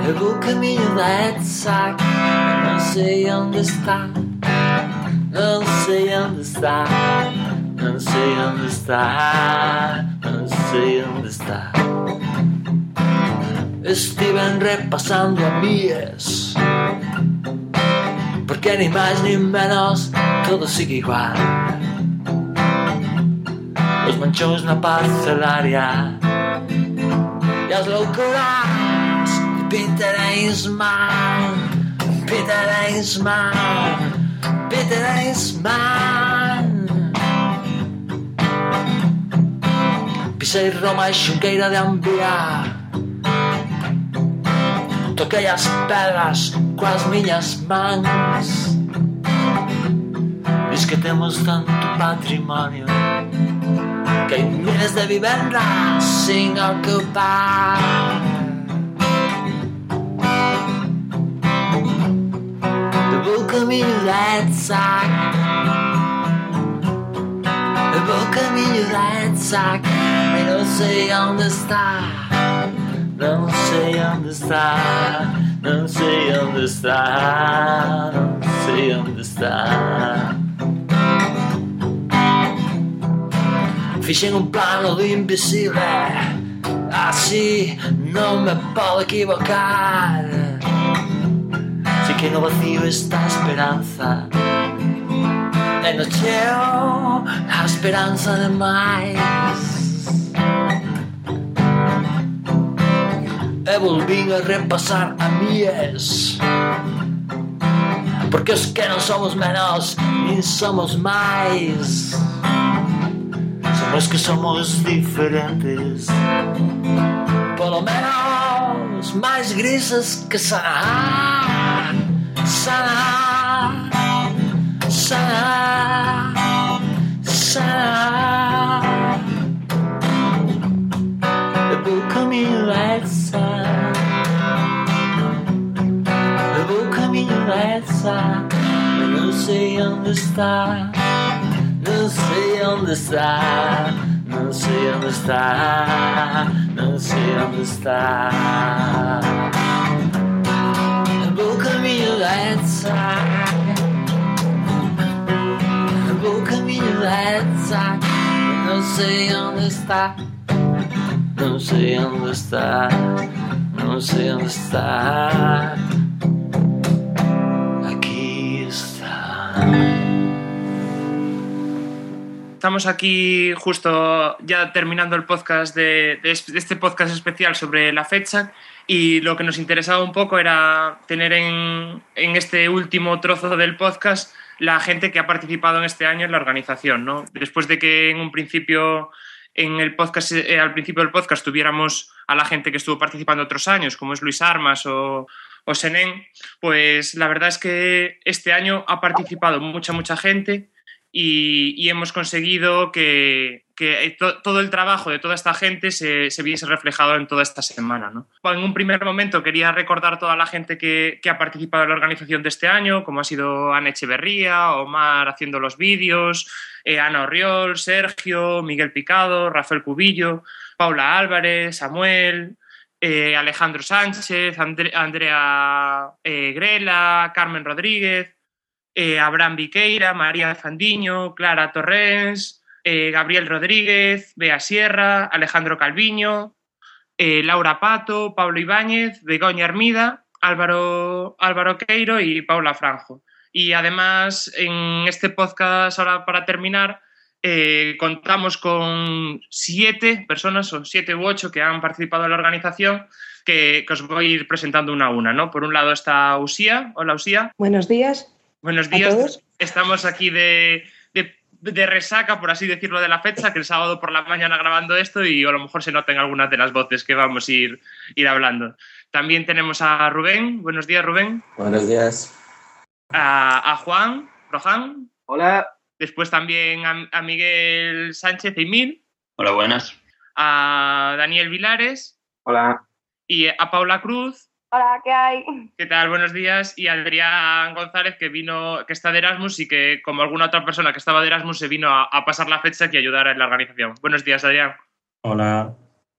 Eu vou caminho da Edsac Não sei onde está. Não sei onde está. Não sei onde está. Não sei onde está. Estiven repasando a mías Porque ni máis ni menos Todo sigue igual Os manchóns na parcelaria E as loucuras Pintaréis mal Pintaréis mal Pintaréis mal Pisei Roma e Xunqueira de Ambia. Toquei as pedras coas miñas mans. Diz que temos tanto patrimonio. Que miles de vivendas sin ocupar vou caminho Eu vou caminho da Edsac E não sei onde está. Não sei onde está Não sei onde está Não sei onde está Fixen un plano do invisible Así non me podo equivocar. Si que no vacío está a esperanza. E no cheo a esperanza de máis e volvín a repasar a mies. Porque os que non somos menos nin somos máis. Somos que somos diferentes. Polo menos máis grises que Sana Sana Sana Sana Eu vou caminho dessa Eu vou caminho dessa Mas não sei onde está Não sei onde está Não sei onde está Não sei onde está. Vou caminho dessa Eu vou caminho dessa Não sei onde está Não sei onde está Não sei onde está. Aquí está Estamos aquí justo ya terminando el podcast de, de es- de este podcast especial sobre la fecha y lo que nos interesaba un poco era tener en, en este último trozo del podcast la gente que ha participado en este año en la organización. ¿no? Después de que en un principio en el podcast, eh, al principio del podcast tuviéramos a la gente que estuvo participando otros años, como es Luis Armas o, o Senén, pues la verdad es que este año ha participado mucha, mucha gente y, hemos conseguido que, que to- todo el trabajo de toda esta gente se, se viese reflejado en toda esta semana. ¿no? En un primer momento quería recordar toda la gente que, que ha participado en la organización de este año, como ha sido Ana Echeverría, Omar haciendo los vídeos, eh, Ana Orriol, Sergio, Miguel Picado, Rafael Cubillo, Paula Álvarez, Samuel, eh, Alejandro Sánchez, Andre- Andrea eh, Grela, Carmen Rodríguez, eh, Abraham Viqueira, María Fandiño, Clara Torrens, eh, Gabriel Rodríguez, Bea Sierra, Alejandro Calviño, eh, Laura Pato, Pablo Ibáñez, Begoña Armida, Álvaro, Álvaro Queiro y Paula Franjo. Y además, en este podcast, ahora para terminar, eh, contamos con siete personas, o siete u ocho, que han participado en la organización, que, que os voy a ir presentando una a una. ¿no? Por un lado está Usía. Hola, Usía. Buenos días. Buenos días. Estamos aquí de, de, de resaca, por así decirlo, de la fecha, que el sábado por la mañana grabando esto y a lo mejor se noten algunas de las voces que vamos a ir, ir hablando. También tenemos a Rubén. Buenos días, Rubén. Buenos días. A, a Juan Rojan. Hola. Después también a, a Miguel Sánchez Emil. Hola, buenas. A Daniel Vilares. Hola. Y a Paula Cruz. Hola, ¿qué hay? ¿Qué tal? Buenos días. Y Adrián González, que vino, que está de Erasmus y que, como alguna otra persona que estaba de Erasmus, se vino a, a pasar la fecha y ayudar en la organización. Buenos días, Adrián. Hola.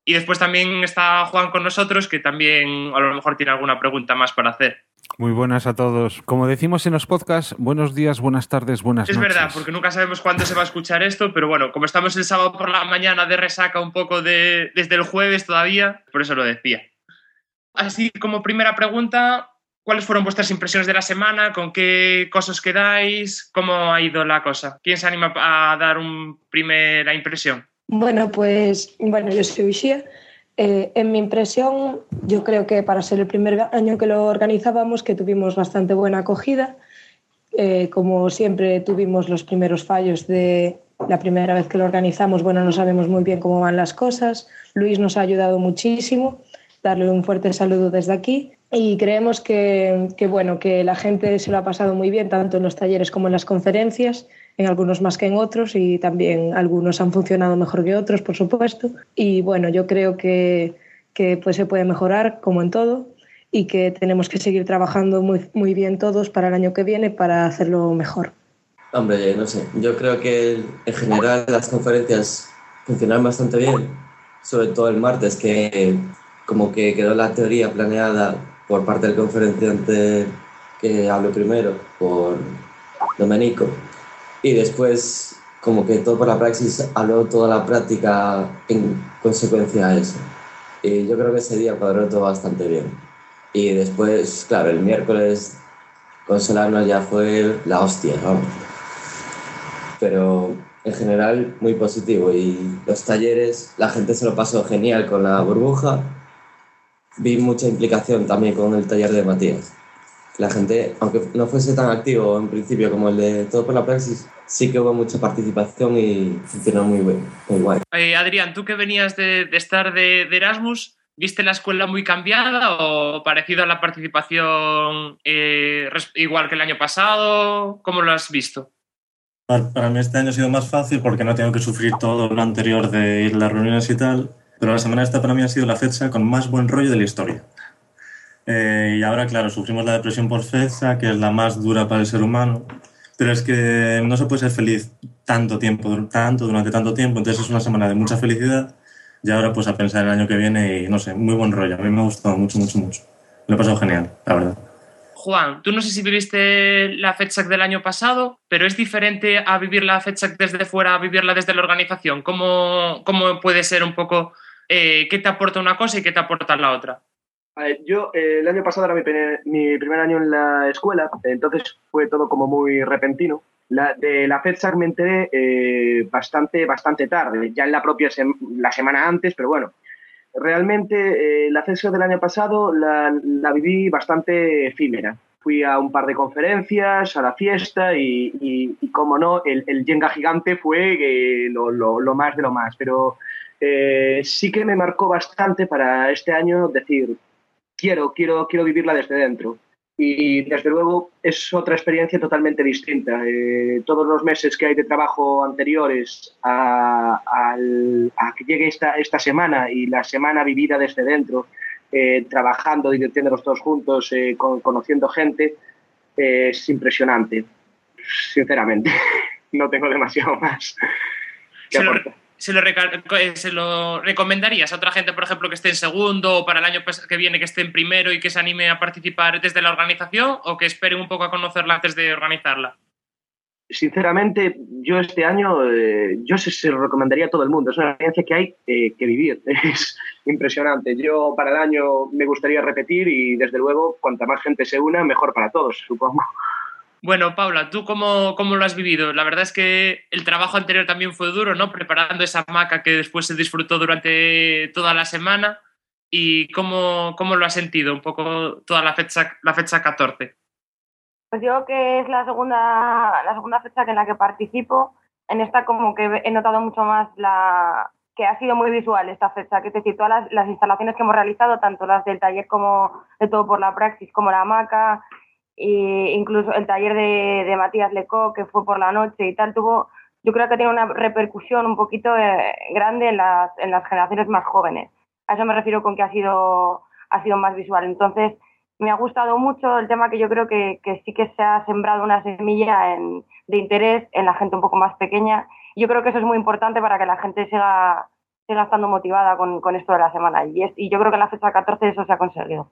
Y después también está Juan con nosotros, que también a lo mejor tiene alguna pregunta más para hacer. Muy buenas a todos. Como decimos en los podcasts, buenos días, buenas tardes, buenas Es noches. verdad, porque nunca sabemos cuándo se va a escuchar esto, pero bueno, como estamos el sábado por la mañana de resaca un poco de, desde el jueves todavía, por eso lo decía. Así como primera pregunta, ¿cuáles fueron vuestras impresiones de la semana? ¿Con qué cosas quedáis? ¿Cómo ha ido la cosa? ¿Quién se anima a dar un primera impresión? Bueno, pues bueno, yo soy Uxía. Eh, en mi impresión, yo creo que para ser el primer año que lo organizábamos, que tuvimos bastante buena acogida. Eh, como siempre tuvimos los primeros fallos de la primera vez que lo organizamos, bueno, no sabemos muy bien cómo van las cosas. Luis nos ha ayudado muchísimo, darle un fuerte saludo desde aquí. y creemos que, que, bueno, que la gente se lo ha pasado muy bien, tanto en los talleres como en las conferencias, en algunos más que en otros y también algunos han funcionado mejor que otros, por supuesto. Y bueno, yo creo que, que pues se puede mejorar como en todo y que tenemos que seguir trabajando muy, muy bien todos para el año que viene para hacerlo mejor. Hombre, no sé, yo creo que en general las conferencias funcionaron bastante bien, sobre todo el martes, que como que quedó la teoría planeada por parte del conferenciante que habló primero, por Domenico, y después como que todo por la praxis habló toda la práctica en consecuencia a eso. Y yo creo que ese día cuadró todo bastante bien. Y después, claro, el miércoles con Solano ya fue la hostia, vamos. Pero en general muy positivo y los talleres, la gente se lo pasó genial con la burbuja. Vi mucha implicación también con el taller de Matías. La gente, aunque no fuese tan activo en principio como el de Todo por la Praxis, sí que hubo mucha participación y funcionó muy, bien, muy guay. Eh, Adrián, tú que venías de, de estar de, de, Erasmus, ¿viste la escuela muy cambiada o parecido a la participación eh, igual que el año pasado? ¿Cómo lo has visto? Para mí este año ha sido más fácil porque no tengo que sufrir todo lo anterior de ir a las reuniones y tal, pero la semana esta para mí ha sido la fecha con más buen rollo de la historia. Eh, y ahora, claro, sufrimos la depresión por fecha, que es la más dura para el ser humano, pero es que no se puede ser feliz tanto tiempo, tanto, durante tanto tiempo, entonces es una semana de mucha felicidad y ahora pues a pensar el año que viene y no sé, muy buen rollo, a mí me ha gustado mucho, mucho, mucho. Me ha pasado genial, la verdad. Juan, tú no sé si viviste la FedSec del año pasado, pero es diferente a vivir la FedSec desde fuera a vivirla desde la organización. ¿Cómo, cómo puede ser un poco eh, qué te aporta una cosa y qué te aporta la otra? Ver, yo eh, el año pasado era mi, mi, primer año en la escuela, entonces fue todo como muy repentino. La, de la FedSAC me enteré eh, bastante, bastante tarde, ya en la propia sem la semana antes, pero bueno, realmente eh, la FedSAC del año pasado la, la, viví bastante efímera. Fui a un par de conferencias, a la fiesta y, y, y como no, el, el Jenga gigante fue eh, lo, lo, lo, más de lo más, pero sí que me marcó bastante para este año decir, quiero, quiero, quiero vivirla desde dentro. Y desde luego es otra experiencia totalmente distinta. Eh, todos los meses que hay de trabajo anteriores a, que llegue esta, esta, semana y la semana vivida desde dentro, eh, trabajando, divirtiéndonos todos juntos, eh, con, conociendo gente, es impresionante. Sinceramente, no tengo demasiado más que aportar se lo, se lo, recomendarías a otra gente, por ejemplo, que esté en segundo o para el año que viene que esté en primero y que se anime a participar desde la organización o que esperen un poco a conocerla antes de organizarla? Sinceramente, yo este año, eh, yo se, se, lo recomendaría a todo el mundo. Es una experiencia que hay eh, que vivir. Es impresionante. Yo para el año me gustaría repetir y desde luego, cuanta más gente se una, mejor para todos, supongo. Bueno, Paula, ¿tú cómo, cómo, lo has vivido? La verdad es que el trabajo anterior también fue duro, ¿no? Preparando esa maca que después se disfrutó durante toda la semana. ¿Y cómo, cómo lo has sentido un poco toda la fecha, la fecha 14? Pues yo que es la segunda, la segunda fecha en la que participo, en esta como que he notado mucho más la que ha sido muy visual esta fecha, que es decir, todas las, las instalaciones que hemos realizado, tanto las del taller como de todo por la praxis, como la hamaca, e incluso el taller de, Matías Lecó, que fue por la noche y tal, tuvo, yo creo que tiene una repercusión un poquito eh, grande en las, en las generaciones más jóvenes. A eso me refiero con que ha sido, ha sido más visual. Entonces, me ha gustado mucho el tema que yo creo que, sí que se ha sembrado una semilla de interés en la gente un poco más pequeña. Yo creo que eso es muy importante para que la gente siga, siga estando motivada con, con esto de la semana. Y, es, y yo creo que en la fecha 14 eso se ha conseguido.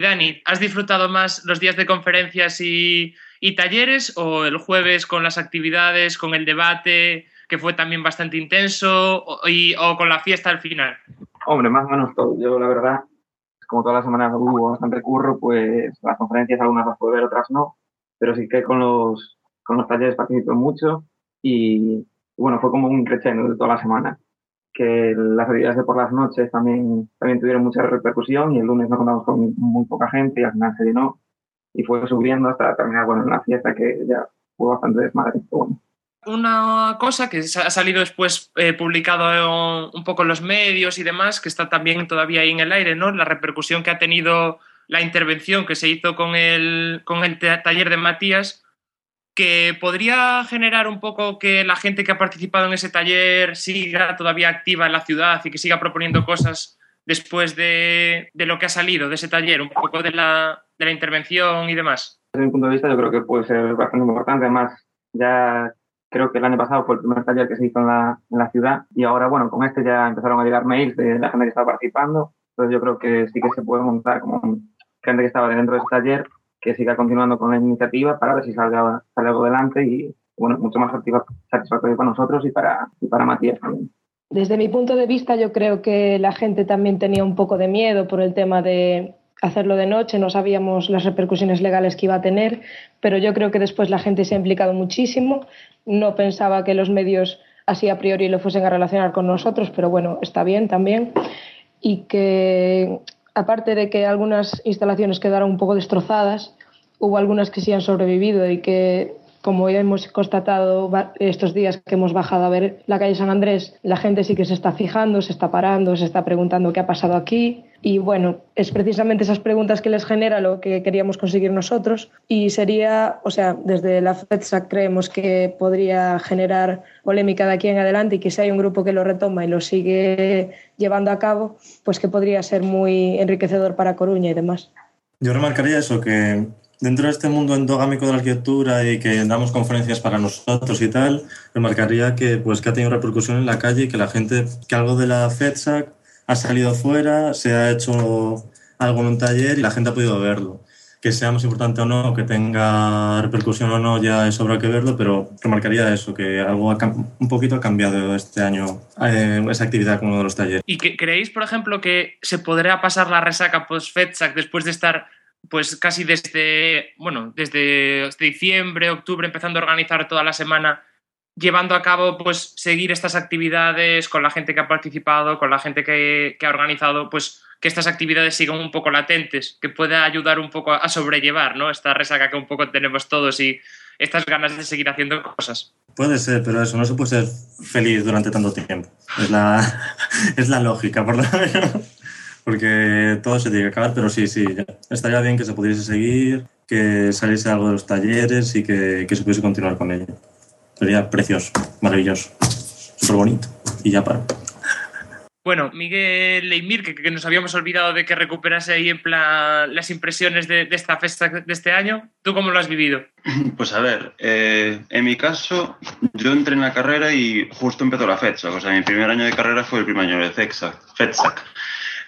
Dani, ¿has disfrutado más los días de conferencias y, talleres o el jueves con las actividades, con el debate, que fue también bastante intenso, o, con la fiesta al final? Hombre, más o menos todo. Yo, la verdad, como todas las semanas hubo bastante curro, pues las conferencias algunas las puedo ver, otras no, pero sí que con los, con los talleres participé mucho y, bueno, fue como un crescendo de toda la semana que las actividades de por las noches también, también tuvieron mucha repercusión y el lunes nos contamos con muy poca gente y al final se llenó y fue subiendo hasta terminar bueno, en fiesta que ya fue bastante desmadre. Bueno. Una cosa que ha salido después eh, publicado un poco en los medios y demás, que está también todavía ahí en el aire, ¿no? La repercusión que ha tenido la intervención que se hizo con el, con el ta- taller de Matías, que podría generar un poco que la gente que ha participado en ese taller siga todavía activa en la ciudad y que siga proponiendo cosas después de, de lo que ha salido de ese taller, un poco de la, de la intervención y demás. Desde mi punto de vista, yo creo que puede ser bastante importante. Además, ya creo que el año pasado fue el primer taller que se hizo en la, en la ciudad y ahora, bueno, con este ya empezaron a llegar mails de la gente que estaba participando. Entonces, yo creo que sí que se puede montar como gente que estaba dentro de ese taller que siga continuando con la iniciativa para ver si salga, sale algo adelante y, bueno, mucho más satisfa- satisfactorio para nosotros y para, y para Matías también. Desde mi punto de vista, yo creo que la gente también tenía un poco de miedo por el tema de hacerlo de noche, no sabíamos las repercusiones legales que iba a tener, pero yo creo que después la gente se ha implicado muchísimo, no pensaba que los medios así a priori lo fuesen a relacionar con nosotros, pero bueno, está bien también, y que aparte de que algunas instalaciones quedaron un poco destrozadas, hubo algunas que sí han sobrevivido y que como ya hemos constatado estos días que hemos bajado a ver la calle San Andrés, la gente sí que se está fijando, se está parando, se está preguntando qué ha pasado aquí. Y bueno, es precisamente esas preguntas que les genera lo que queríamos conseguir nosotros. Y sería, o sea, desde la FEDSAC creemos que podría generar polémica de aquí en adelante y que si hay un grupo que lo retoma y lo sigue llevando a cabo, pues que podría ser muy enriquecedor para Coruña y demás. Yo remarcaría eso, que dentro de este mundo endogámico de la arquitectura y que damos conferencias para nosotros y tal, remarcaría que, pues, que ha tenido repercusión en la calle y que la gente, que algo de la FEDSAC ha salido fuera, se ha hecho algo en un taller y la gente ha podido verlo. Que sea más importante o no, que tenga repercusión o no, ya es obra que verlo, pero remarcaría eso, que algo ha un poquito ha cambiado este año eh, esa actividad con uno de los talleres. ¿Y creéis, por ejemplo, que se podrá pasar la resaca post-FEDSAC después de estar pues casi desde, bueno, desde, diciembre, octubre, empezando a organizar toda la semana, llevando a cabo, pues seguir estas actividades con la gente que ha participado, con la gente que, ha organizado, pues que estas actividades sigan un poco latentes, que pueda ayudar un poco a, a sobrellevar, ¿no? Esta resaca que un poco tenemos todos y estas ganas de seguir haciendo cosas. Puede ser, pero eso, no se puede ser feliz durante tanto tiempo. Es la, es la lógica, por lo menos. Porque todo se tiene que acabar, pero sí, sí, ya. estaría bien que se pudiese seguir, que saliese algo de los talleres y que, que se pudiese continuar con ello. Sería precioso, maravilloso, súper bonito. Y ya para. Bueno, Miguel Leimir, que, que nos habíamos olvidado de que recuperase ahí en plan las impresiones de, de esta fiesta de este año. ¿Tú cómo lo has vivido? Pues a ver, eh, en mi caso, yo entré en la carrera y justo empezó la fecha. O sea, mi primer año de carrera fue el primer año de FEDSAC. FEDSAC.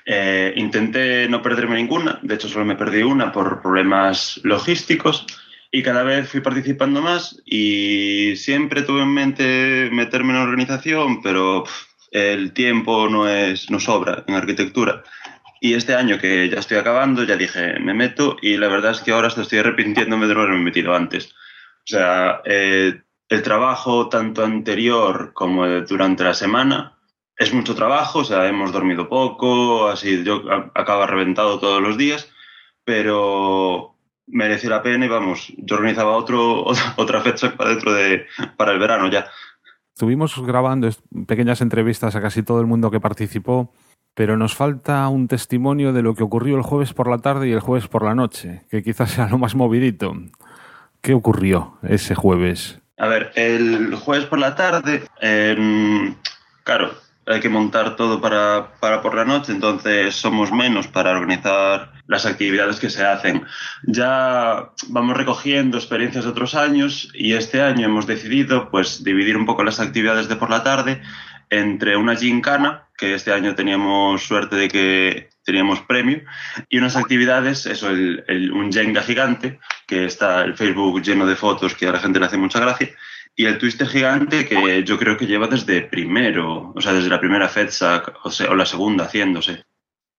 Eh, intenté no perderme ninguna, de hecho solo me perdí una por problemas logísticos y cada vez fui participando más y siempre tuve en mente meterme en la organización, pero el tiempo no, es, no sobra en arquitectura. Y este año que ya estoy acabando, ya dije, me meto y la verdad es que ahora estoy arrepintiéndome de no haberme metido antes. O sea, eh, el trabajo tanto anterior como durante la semana es mucho trabajo, o sea, hemos dormido poco, así yo a- acabo reventado todos los días, pero mereció la pena y vamos, yo organizaba otro, otra fecha para dentro de, para el verano ya. Estuvimos grabando pequeñas entrevistas a casi todo el mundo que participó, pero nos falta un testimonio de lo que ocurrió el jueves por la tarde y el jueves por la noche, que quizás sea lo más movidito. ¿Qué ocurrió ese jueves? A ver, el jueves por la tarde, eh, claro, hay que montar todo para, para por la noche, entonces somos menos para organizar las actividades que se hacen. Ya vamos recogiendo experiencias de otros años y este año hemos decidido pues dividir un poco las actividades de por la tarde entre una gincana, que este año teníamos suerte de que teníamos premio, y unas actividades, eso, el, un Jenga gigante, que está el Facebook lleno de fotos que a la gente le hace mucha gracia, y el Twister gigante que yo creo que lleva desde primero, o sea, desde la primera FEDSAC, o, sea, o la segunda haciéndose.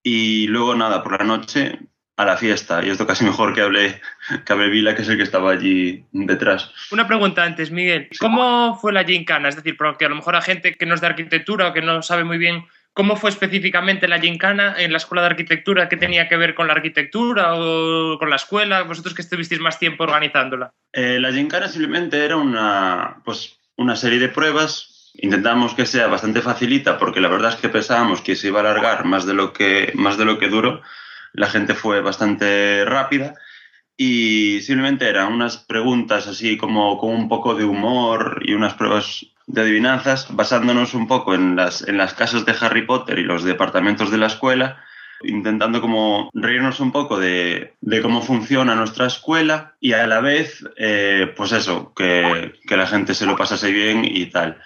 Y luego nada, por la noche a la fiesta, y esto casi mejor que hable, que hable Vila, que es el que estaba allí detrás. Una pregunta antes, Miguel. ¿Cómo fue la gincana? Es decir, porque a lo mejor a gente que no es de arquitectura o que no sabe muy bien cómo fue específicamente la gincana en la escuela de arquitectura, qué tenía que ver con la arquitectura o con la escuela, vosotros que estuvisteis más tiempo organizándola. Eh, la gincana simplemente era una, pues, una serie de pruebas. Intentamos que sea bastante facilita porque la verdad es que pensábamos que se iba a alargar más de lo que, más de lo que duró. la gente fue bastante rápida y simplemente eran unas preguntas así como con un poco de humor y unas pruebas de adivinanzas basándonos un poco en las, en las casas de Harry Potter y los departamentos de la escuela intentando como reírnos un poco de, de, cómo funciona nuestra escuela y a la vez, eh, pues eso, que, que, la gente se lo pasase bien y tal.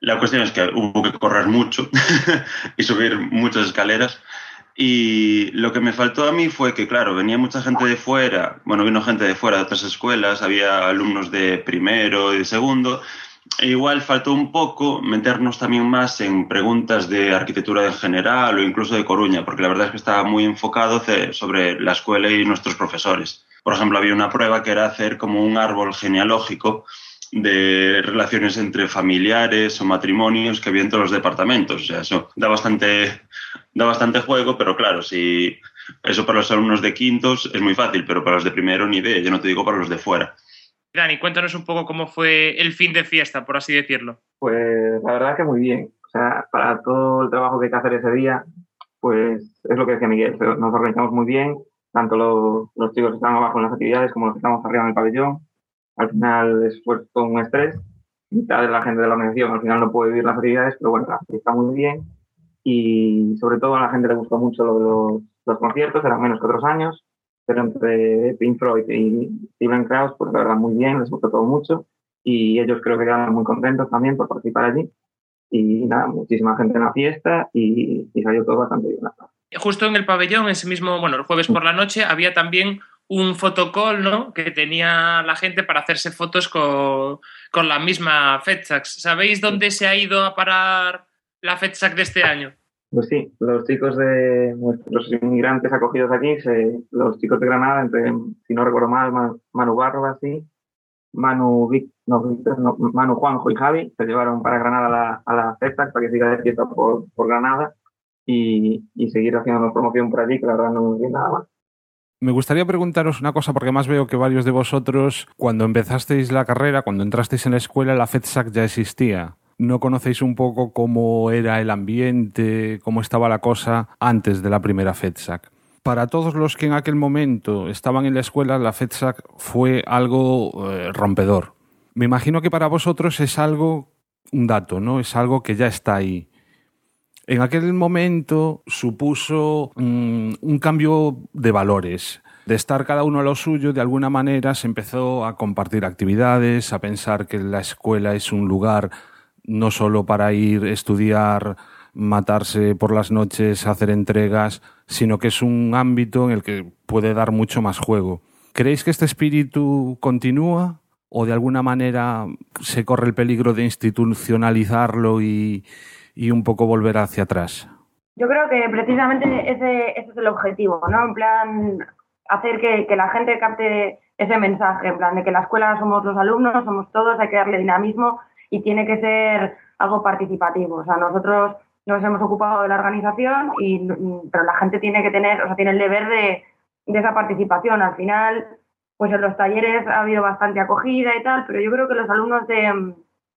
La cuestión es que hubo que correr mucho y subir muchas escaleras. Y lo que me faltó a mí fue que, claro, venía mucha gente de fuera, bueno, vino gente de fuera de otras escuelas, había alumnos de primero y de segundo, e igual faltó un poco meternos también más en preguntas de arquitectura en general o incluso de Coruña, porque la verdad es que estaba muy enfocado sobre la escuela y nuestros profesores. Por ejemplo, había una prueba que era hacer como un árbol genealógico de relaciones entre familiares o matrimonios que había en todos los departamentos. O sea, eso da bastante, da bastante juego, pero claro, si eso para los alumnos de quintos es muy fácil, pero para los de primero ni idea, yo no te digo para los de fuera. Dani, cuéntanos un poco cómo fue el fin de fiesta, por así decirlo. Pues la verdad que muy bien. O sea, para todo el trabajo que hay que hacer ese día, pues es lo que decía Miguel, nos organizamos muy bien, tanto los, los chicos que están abajo en las actividades como los que estamos arriba en el pabellón. Al final es pues, todo un estrés. Mitad de la gente de la organización al final no puede vivir las actividades, pero bueno, está muy bien. Y sobre todo a la gente le gustó mucho lo los, los conciertos, eran menos que otros años pero entre Pink Floyd y Steven Krauss, pues la verdad muy bien, les gustó todo mucho y ellos creo que quedaron muy contentos también por participar allí. Y nada, muchísima gente en la fiesta y, salió todo bastante bien. Justo en el pabellón, ese mismo, bueno, el jueves por la noche, había también un fotocall, ¿no? Que tenía la gente para hacerse fotos con, con la misma FedSax. ¿Sabéis dónde se ha ido a parar la FedSac de este año? Pues sí, los chicos de nuestros inmigrantes acogidos aquí, se, los chicos de Granada, entre, si no recuerdo mal, Manu Barro, así, Manu, Vic, no, no, Manu Juanjo y Javi, se llevaron para Granada a la, a la FETAC para que siga de fiesta por, por Granada y, y seguir haciendo promoción por allí, que la verdad no nos viene nada más. Me gustaría preguntaros una cosa, porque más veo que varios de vosotros, cuando empezasteis la carrera, cuando entrasteis en la escuela, la FEDSAC ya existía. ¿No conocéis un poco cómo era el ambiente, cómo estaba la cosa antes de la primera FEDSAC? Para todos los que en aquel momento estaban en la escuela, la FEDSAC fue algo eh, rompedor. Me imagino que para vosotros es algo, un dato, ¿no? Es algo que ya está ahí. En aquel momento supuso mm, un cambio de valores. De estar cada uno a lo suyo, de alguna manera se empezó a compartir actividades, a pensar que la escuela es un lugar no solo para ir, estudiar, matarse por las noches, hacer entregas, sino que es un ámbito en el que puede dar mucho más juego. ¿Creéis que este espíritu continúa o de alguna manera se corre el peligro de institucionalizarlo y, y un poco volver hacia atrás? Yo creo que precisamente ese, ese es el objetivo, ¿no? En plan, hacer que, que la gente capte ese mensaje, en plan de que la escuela somos los alumnos, somos todos, hay que darle dinamismo y tiene que ser algo participativo. O sea, nosotros nos hemos ocupado de la organización, y, pero la gente tiene que tener, o sea, tiene el deber de, de esa participación. Al final, pues en los talleres ha habido bastante acogida y tal, pero yo creo que los alumnos de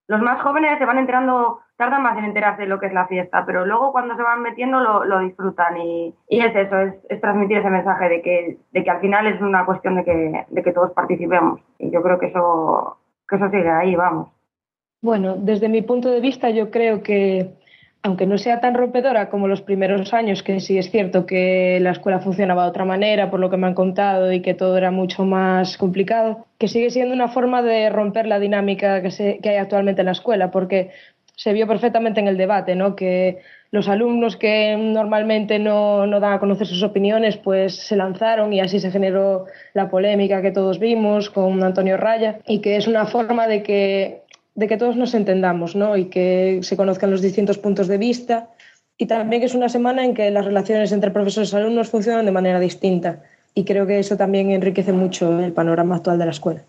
los más jóvenes se van enterando, tardan más en enterarse de lo que es la fiesta, pero luego cuando se van metiendo lo, lo disfrutan y, y, es eso, es, es, transmitir ese mensaje de que, de que al final es una cuestión de que, de que todos participemos. Y yo creo que eso, que eso sigue ahí, vamos. Bueno, desde mi punto de vista yo creo que, aunque no sea tan rompedora como los primeros años, que sí es cierto que la escuela funcionaba de otra manera, por lo que me han contado, y que todo era mucho más complicado, que sigue siendo una forma de romper la dinámica que, hay actualmente en la escuela, porque se vio perfectamente en el debate, ¿no? que los alumnos que normalmente no, no dan a conocer sus opiniones, pues se lanzaron y así se generó la polémica que todos vimos con Antonio Raya, y que es una forma de que de que todos nos entendamos ¿no? y que se conozcan los distintos puntos de vista. Y también que es una semana en que las relaciones entre profesores y alumnos funcionan de manera distinta. Y creo que eso también enriquece mucho el panorama actual de la escuela.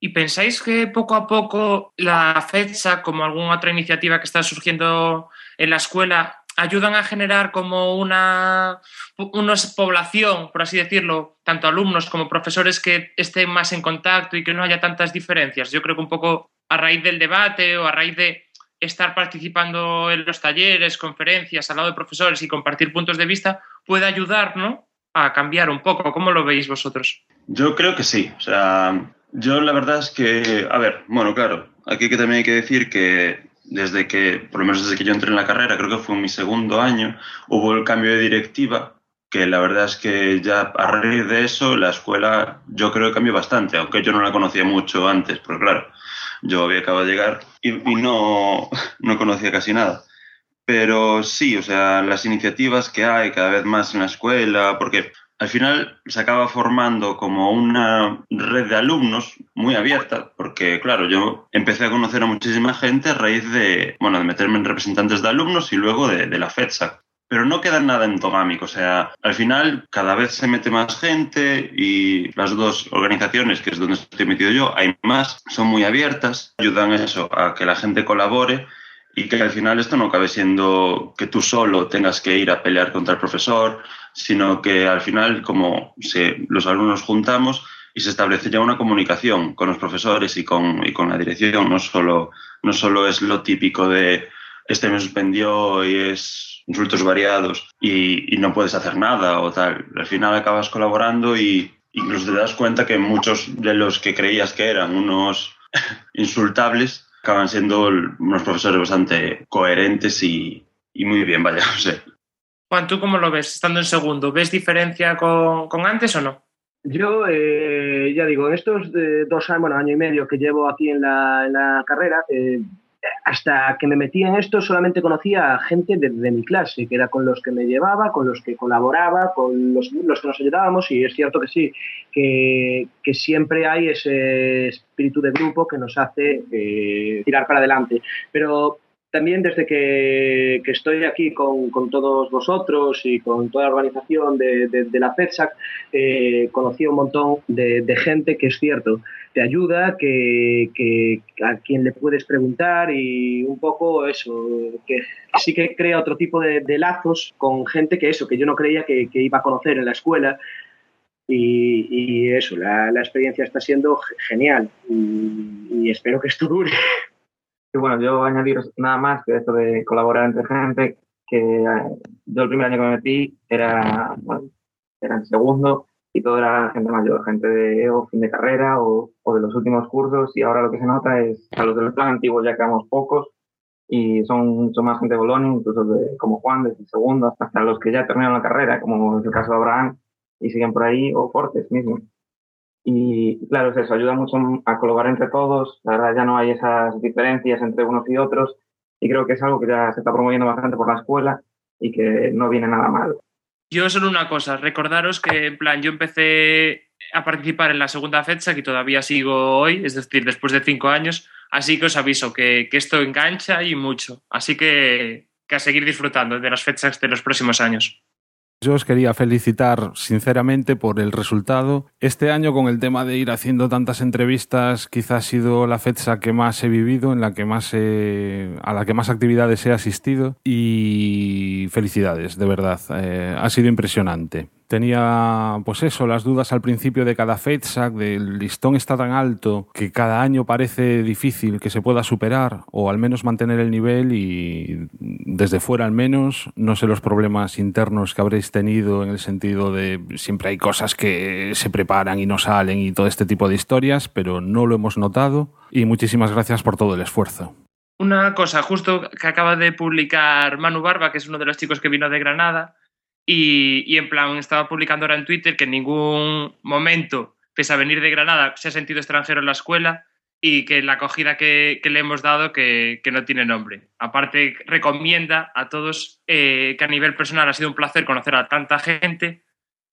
¿Y pensáis que poco a poco la FEDSA, como alguna otra iniciativa que está surgiendo en la escuela, ayudan a generar como una, una población, por así decirlo, tanto alumnos como profesores que estén más en contacto y que no haya tantas diferencias? Yo creo que un poco a raíz del debate o a raíz de estar participando en los talleres, conferencias, al lado de profesores y compartir puntos de vista, puede ayudar, ¿no? a cambiar un poco. ¿Cómo lo veis vosotros? Yo creo que sí. O sea, yo la verdad es que, a ver, bueno, claro, aquí que también hay que decir que desde que, por lo menos desde que yo entré en la carrera, creo que fue mi segundo año, hubo el cambio de directiva, que la verdad es que ya a raíz de eso la escuela yo creo que cambió bastante, aunque yo no la conocía mucho antes, porque claro, yo había acabado de llegar y, no, no conocía casi nada. Pero sí, o sea, las iniciativas que hay cada vez más en la escuela, porque al final se acaba formando como una red de alumnos muy abierta, porque claro, yo empecé a conocer a muchísima gente a raíz de, bueno, de meterme en representantes de alumnos y luego de, de la FEDSAC. Pero no queda nada endogámico, o sea, al final cada vez se mete más gente y las dos organizaciones, que es donde estoy metido yo, hay más, son muy abiertas, ayudan eso, a que la gente colabore y que al final esto no acabe siendo que tú solo tengas que ir a pelear contra el profesor, sino que al final como se, los alumnos juntamos y se establece ya una comunicación con los profesores y con, y con la dirección, no solo, no solo es lo típico de este me suspendió y es insultos variados y, y no puedes hacer nada o tal. Al final acabas colaborando y incluso te das cuenta que muchos de los que creías que eran unos insultables acaban siendo unos profesores bastante coherentes y, y muy bien, vaya, no sé. Juan, ¿tú cómo lo ves estando en segundo? ¿Ves diferencia con, con antes o no? Yo, eh, ya digo, en estos eh, dos años, bueno, año y medio que llevo aquí en la, en la carrera, eh, hasta que me metí en esto solamente conocía a gente de, mi clase, que era con los que me llevaba, con los que colaboraba, con los, los que nos ayudábamos y es cierto que sí, que, que siempre hay ese espíritu de grupo que nos hace eh, tirar para adelante. Pero también desde que, estoy aquí con, todos vosotros y con toda la organización de, la FEDSAC, eh, conocí un montón de, gente que es cierto, te ayuda, que, a quien le puedes preguntar y un poco eso, que sí que crea otro tipo de, lazos con gente que eso, que yo no creía que, iba a conocer en la escuela. Y, eso, la, experiencia está siendo genial y espero que esto dure. Y bueno, yo añadir nada más que esto de colaborar entre gente, que eh, yo el primer año que me metí era, bueno, era en segundo y todo era gente mayor, gente de o fin de carrera o, o, de los últimos cursos y ahora lo que se nota es a los del plan antiguo ya quedamos pocos y son, son más gente de Bolonia, incluso de, como Juan, desde el segundo hasta los que ya terminaron la carrera, como es el caso de Abraham y siguen por ahí, o Fortes mismo. Y claro, es eso, ayuda mucho a colaborar entre todos. La verdad, ya no hay esas diferencias entre unos y otros. Y creo que es algo que ya se está promoviendo bastante por la escuela y que no viene nada mal. Yo solo una cosa, recordaros que en plan, yo empecé a participar en la segunda fecha, que todavía sigo hoy, es decir, después de cinco años. Así que os aviso que, que esto engancha y mucho. Así que, que a seguir disfrutando de las fechas de los próximos años. Yo os quería felicitar sinceramente por el resultado. Este año con el tema de ir haciendo tantas entrevistas, quizá ha sido la fecha que más he vivido, en la que más he, a la que más actividades he asistido y felicidades, de verdad. Eh, ha sido impresionante tenía, pues eso, las dudas al principio de cada FEDSAC, del listón está tan alto que cada año parece difícil que se pueda superar o al menos mantener el nivel y desde fuera al menos, no sé los problemas internos que habréis tenido en el sentido de siempre hay cosas que se preparan y no salen y todo este tipo de historias, pero no lo hemos notado y muchísimas gracias por todo el esfuerzo. Una cosa, justo que acaba de publicar Manu Barba, que es uno de los chicos que vino de Granada, y, y, en plan estaba publicando ahora en Twitter que en ningún momento, pese a venir de Granada, se ha sentido extranjero en la escuela y que la acogida que, que le hemos dado que, que, no tiene nombre. Aparte, recomienda a todos eh, que a nivel personal ha sido un placer conocer a tanta gente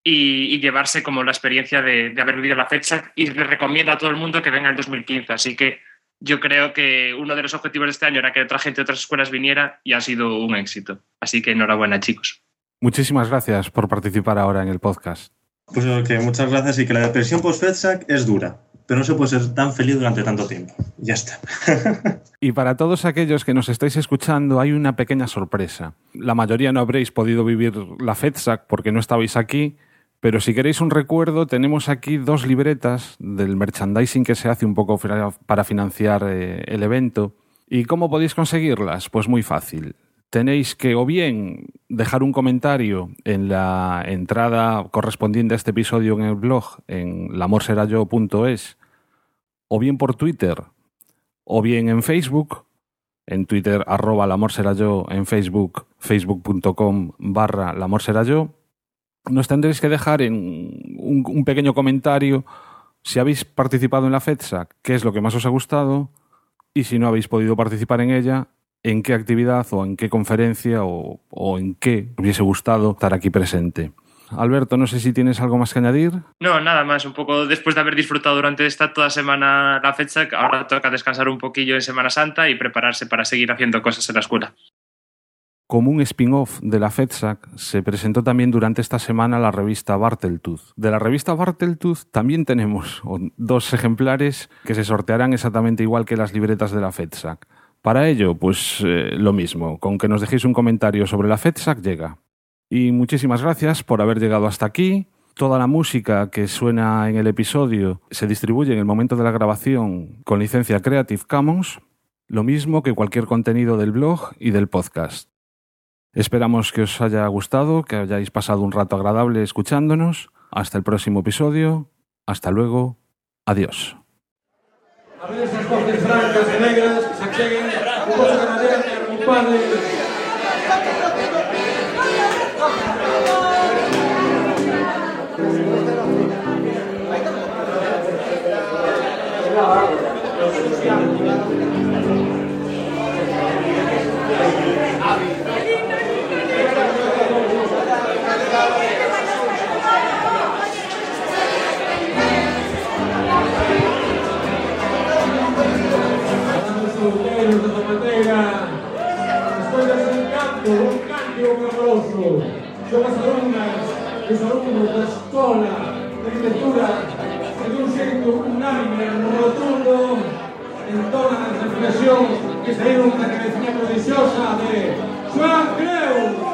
y, y llevarse como la experiencia de, de, haber vivido la fecha y le recomienda a todo el mundo que venga el 2015. Así que yo creo que uno de los objetivos de este año era que otra gente de otras escuelas viniera y ha sido un éxito. Así que enhorabuena, chicos. Muchísimas gracias por participar ahora en el podcast. Pues que muchas gracias y que la depresión post-FedSac es dura, pero no se puede ser tan feliz durante tanto tiempo. Ya está. y para todos aquellos que nos estáis escuchando hay una pequeña sorpresa. La mayoría no habréis podido vivir la FedSac porque no estabais aquí, pero si queréis un recuerdo tenemos aquí dos libretas del merchandising que se hace un poco para financiar eh, el evento. ¿Y cómo podéis conseguirlas? Pues muy fácil tenéis que o bien dejar un comentario en la entrada correspondiente a este episodio en el blog en lamorserayo.es o bien por Twitter o bien en Facebook en Twitter arroba lamorserayo en Facebook facebook.com barra lamorserayo nos tendréis que dejar en un, pequeño comentario si habéis participado en la FEDSA, qué es lo que más os ha gustado y si no habéis podido participar en ella, en qué actividad o en qué conferencia o, o en qué hubiese gustado estar aquí presente. Alberto, no sé si tienes algo más que añadir. No, nada más, un poco después de haber disfrutado durante esta toda semana la fecha, ahora toca descansar un poquillo en Semana Santa y prepararse para seguir haciendo cosas en la escuela. Como un spin-off de la FEDSAC, se presentó también durante esta semana la revista Barteltooth. De la revista Barteltooth también tenemos dos ejemplares que se sortearán exactamente igual que las libretas de la FEDSAC. Para ello, pues eh, lo mismo, con que nos dejéis un comentario sobre la FEDSAC llega. Y muchísimas gracias por haber llegado hasta aquí. Toda la música que suena en el episodio se distribuye en el momento de la grabación con licencia Creative Commons, lo mismo que cualquier contenido del blog y del podcast. Esperamos que os haya gustado, que hayáis pasado un rato agradable escuchándonos. Hasta el próximo episodio. Hasta luego. Adiós. De madeira un padre Vamos solteiros de Zapatega Despois de ser un canto, un canto e un aplauso Son as alumnas e os alumnos da Escola de Arquitectura dun xeito unánime, rotundo en toda a reflexión que saíron da cabecilla prodigiosa de Joan Creus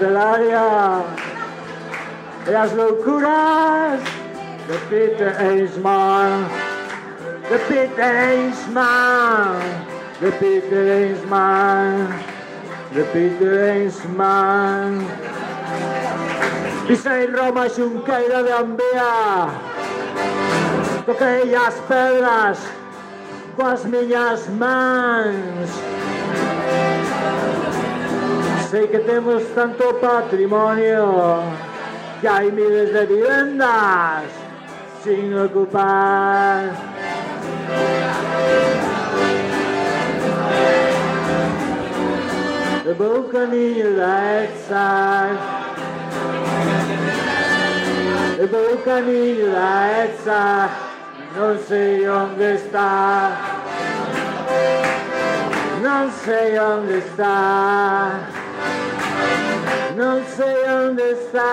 Gloria. Y las locuras de Peter Eismar, de Peter Eismar, de Peter Eismar, de Peter Eismar. Pisa en Roma Junqueira de Ambea, toquei as pedras com as minhas mãos. Sei que temos tanto patrimonio. Que hai miles de vivendas sin ocupar. De bom caminho da Exar De bom caminho da Exar non sei onde sta, non sei onde sta, non sei onde sta.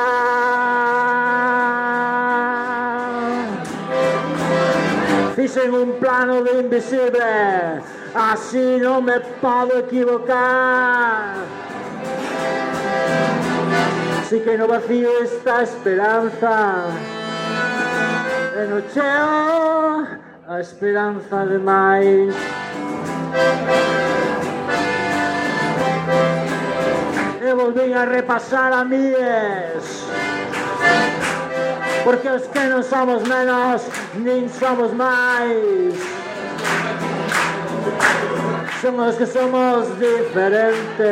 Fixen un plano de invisible, así non me podo equivocar. Sí que no vacío esta esperanza, e no cheo a esperanza de máis. E a repasar a míes Porque os que non somos menos Nin somos máis Son os que somos diferentes.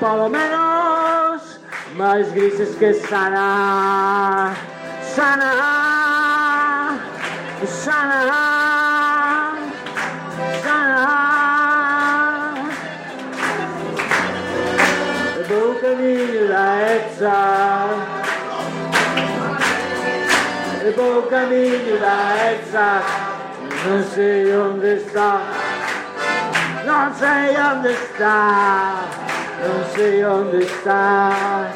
Polo menos máis grises que Sana. Sana. Sana Ezza e buon cammino da Ezza. Non sei onde sta. Non sei onde sta. Non sei onde sta.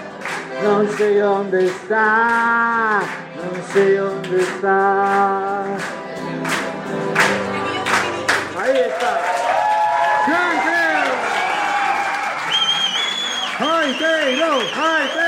Non sei onde sta. Non sei onde sta. Jaiteiro! Jaiteiro!